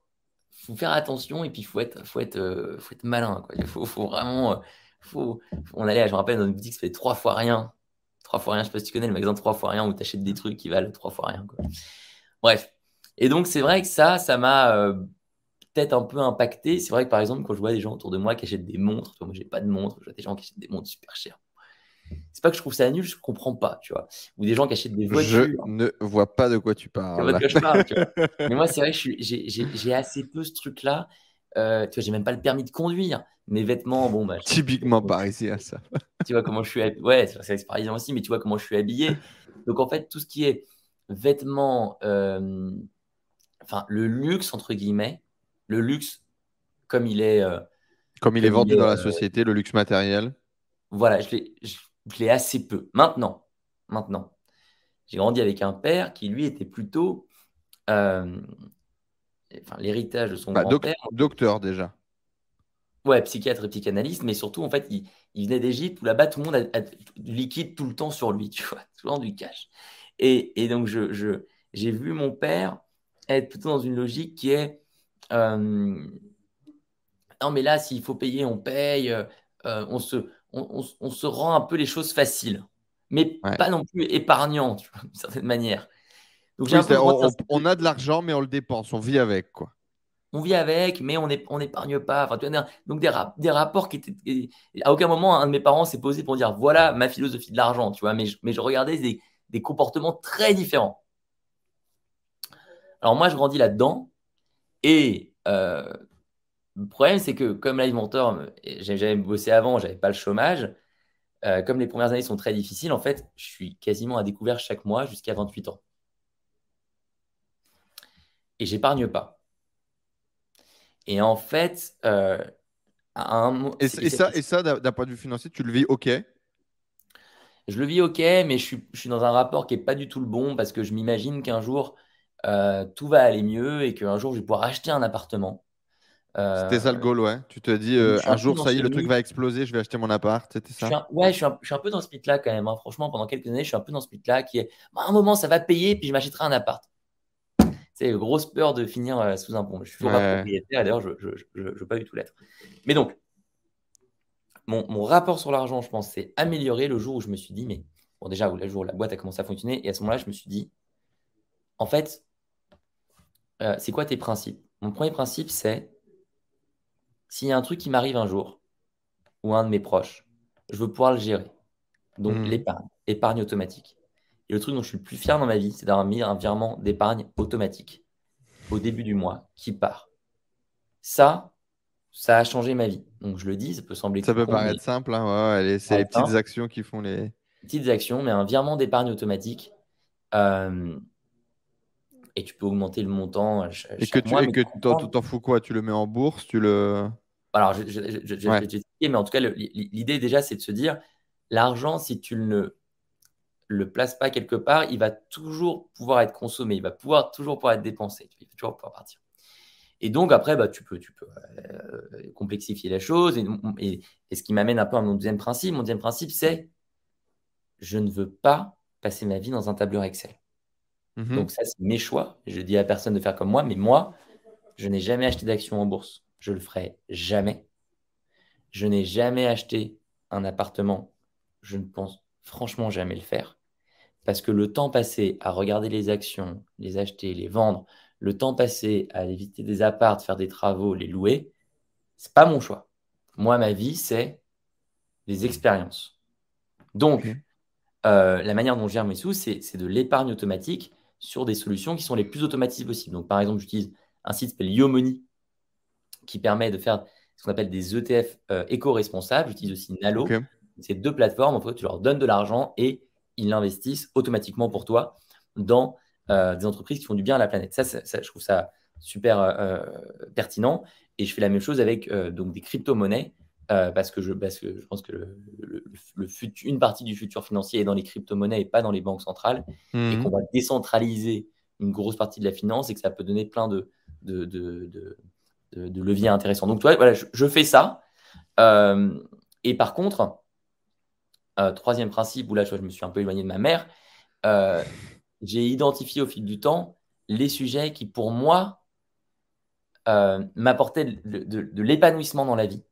Speaker 2: faut faire attention et puis il faut être, faut, être, faut être malin, quoi. Il faut, faut vraiment. Faut, on allait, je me rappelle, dans une boutique qui fait trois fois rien. Trois fois rien, je sais pas si tu connais le magasin trois fois rien où tu achètes des trucs qui valent trois fois rien. Quoi. Bref, et donc, c'est vrai que ça, ça m'a euh, peut-être un peu impacté. C'est vrai que par exemple, quand je vois des gens autour de moi qui achètent des montres, moi, j'ai pas de montres, je vois des gens qui achètent des montres super chères. C'est pas que je trouve ça nul, je comprends pas, tu vois. Ou des gens qui achètent des voitures.
Speaker 1: Je ne vois pas de quoi tu parles.
Speaker 2: Mais moi, c'est vrai que j'ai assez peu ce truc-là. Euh, tu vois, j'ai même pas le permis de conduire. Mes vêtements, bon, bah.
Speaker 1: Typiquement parisien, ça.
Speaker 2: tu vois comment je suis habillé. Ouais, c'est parisien aussi, mais tu vois comment je suis habillé. Donc, en fait, tout ce qui est vêtements, euh, enfin, le luxe, entre guillemets, le luxe comme il est. Euh,
Speaker 1: comme il est vendu dans la euh, société, le luxe matériel.
Speaker 2: Voilà, je l'ai assez peu. Maintenant, maintenant, j'ai grandi avec un père qui, lui, était plutôt. Euh, enfin, l'héritage de son bah, grand-père.
Speaker 1: docteur, déjà.
Speaker 2: Ouais, psychiatre et psychanalyste, mais surtout, en fait, il, venait d'Égypte où là-bas, tout le monde a, du liquide tout le temps sur lui, tu vois, souvent du cash. Et, et donc, je, je, j'ai vu mon père être plutôt dans une logique qui est euh, non, mais là, s'il faut payer, on paye, euh, on, se, on, se rend un peu les choses faciles, mais pas non plus épargnant, d'une certaine manière.
Speaker 1: Donc, on, a de l'argent, mais on le dépense, on vit avec, quoi.
Speaker 2: On vit avec, mais on n'épargne pas. Enfin, donc, des, des rapports qui étaient. À aucun moment, un de mes parents s'est posé pour dire voilà ma philosophie de l'argent, tu vois, mais je, mais je regardais des, des comportements très différents. Alors moi, je grandis là-dedans. Et euh, le problème, c'est que comme Live Mentor, j'avais bossé avant, j'avais pas le chômage. Euh, comme les premières années sont très difficiles, en fait, je suis quasiment à découvert chaque mois jusqu'à 28 ans. Et j'épargne pas. Et en fait, euh, un...
Speaker 1: et, ça, et ça d'un point de vue financier, tu le vis OK?
Speaker 2: Je le vis OK, mais je suis, je suis dans un rapport qui n'est pas du tout le bon parce que je m'imagine qu'un jour, euh, tout va aller mieux et qu'un jour je vais pouvoir acheter un appartement.
Speaker 1: Euh, c'était ça le goal, ouais. Tu te dis euh, un, jour, ça y est, le truc va exploser, je vais acheter mon appart, c'était
Speaker 2: ça Ouais, je suis, un, peu dans ce mythe-là quand même. Hein. Franchement, pendant quelques années, je suis un peu dans ce mythe-là qui est bah, à un moment, ça va payer, puis je m'achèterai un appart. C'est grosse peur de finir sous un pont. Je suis pas propriétaire, d'ailleurs, je ne veux pas du tout l'être. Mais donc, mon, mon rapport sur l'argent, je pense, s'est amélioré le jour où je me suis dit, mais bon, déjà, le jour où la boîte a commencé à fonctionner, et à ce moment-là, je me suis dit, en fait, euh, c'est quoi tes principes? Mon premier principe, c'est s'il y a un truc qui m'arrive un jour, ou un de mes proches, je veux pouvoir le gérer. Donc hmm. l'épargne, épargne automatique. Et le truc dont je suis le plus fier dans ma vie, c'est d'avoir mis un virement d'épargne automatique au début du mois qui part. Ça, ça a changé ma vie. Donc je le dis, ça peut sembler.
Speaker 1: Ça peut paraître simple, hein, c'est les petites actions qui font les.
Speaker 2: Petites actions, mais un virement d'épargne automatique. Euh, et tu peux augmenter le montant.
Speaker 1: Et que tu et que t'en fous quoi Tu le mets en bourse Tu le.
Speaker 2: Alors, je, je, je, mais en tout cas, l'idée déjà, c'est de se dire l'argent, si tu ne le places pas quelque part, il va toujours pouvoir être consommé, il va pouvoir toujours pouvoir être dépensé, il va toujours pouvoir partir. Et donc après, bah, tu peux, tu peux euh, complexifier la chose. Et, et, ce qui m'amène un peu à mon deuxième principe. Mon deuxième principe, c'est je ne veux pas passer ma vie dans un tableur Excel. Mhm. Donc ça, c'est mes choix. Je dis à personne de faire comme moi, mais moi, je n'ai jamais acheté d'action en bourse. Je le ferai jamais. Je n'ai jamais acheté un appartement. Je ne pense franchement jamais le faire. Parce que le temps passé à regarder les actions, les acheter, les vendre, le temps passé à éviter des apparts, faire des travaux, les louer, c'est pas mon choix. Moi, ma vie, c'est les expériences. Donc, euh, la manière dont je gère mes sous, c'est de l'épargne automatique sur des solutions qui sont les plus automatisées possibles. Donc, par exemple, j'utilise un site qui s'appelle Yomoni qui permet de faire ce qu'on appelle des ETF euh, éco-responsables. J'utilise aussi Nalo. C'est deux plateformes. En fait, tu leur donnes de l'argent et ils l'investissent automatiquement pour toi dans euh, des entreprises qui font du bien à la planète. Ça, je trouve ça super euh, pertinent. Et je fais la même chose avec donc des crypto-monnaies parce, que je, parce que je pense que le, une partie du futur financier est dans les crypto-monnaies et pas dans les banques centrales et mmh. qu'on va décentraliser une grosse partie de la finance et que ça peut donner plein de, de, de, de leviers intéressants. Donc, tu vois, voilà, je, fais ça. et par contre, troisième principe, où là, je me suis un peu éloigné de ma mère, j'ai identifié au fil du temps les sujets qui, pour moi, euh, m'apportaient de, l'épanouissement dans la vie.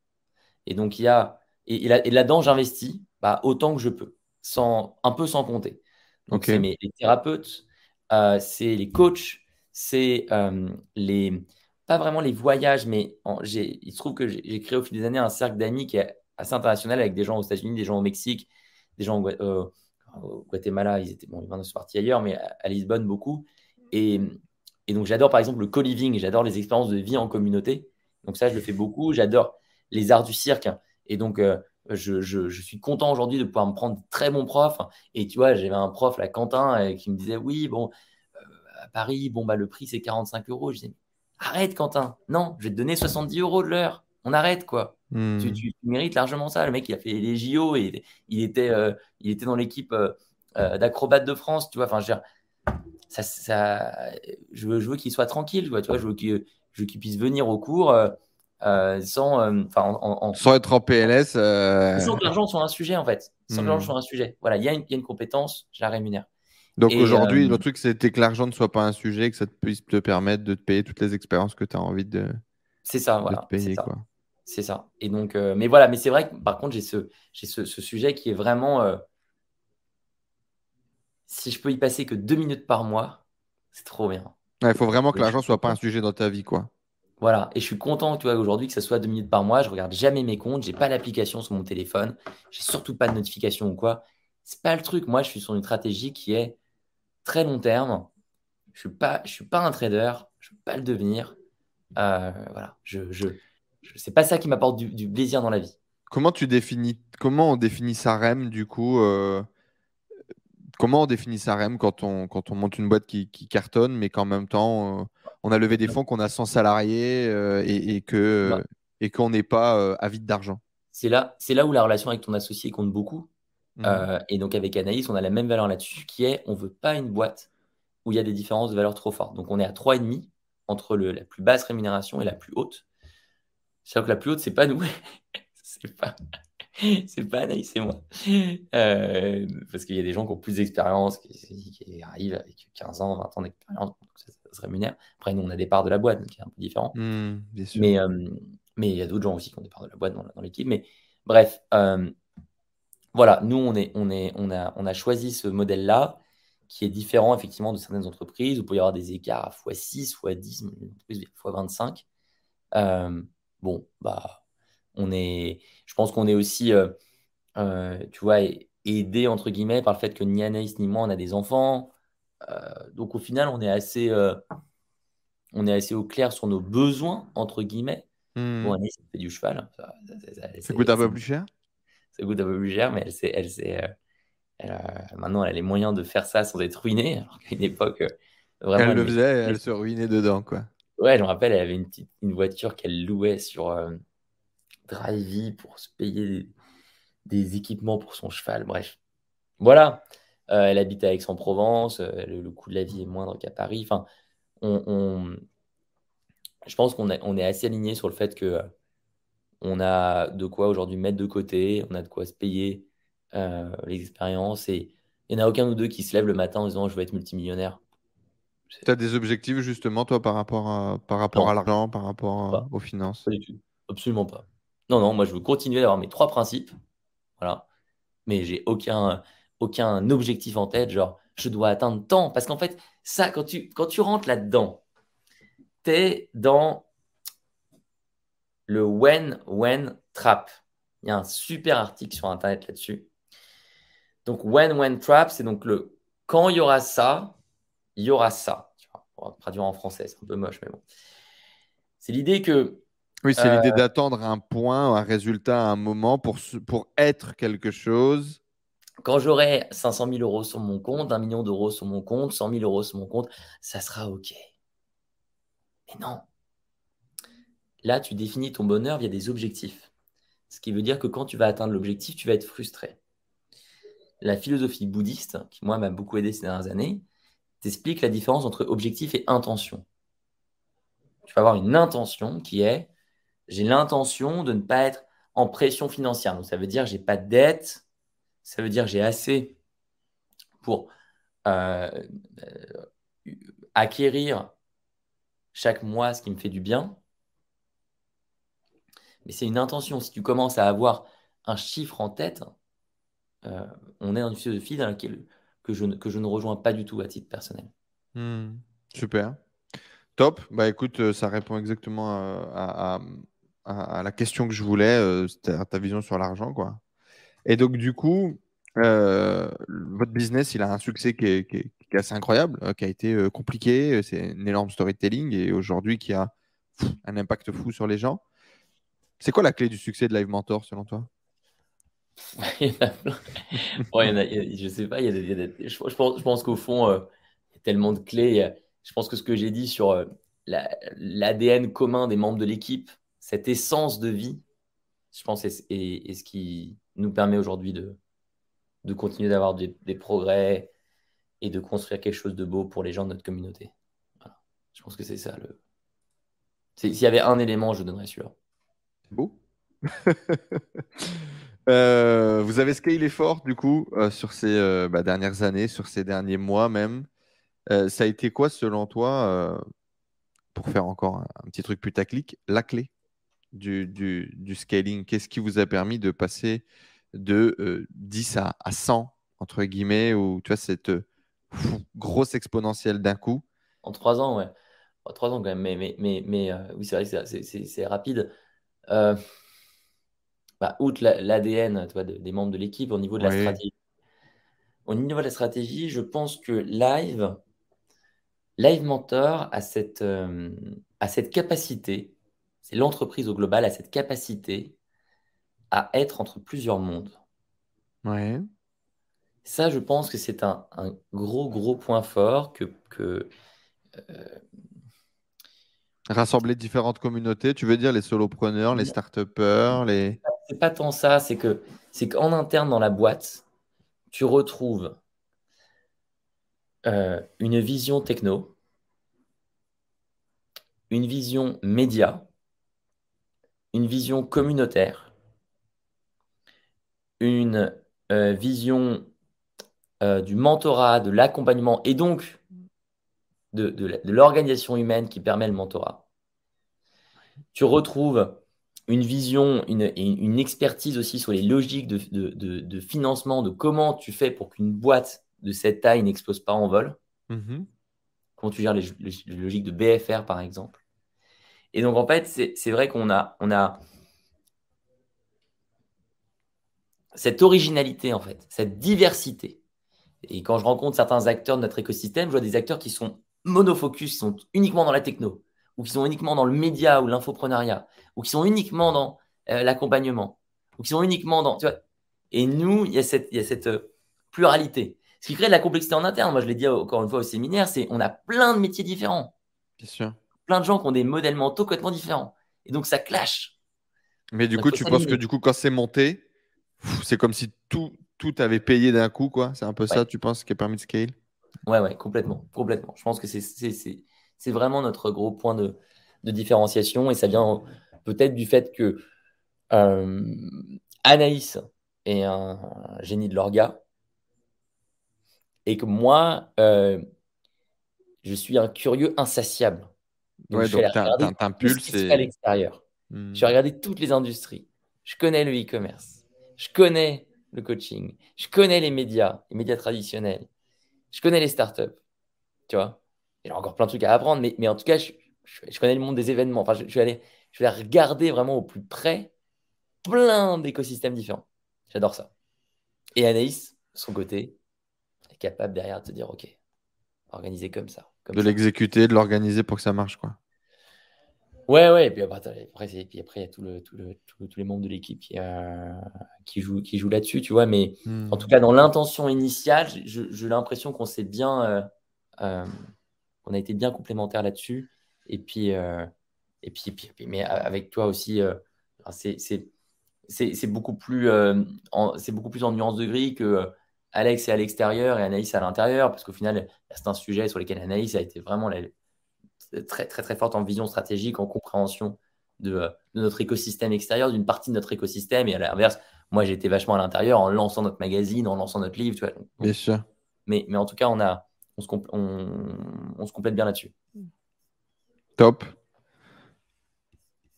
Speaker 2: Et donc, il y a, et, là-dedans, j'investis bah, autant que je peux, sans, un peu sans compter. Donc, c'est mes les thérapeutes, euh, c'est les coachs, c'est euh, les, pas vraiment les voyages, mais il se trouve que j'ai créé au fil des années un cercle d'amis qui est assez international avec des gens aux États-Unis, des gens au Mexique, des gens au, Guatemala, ils étaient bon, ils sont partis ailleurs, mais à, Lisbonne beaucoup. Et, et donc j'adore par exemple le co-living, j'adore les expériences de vie en communauté. Donc ça, je le fais beaucoup. J'adore les arts du cirque. Et donc euh, je, je, je, suis content aujourd'hui de pouvoir me prendre de très bons profs. Et tu vois, j'avais un prof, là, Quentin, euh, qui me disait oui, bon, euh, à Paris, bon, bah, le prix c'est 45 euros. Je disais arrête, Quentin, non, je vais te donner 70 euros de l'heure. On arrête quoi. Hmm. Tu, mérites largement ça. Le mec, il a fait les JO et il était, il était dans l'équipe d'acrobates de France. Tu vois, enfin, je veux dire, ça, ça, je veux, je veux qu'il soit tranquille, tu vois, je veux qu'il puisse venir au cours euh, euh, sans, euh, en,
Speaker 1: sans être en PLS.
Speaker 2: Sans que l'argent soit un sujet, en fait. Sans que l'argent soit un sujet. Voilà, il y, a une, y a une compétence, je la rémunère.
Speaker 1: Donc aujourd'hui, le truc, c'était que l'argent ne soit pas un sujet, que ça puisse te permettre de te payer toutes les expériences que tu as envie de.
Speaker 2: C'est ça, voilà. C'est ça. Et donc, mais voilà, mais c'est vrai que par contre, j'ai ce, ce, ce, sujet qui est vraiment si je peux y passer que deux minutes par mois, c'est trop bien.
Speaker 1: Il faut vraiment que l'argent soit pas un sujet dans ta vie, quoi.
Speaker 2: Voilà, et je suis content, tu vois, aujourd'hui que ce soit deux minutes par mois. Je regarde jamais mes comptes, j'ai pas l'application sur mon téléphone, j'ai surtout pas de notification ou quoi. C'est pas le truc. Moi, je suis sur une stratégie qui est très long terme. Je suis pas, suis pas un trader, je veux pas le devenir. Euh, voilà, je, je, c'est pas ça qui m'apporte du, plaisir dans la vie.
Speaker 1: Comment tu définis, comment on définit sa REM du coup euh, comment on définit sa REM quand on, quand on monte une boîte qui, cartonne, mais qu'en même temps, euh, on a levé des fonds, qu'on a 100 salariés euh, et, que, bah. et qu'on n'est pas euh, avide d'argent
Speaker 2: C'est là, c'est là où la relation avec ton associé compte beaucoup. Mmh. et donc avec Anaïs, on a la même valeur là-dessus, qui est on ne veut pas une boîte où il y a des différences de valeur trop fortes. Donc on est à 3,5 entre le, la plus basse rémunération et la plus haute. C'est-à-dire que la plus haute, c'est pas nous. c'est pas. c'est pas Anaïs, c'est moi. Euh, parce qu'il y a des gens qui ont plus d'expérience, qui, arrivent avec 15 ans, 20 ans d'expérience, ça, se rémunère. Après, nous, on a des parts de la boîte, qui est un peu différent. Mmh, mais, euh, mais il y a d'autres gens aussi qui ont des parts de la boîte dans, l'équipe. Mais bref, euh, voilà, nous, on, est, on, est, on, a, on a choisi ce modèle-là qui est différent effectivement de certaines entreprises où il peut y avoir des écarts à x6, x10, x25. bon, bah on est, je pense qu'on est aussi, euh, euh, tu vois, aidé entre guillemets par le fait que ni Anaïs ni moi on a des enfants. Euh, donc au final, on est assez, on est assez au clair sur nos besoins entre guillemets. Hmm. Bon, Anaïs fait du cheval.
Speaker 1: Ça, ça, coûte un peu plus cher?
Speaker 2: Ça coûte un peu plus cher, mais elle elle sait, maintenant elle a les moyens de faire ça sans être ruinée. Alors qu'à une époque,
Speaker 1: vraiment, elle, le faisait, elle se ruinait dedans, quoi.
Speaker 2: Ouais, je me rappelle, elle avait une petite, une voiture qu'elle louait sur Drivey pour se payer des, équipements pour son cheval. Bref, voilà. Euh, elle habite à Aix-en-Provence. Euh, le, coût de la vie est moindre qu'à Paris. Enfin, on, je pense qu'on on est assez aligné sur le fait que euh, on a de quoi aujourd'hui mettre de côté, on a de quoi se payer les expériences et il n'y en a aucun nous deux qui se lève le matin en disant je vais être multimillionnaire.
Speaker 1: Tu as des objectifs justement, toi, par rapport à, par rapport à l'argent, par rapport aux finances?
Speaker 2: Pas du tout. Absolument pas. Non, non, moi je veux continuer d'avoir mes trois principes. Voilà. Mais j'ai aucun, aucun objectif en tête, genre je dois atteindre tant. Parce qu'en fait, ça, quand tu, quand tu rentres là-dedans, tu es dans le when, when trap. Il y a un super article sur Internet là-dessus. Donc, when, when trap, c'est donc le quand il y aura ça, il y aura ça. Tu vois, pour traduire en français, c'est un peu moche, mais bon. C'est l'idée que
Speaker 1: oui, c'est l'idée euh, d'attendre un point, un résultat à un moment pour, pour être quelque chose.
Speaker 2: Quand j'aurai 500 000 euros sur mon compte, un million d'euros sur mon compte, 100 000 euros sur mon compte, ça sera OK. Mais non. là, tu définis ton bonheur via des objectifs. Ce qui veut dire que quand tu vas atteindre l'objectif, tu vas être frustré. La philosophie bouddhiste, qui moi m'a beaucoup aidé ces dernières années, t'explique la différence entre objectif et intention. Tu vas avoir une intention qui est j'ai l'intention de ne pas être en pression financière. Donc ça veut dire j'ai pas de dette, ça veut dire j'ai assez pour euh, euh, acquérir chaque mois ce qui me fait du bien. Mais c'est une intention. Si tu commences à avoir un chiffre en tête, euh, on est dans une philosophie dans laquelle que je, ne rejoins pas du tout à titre personnel.
Speaker 1: Hmm. super. Top. Bah écoute, euh, ça répond exactement euh, à, la question que je voulais, c'était ta vision sur l'argent, quoi. Et donc du coup, votre business, il a un succès qui est, est assez incroyable, qui a été compliqué. C'est une énorme storytelling et aujourd'hui qui a un impact fou sur les gens. C'est quoi la clé du succès de Live Mentor selon toi?
Speaker 2: Il y je sais pas, je, pense, qu'au fond, euh, il y a tellement de clés. Je pense que ce que j'ai dit sur euh, l'ADN commun des membres de l'équipe, cette essence de vie, je pense, est, ce qui nous permet aujourd'hui de, de continuer d'avoir des, progrès et de construire quelque chose de beau pour les gens de notre communauté. Je pense que c'est ça. Le... S'il y avait un élément, je donnerais celui-là.
Speaker 1: C'est beau. Euh, vous avez scalé fort, du coup, euh, sur ces euh, bah, dernières années, sur ces derniers mois même. ça a été quoi, selon toi, pour faire encore un, petit truc putaclic, la clé? Du, du, scaling? Qu'est-ce qui vous a permis de passer de 10 à, à, 100, entre guillemets, ou tu vois, cette grosse exponentielle d'un coup?
Speaker 2: En trois ans, ouais. En trois ans, quand même. Mais, mais, mais, mais oui, c'est vrai, c'est rapide. Bah, outre l'ADN des membres de l'équipe, au niveau de la stratégie. Au niveau de la stratégie, je pense que Live, Live Mentor a cette, euh, cette capacité, c'est l'entreprise au global, a cette capacité à être entre plusieurs mondes.
Speaker 1: Ouais.
Speaker 2: Ça, je pense que c'est un, gros, gros point fort que, que euh,
Speaker 1: Rassembler différentes communautés, tu veux dire les solopreneurs, les start les.
Speaker 2: C'est pas tant ça, c'est que c'est qu'en interne dans la boîte, tu retrouves euh, une vision techno, une vision média, une vision communautaire, une euh, vision euh, du mentorat, de l'accompagnement et donc de, l'organisation humaine qui permet le mentorat. Tu retrouves une vision, une, une expertise aussi sur les logiques de, financement, de comment tu fais pour qu'une boîte de cette taille n'explose pas en vol. Mm-hmm. Comment tu gères les, logiques de BFR, par exemple. Et donc, en fait, c'est vrai qu'on a, cette originalité, en fait, cette diversité. Et quand je rencontre certains acteurs de notre écosystème, je vois des acteurs qui sont monofocus, sont uniquement dans la techno, ou qui sont uniquement dans le média ou l'infoprenariat, ou qui sont uniquement dans euh, l'accompagnement, ou qui sont uniquement dans. Tu vois et nous, il y a cette, euh, pluralité. Ce qui crée de la complexité en interne, moi je l'ai dit encore une fois au séminaire, c'est on a plein de métiers différents.
Speaker 1: Bien sûr.
Speaker 2: Plein de gens qui ont des modèles mentaux complètement différents. Et donc ça clash.
Speaker 1: Mais du coup, tu penses que du coup, quand c'est monté, c'est comme si tout, tout avait payé d'un coup, quoi. C'est un peu ça, tu penses, qui a permis de scale?
Speaker 2: Ouais, ouais, complètement, complètement. Je pense que c'est vraiment notre gros point de, de, différenciation et ça vient peut-être du fait que euh, Anaïs est un génie de l'orga et que moi, euh, je suis un curieux insatiable.
Speaker 1: Donc, ouais, donc un pulse.
Speaker 2: à l'extérieur. Hmm. Je vais regarder toutes les industries. Je connais le e-commerce. Je connais le coaching. Je connais les médias, les médias traditionnels je connais les startups, tu vois. Il y a encore plein de trucs à apprendre, mais, mais en tout cas, je, je, connais le monde des événements. Enfin, je, je, vais aller, je vais regarder vraiment au plus près plein d'écosystèmes différents. J'adore ça. Et Anaïs, de son côté, est capable derrière de te dire, OK, organiser comme ça.
Speaker 1: De l'exécuter, de l'organiser pour que ça marche, quoi.
Speaker 2: Ouais, ouais, et puis après, puis après il y a tout le, tout le, tous les membres de l'équipe qui, euh, qui, jouent, qui jouent là-dessus, tu vois. Mais hmm. en tout cas, dans l'intention initiale, j'ai l'impression qu'on s'est bien. Euh, euh, on a été bien complémentaires là-dessus. Et puis, et et puis, puis, mais avec toi aussi, c'est beaucoup, plus, c'est beaucoup plus en nuance de gris que Alex est à l'extérieur et Anaïs à l'intérieur, parce qu'au final, c'est un sujet sur lequel Anaïs a été vraiment très, très, très forte en vision stratégique, en compréhension de, notre écosystème extérieur, d'une partie de notre écosystème, et à l'inverse, moi j'étais vachement à l'intérieur en lançant notre magazine, en lançant notre livre, tu vois.
Speaker 1: Bien sûr.
Speaker 2: Mais, mais en tout cas, on, a, on, se, on se complète bien là-dessus.
Speaker 1: Top.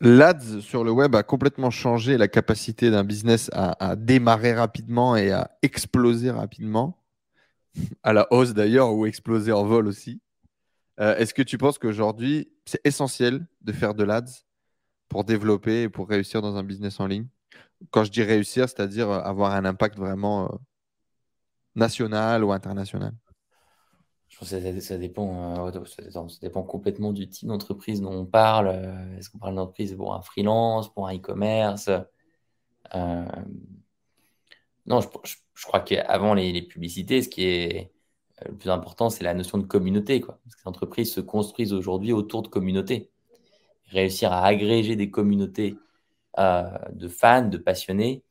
Speaker 1: L'ADS sur le web a complètement changé la capacité d'un business à, démarrer rapidement et à exploser rapidement, à la hausse d'ailleurs, ou exploser en vol aussi. Euh, est-ce que tu penses qu'aujourd'hui, c'est essentiel de faire de l'ADS pour développer et pour réussir dans un business en ligne? Quand je dis réussir, c'est-à-dire avoir un impact vraiment euh, national ou international
Speaker 2: ça, dépend, euh, ça, dépend complètement du type d'entreprise dont on parle. Euh, est-ce qu'on parle d'entreprise pour un freelance, pour un e-commerce euh, Non, je, crois qu'avant les, publicités, ce qui est le plus important, c'est la notion de communauté. Quoi. Parce que les entreprises se construisent aujourd'hui autour de communautés. Réussir à agréger des communautés de fans, de passionnés,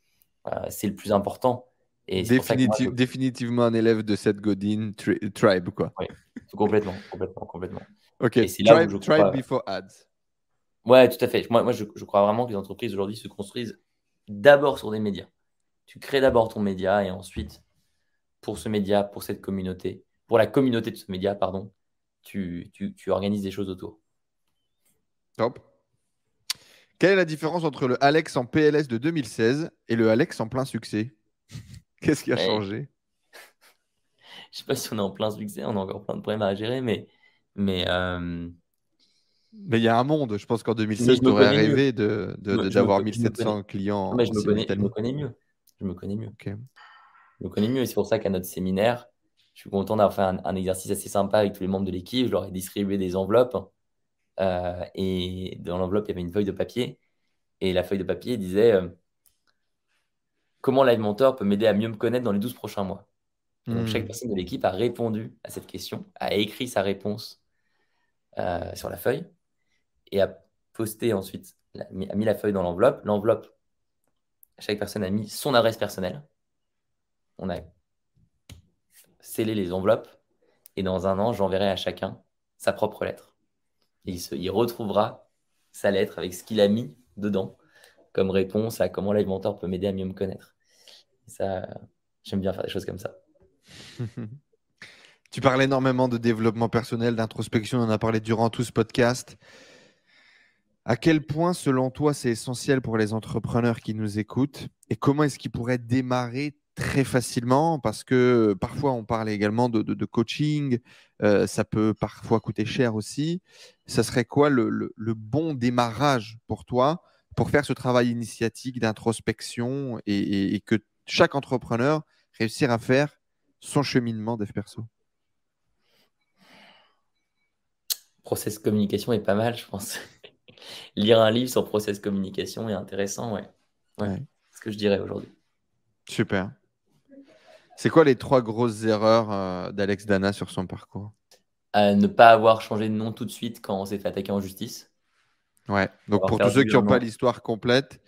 Speaker 2: c'est le plus important.
Speaker 1: Définitivement un élève de cette Godin tribe, quoi.
Speaker 2: Oui, complètement, complètement, complètement.
Speaker 1: Ok, tribe, tribe before ads.
Speaker 2: Ouais, tout à fait. Moi, moi je, crois vraiment que les entreprises aujourd'hui se construisent d'abord sur des médias. Tu crées d'abord ton média et ensuite, pour ce média, pour cette communauté, pour la communauté de ce média, pardon, tu, tu, tu organises des choses autour.
Speaker 1: Top. Quelle est la différence entre le Alex en PLS de 2016 et le Alex en plein succès? Qu'est-ce qui a changé?
Speaker 2: Je sais pas si on est en plein succès, on a encore plein de problèmes à gérer, mais. Mais euh,
Speaker 1: mais il y a un monde. Je pense qu'en 2016, tu aurais rêvé d'avoir de, 1700 clients.
Speaker 2: Mais je, me connais, je me connais mieux. Je me connais mieux. Je me connais mieux. Et c'est pour ça qu'à notre séminaire, je suis content d'avoir fait un, exercice assez sympa avec tous les membres de l'équipe. Je leur ai distribué des enveloppes. Euh, et dans l'enveloppe, il y avait une feuille de papier. Et la feuille de papier disait euh, comment Live Mentor peut m'aider à mieux me connaître dans les 12 prochains mois Donc, chaque hmm. personne de l'équipe a répondu à cette question, a écrit sa réponse euh, sur la feuille et a posté ensuite, a mis la feuille dans l'enveloppe. L'enveloppe, chaque personne a mis son adresse personnelle. On a scellé les enveloppes et dans un an, j'enverrai à chacun sa propre lettre. Et il, il retrouvera sa lettre avec ce qu'il a mis dedans comme réponse à comment Live Mentor peut m'aider à mieux me connaître ça, j'aime bien faire des choses comme ça.
Speaker 1: tu parles énormément de développement personnel, d'introspection, on en a parlé durant tout ce podcast. À quel point, selon toi, c'est essentiel pour les entrepreneurs qui nous écoutent et comment est-ce qu'ils pourraient démarrer très facilement? Parce que parfois, on parle également de, coaching, euh, ça peut parfois coûter cher aussi. Ça serait quoi le, bon démarrage pour toi pour faire ce travail initiatique d'introspection et, et, que chaque entrepreneur réussir à faire son cheminement dev perso
Speaker 2: Process communication est pas mal, je pense. Lire un livre sur process communication est intéressant, ouais. ouais. C'est ce que je dirais aujourd'hui.
Speaker 1: Super. C'est quoi les trois grosses erreurs euh, d'Alex Dana sur son parcours?
Speaker 2: Ne pas avoir changé de nom tout de suite quand on s'est fait attaquer en justice.
Speaker 1: Ouais, donc pour tous ceux qui n'ont pas l'histoire complète,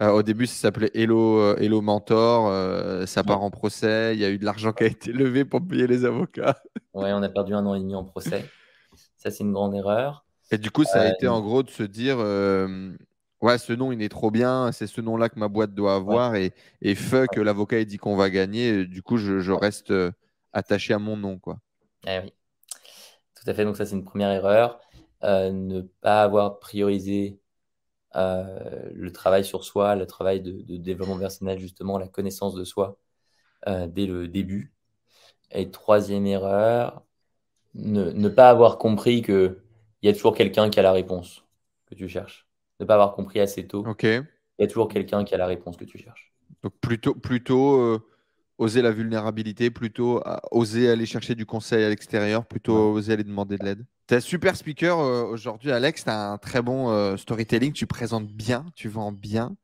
Speaker 1: euh, au début, ça s'appelait Hello, euh, Hello Mentor. Euh, ça part en procès. Il y a eu de l'argent qui a été levé pour payer les avocats.
Speaker 2: Ouais, on a perdu un an et demi en procès. Ça, c'est une grande erreur.
Speaker 1: Et du coup, ça a été en gros de se dire Ouais, ce nom, il est trop bien. C'est ce nom-là que ma boîte doit avoir. Et, et fuck, l'avocat, il dit qu'on va gagner. Du coup, je, reste attaché à mon nom. Quoi.
Speaker 2: Eh oui. Tout à fait. Donc, ça, c'est une première erreur. Ne pas avoir priorisé euh, le travail sur soi, le travail de, développement personnel, justement, la connaissance de soi euh, dès le début. Et troisième erreur, ne, pas avoir compris qu'il y a toujours quelqu'un qui a la réponse que tu cherches. Ne pas avoir compris assez tôt. Il y a toujours quelqu'un qui a la réponse que tu cherches.
Speaker 1: Donc plutôt, plutôt euh, oser la vulnérabilité, plutôt oser aller chercher du conseil à l'extérieur, plutôt oser aller demander de l'aide. Tu es un super speaker euh, aujourd'hui, Alex. Tu as un très bon euh, storytelling. Tu présentes bien, tu vends bien.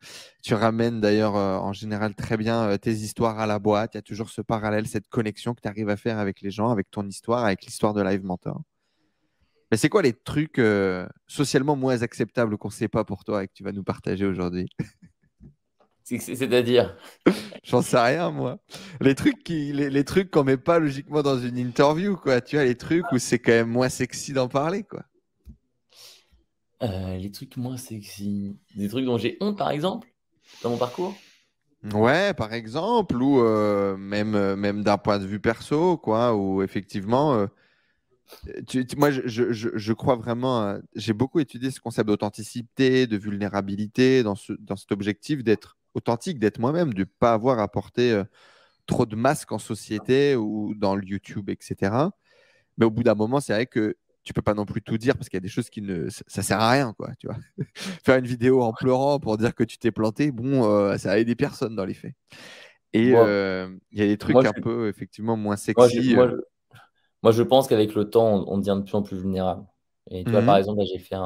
Speaker 1: Tu ramènes d'ailleurs euh, en général très bien tes histoires à la boîte. Il y a toujours ce parallèle, cette connexion que tu arrives à faire avec les gens, avec ton histoire, avec l'histoire de Live Mentor. Mais c'est quoi les trucs socialement moins acceptables qu'on ne sait pas pour toi et que tu vas nous partager aujourd'hui?
Speaker 2: C'est-à-dire
Speaker 1: J'en sais rien, moi. Les trucs qui, les, les trucs qu'on met pas logiquement dans une interview, quoi. Tu vois, les trucs où c'est quand même moins sexy d'en parler, quoi.
Speaker 2: Euh, les trucs moins sexy. Des trucs dont j'ai honte, par exemple, dans mon parcours?
Speaker 1: Ouais, par exemple, ou euh, même, euh, même d'un point de vue perso, quoi, où effectivement, moi, je, je, je, crois vraiment, j'ai beaucoup étudié ce concept d'authenticité, de vulnérabilité, dans, ce, dans cet objectif d'être authentique, d'être moi-même, de ne pas avoir à porter trop de masques en société ou dans le YouTube, etc. Mais au bout d'un moment, c'est vrai que tu peux pas non plus tout dire parce qu'il y a des choses qui ne ça, sert à rien quoi tu vois. Faire une vidéo en pleurant pour dire que tu t'es planté bon euh, ça a aidé personne dans les faits. Et euh, il y a des trucs un peu effectivement moins sexy
Speaker 2: euh. moi, je, pense qu'avec le temps on, devient de plus en plus vulnérable. Et tu vois par exemple j'ai fait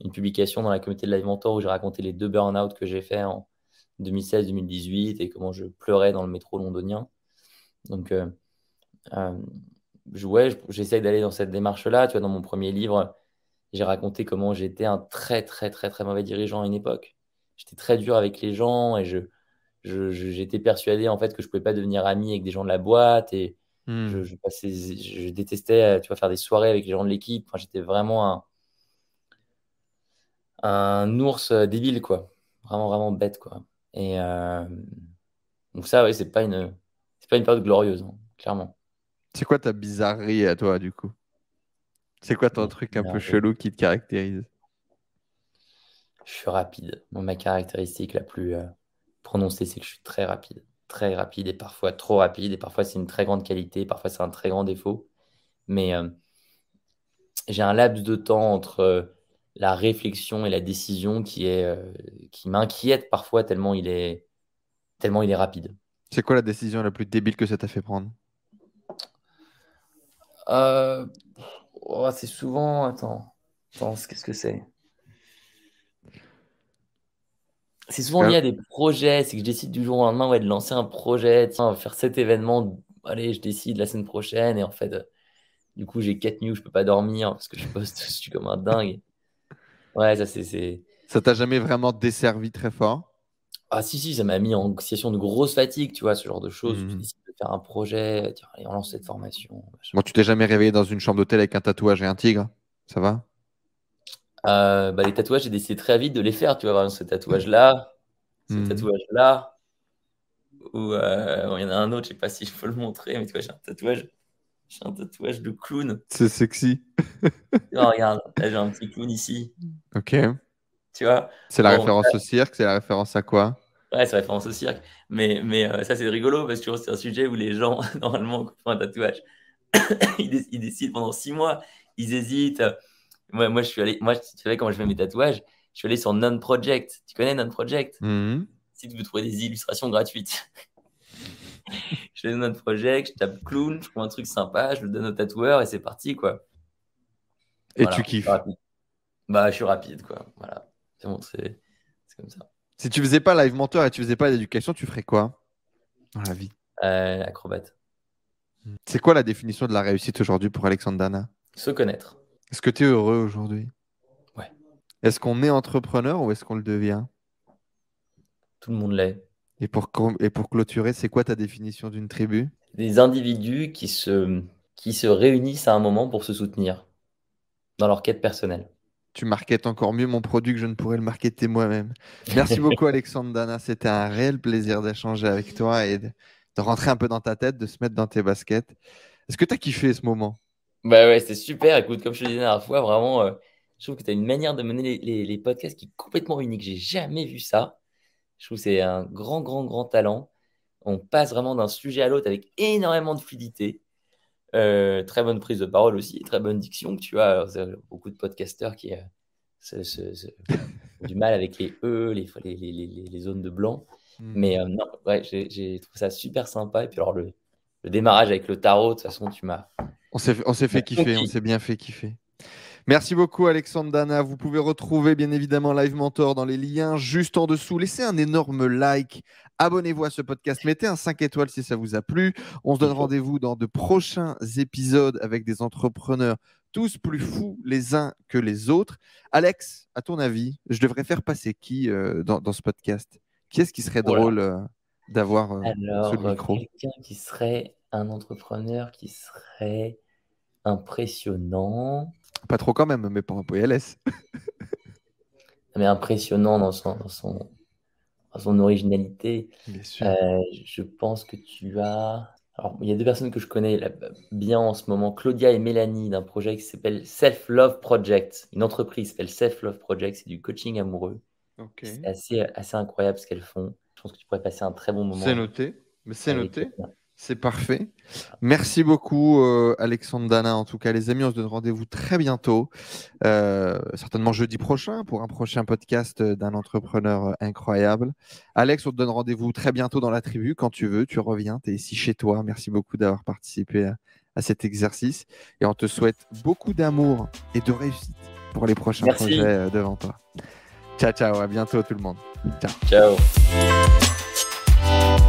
Speaker 2: une publication dans la communauté de Live Mentor où j'ai raconté les deux burn-out que j'ai fait en 2016-2018 et comment je pleurais dans le métro londonien donc ouais, j'essaye d'aller dans cette démarche-là. Tu vois, dans mon premier livre, j'ai raconté comment j'étais un très, très, très, très mauvais dirigeant à une époque. J'étais très dur avec les gens et je, j'étais persuadé en fait que je pouvais pas devenir ami avec des gens de la boîte et hmm. je, je, détestais tu vois, faire des soirées avec les gens de l'équipe. Enfin, j'étais vraiment un, un ours débile, quoi. Vraiment, vraiment bête, quoi. Et euh, donc ça, ouais, c'est pas une, c'est pas une période glorieuse, hein, clairement.
Speaker 1: C'est quoi ta bizarrerie à toi, du coup? C'est quoi ton truc un peu chelou qui te caractérise?
Speaker 2: Je suis rapide. ma caractéristique la plus euh, prononcée, c'est que je suis très rapide. Très rapide et parfois trop rapide. Et parfois, c'est une très grande qualité. Parfois, c'est un très grand défaut. Mais euh, j'ai un laps de temps entre la réflexion et la décision qui est qui m'inquiète parfois tellement il est tellement il est rapide.
Speaker 1: C'est quoi la décision la plus débile que ça t'a fait prendre?
Speaker 2: Euh, oh, c'est souvent. Attends, qu'est-ce que c'est? C'est souvent lié à des projets. C'est que je décide du jour au lendemain ouais, de lancer un projet. Tiens, on va faire cet événement. Allez, je décide la semaine prochaine. Et en fait, euh, du coup, j'ai 4 nuits où je peux pas dormir parce que je poste dessus comme un dingue. Ouais, ça, c'est.
Speaker 1: Ça t'a jamais vraiment desservi très fort?
Speaker 2: Ah, si, si, ça m'a mis en situation de grosse fatigue, tu vois, ce genre de choses. Mmh faire un projet, dire, allez, on lance cette formation.
Speaker 1: Bon, tu t'es jamais réveillé dans une chambre d'hôtel avec un tatouage et un tigre? Ça va?
Speaker 2: Euh, bah, Les tatouages, j'ai décidé très vite de les faire. Tu vois, ce tatouage-là, ce hmm. tatouage-là, ou euh, il y en a un autre, je sais pas si je peux le montrer, mais tu vois, j'ai un tatouage. J'ai un tatouage de clown.
Speaker 1: C'est sexy.
Speaker 2: non, regarde, j'ai un petit clown ici.
Speaker 1: Ok.
Speaker 2: Tu vois?
Speaker 1: C'est la référence au cirque C'est la référence à quoi?
Speaker 2: Ouais, c'est référence au cirque. Mais, mais euh, ça, c'est rigolo parce que c'est un sujet où les gens, normalement, font un tatouage, ils, décident pendant six mois, ils hésitent. Moi, moi, je suis allé, moi, tu savais, quand je fais mes tatouages, je suis allé sur Non-Project. Tu connais Non-Project?
Speaker 1: Mm-hmm.
Speaker 2: Si tu veux trouver des illustrations gratuites. je vais dans Non-Project, je tape clown, je prends un truc sympa, je le donne au tatoueur et c'est parti, quoi.
Speaker 1: Et tu kiffes
Speaker 2: Bah, je suis rapide, quoi. Voilà. C'est bon, c'est comme ça.
Speaker 1: Si tu faisais pas live mentor et tu faisais pas l'éducation, tu ferais quoi dans la vie?
Speaker 2: Euh, Acrobate.
Speaker 1: C'est quoi la définition de la réussite aujourd'hui pour Alexandre Dana?
Speaker 2: Se connaître.
Speaker 1: Est-ce que tu es heureux aujourd'hui?
Speaker 2: Ouais.
Speaker 1: Est-ce qu'on est entrepreneur ou est-ce qu'on le devient?
Speaker 2: Tout le monde l'est.
Speaker 1: Et pour, et pour clôturer, c'est quoi ta définition d'une tribu?
Speaker 2: Des individus qui se, qui se réunissent à un moment pour se soutenir dans leur quête personnelle
Speaker 1: tu marketes encore mieux mon produit que je ne pourrais le marketer moi-même. Merci beaucoup, Alexandre Dana. C'était un réel plaisir d'échanger avec toi et de, rentrer un peu dans ta tête, de se mettre dans tes baskets. Est-ce que tu as kiffé ce moment?
Speaker 2: Bah ouais, c'était super. Écoute, comme je te disais la dernière fois, vraiment, euh, je trouve que tu as une manière de mener les, podcasts qui est complètement unique. J'ai jamais vu ça. Je trouve que c'est un grand, grand, grand talent. On passe vraiment d'un sujet à l'autre avec énormément de fluidité. Euh, très bonne prise de parole aussi, très bonne diction. Tu vois, beaucoup de podcasteurs qui ont du mal avec les E, les, les, zones de blanc. Hmm. Mais euh, non, ouais, j'ai trouvé ça super sympa. Et puis alors, le, démarrage avec le tarot, de toute façon, tu m'as.
Speaker 1: On s'est fait kiffer, on s'est bien fait kiffer. Merci beaucoup Alexandre Dana. Vous pouvez retrouver bien évidemment Live Mentor dans les liens juste en dessous. Laissez un énorme like. Abonnez-vous à ce podcast. Mettez un 5 étoiles si ça vous a plu. On se donne rendez-vous dans de prochains épisodes avec des entrepreneurs tous plus fous les uns que les autres. Alex, à ton avis, je devrais faire passer qui euh, dans, ce podcast? Qui est-ce qui serait drôle euh, d'avoir euh,
Speaker 2: Alors, quelqu'un qui serait un entrepreneur qui serait impressionnant.
Speaker 1: Pas trop quand même, mais pas un PLS.
Speaker 2: mais impressionnant dans son, dans son, son originalité. je pense que tu as alors, il y a deux personnes que je connais bien en ce moment, Claudia et Mélanie, d'un projet qui s'appelle Self Love Project. Une entreprise s'appelle Self Love Project, c'est du coaching amoureux. C'est assez, assez incroyable ce qu'elles font. Je pense que tu pourrais passer un très bon moment.
Speaker 1: C'est noté, mais c'est noté. C'est parfait. Merci beaucoup, euh, Alexandre Dana. En tout cas, les amis, on se donne rendez-vous très bientôt, euh, certainement jeudi prochain, pour un prochain podcast d'un entrepreneur incroyable. Alex, on te donne rendez-vous très bientôt dans la tribu. Quand tu veux, tu reviens, tu es ici chez toi. Merci beaucoup d'avoir participé à, cet exercice. Et on te souhaite beaucoup d'amour et de réussite pour les prochains projets euh, devant toi. Ciao, ciao. À bientôt, tout le monde. Ciao.
Speaker 2: Ciao.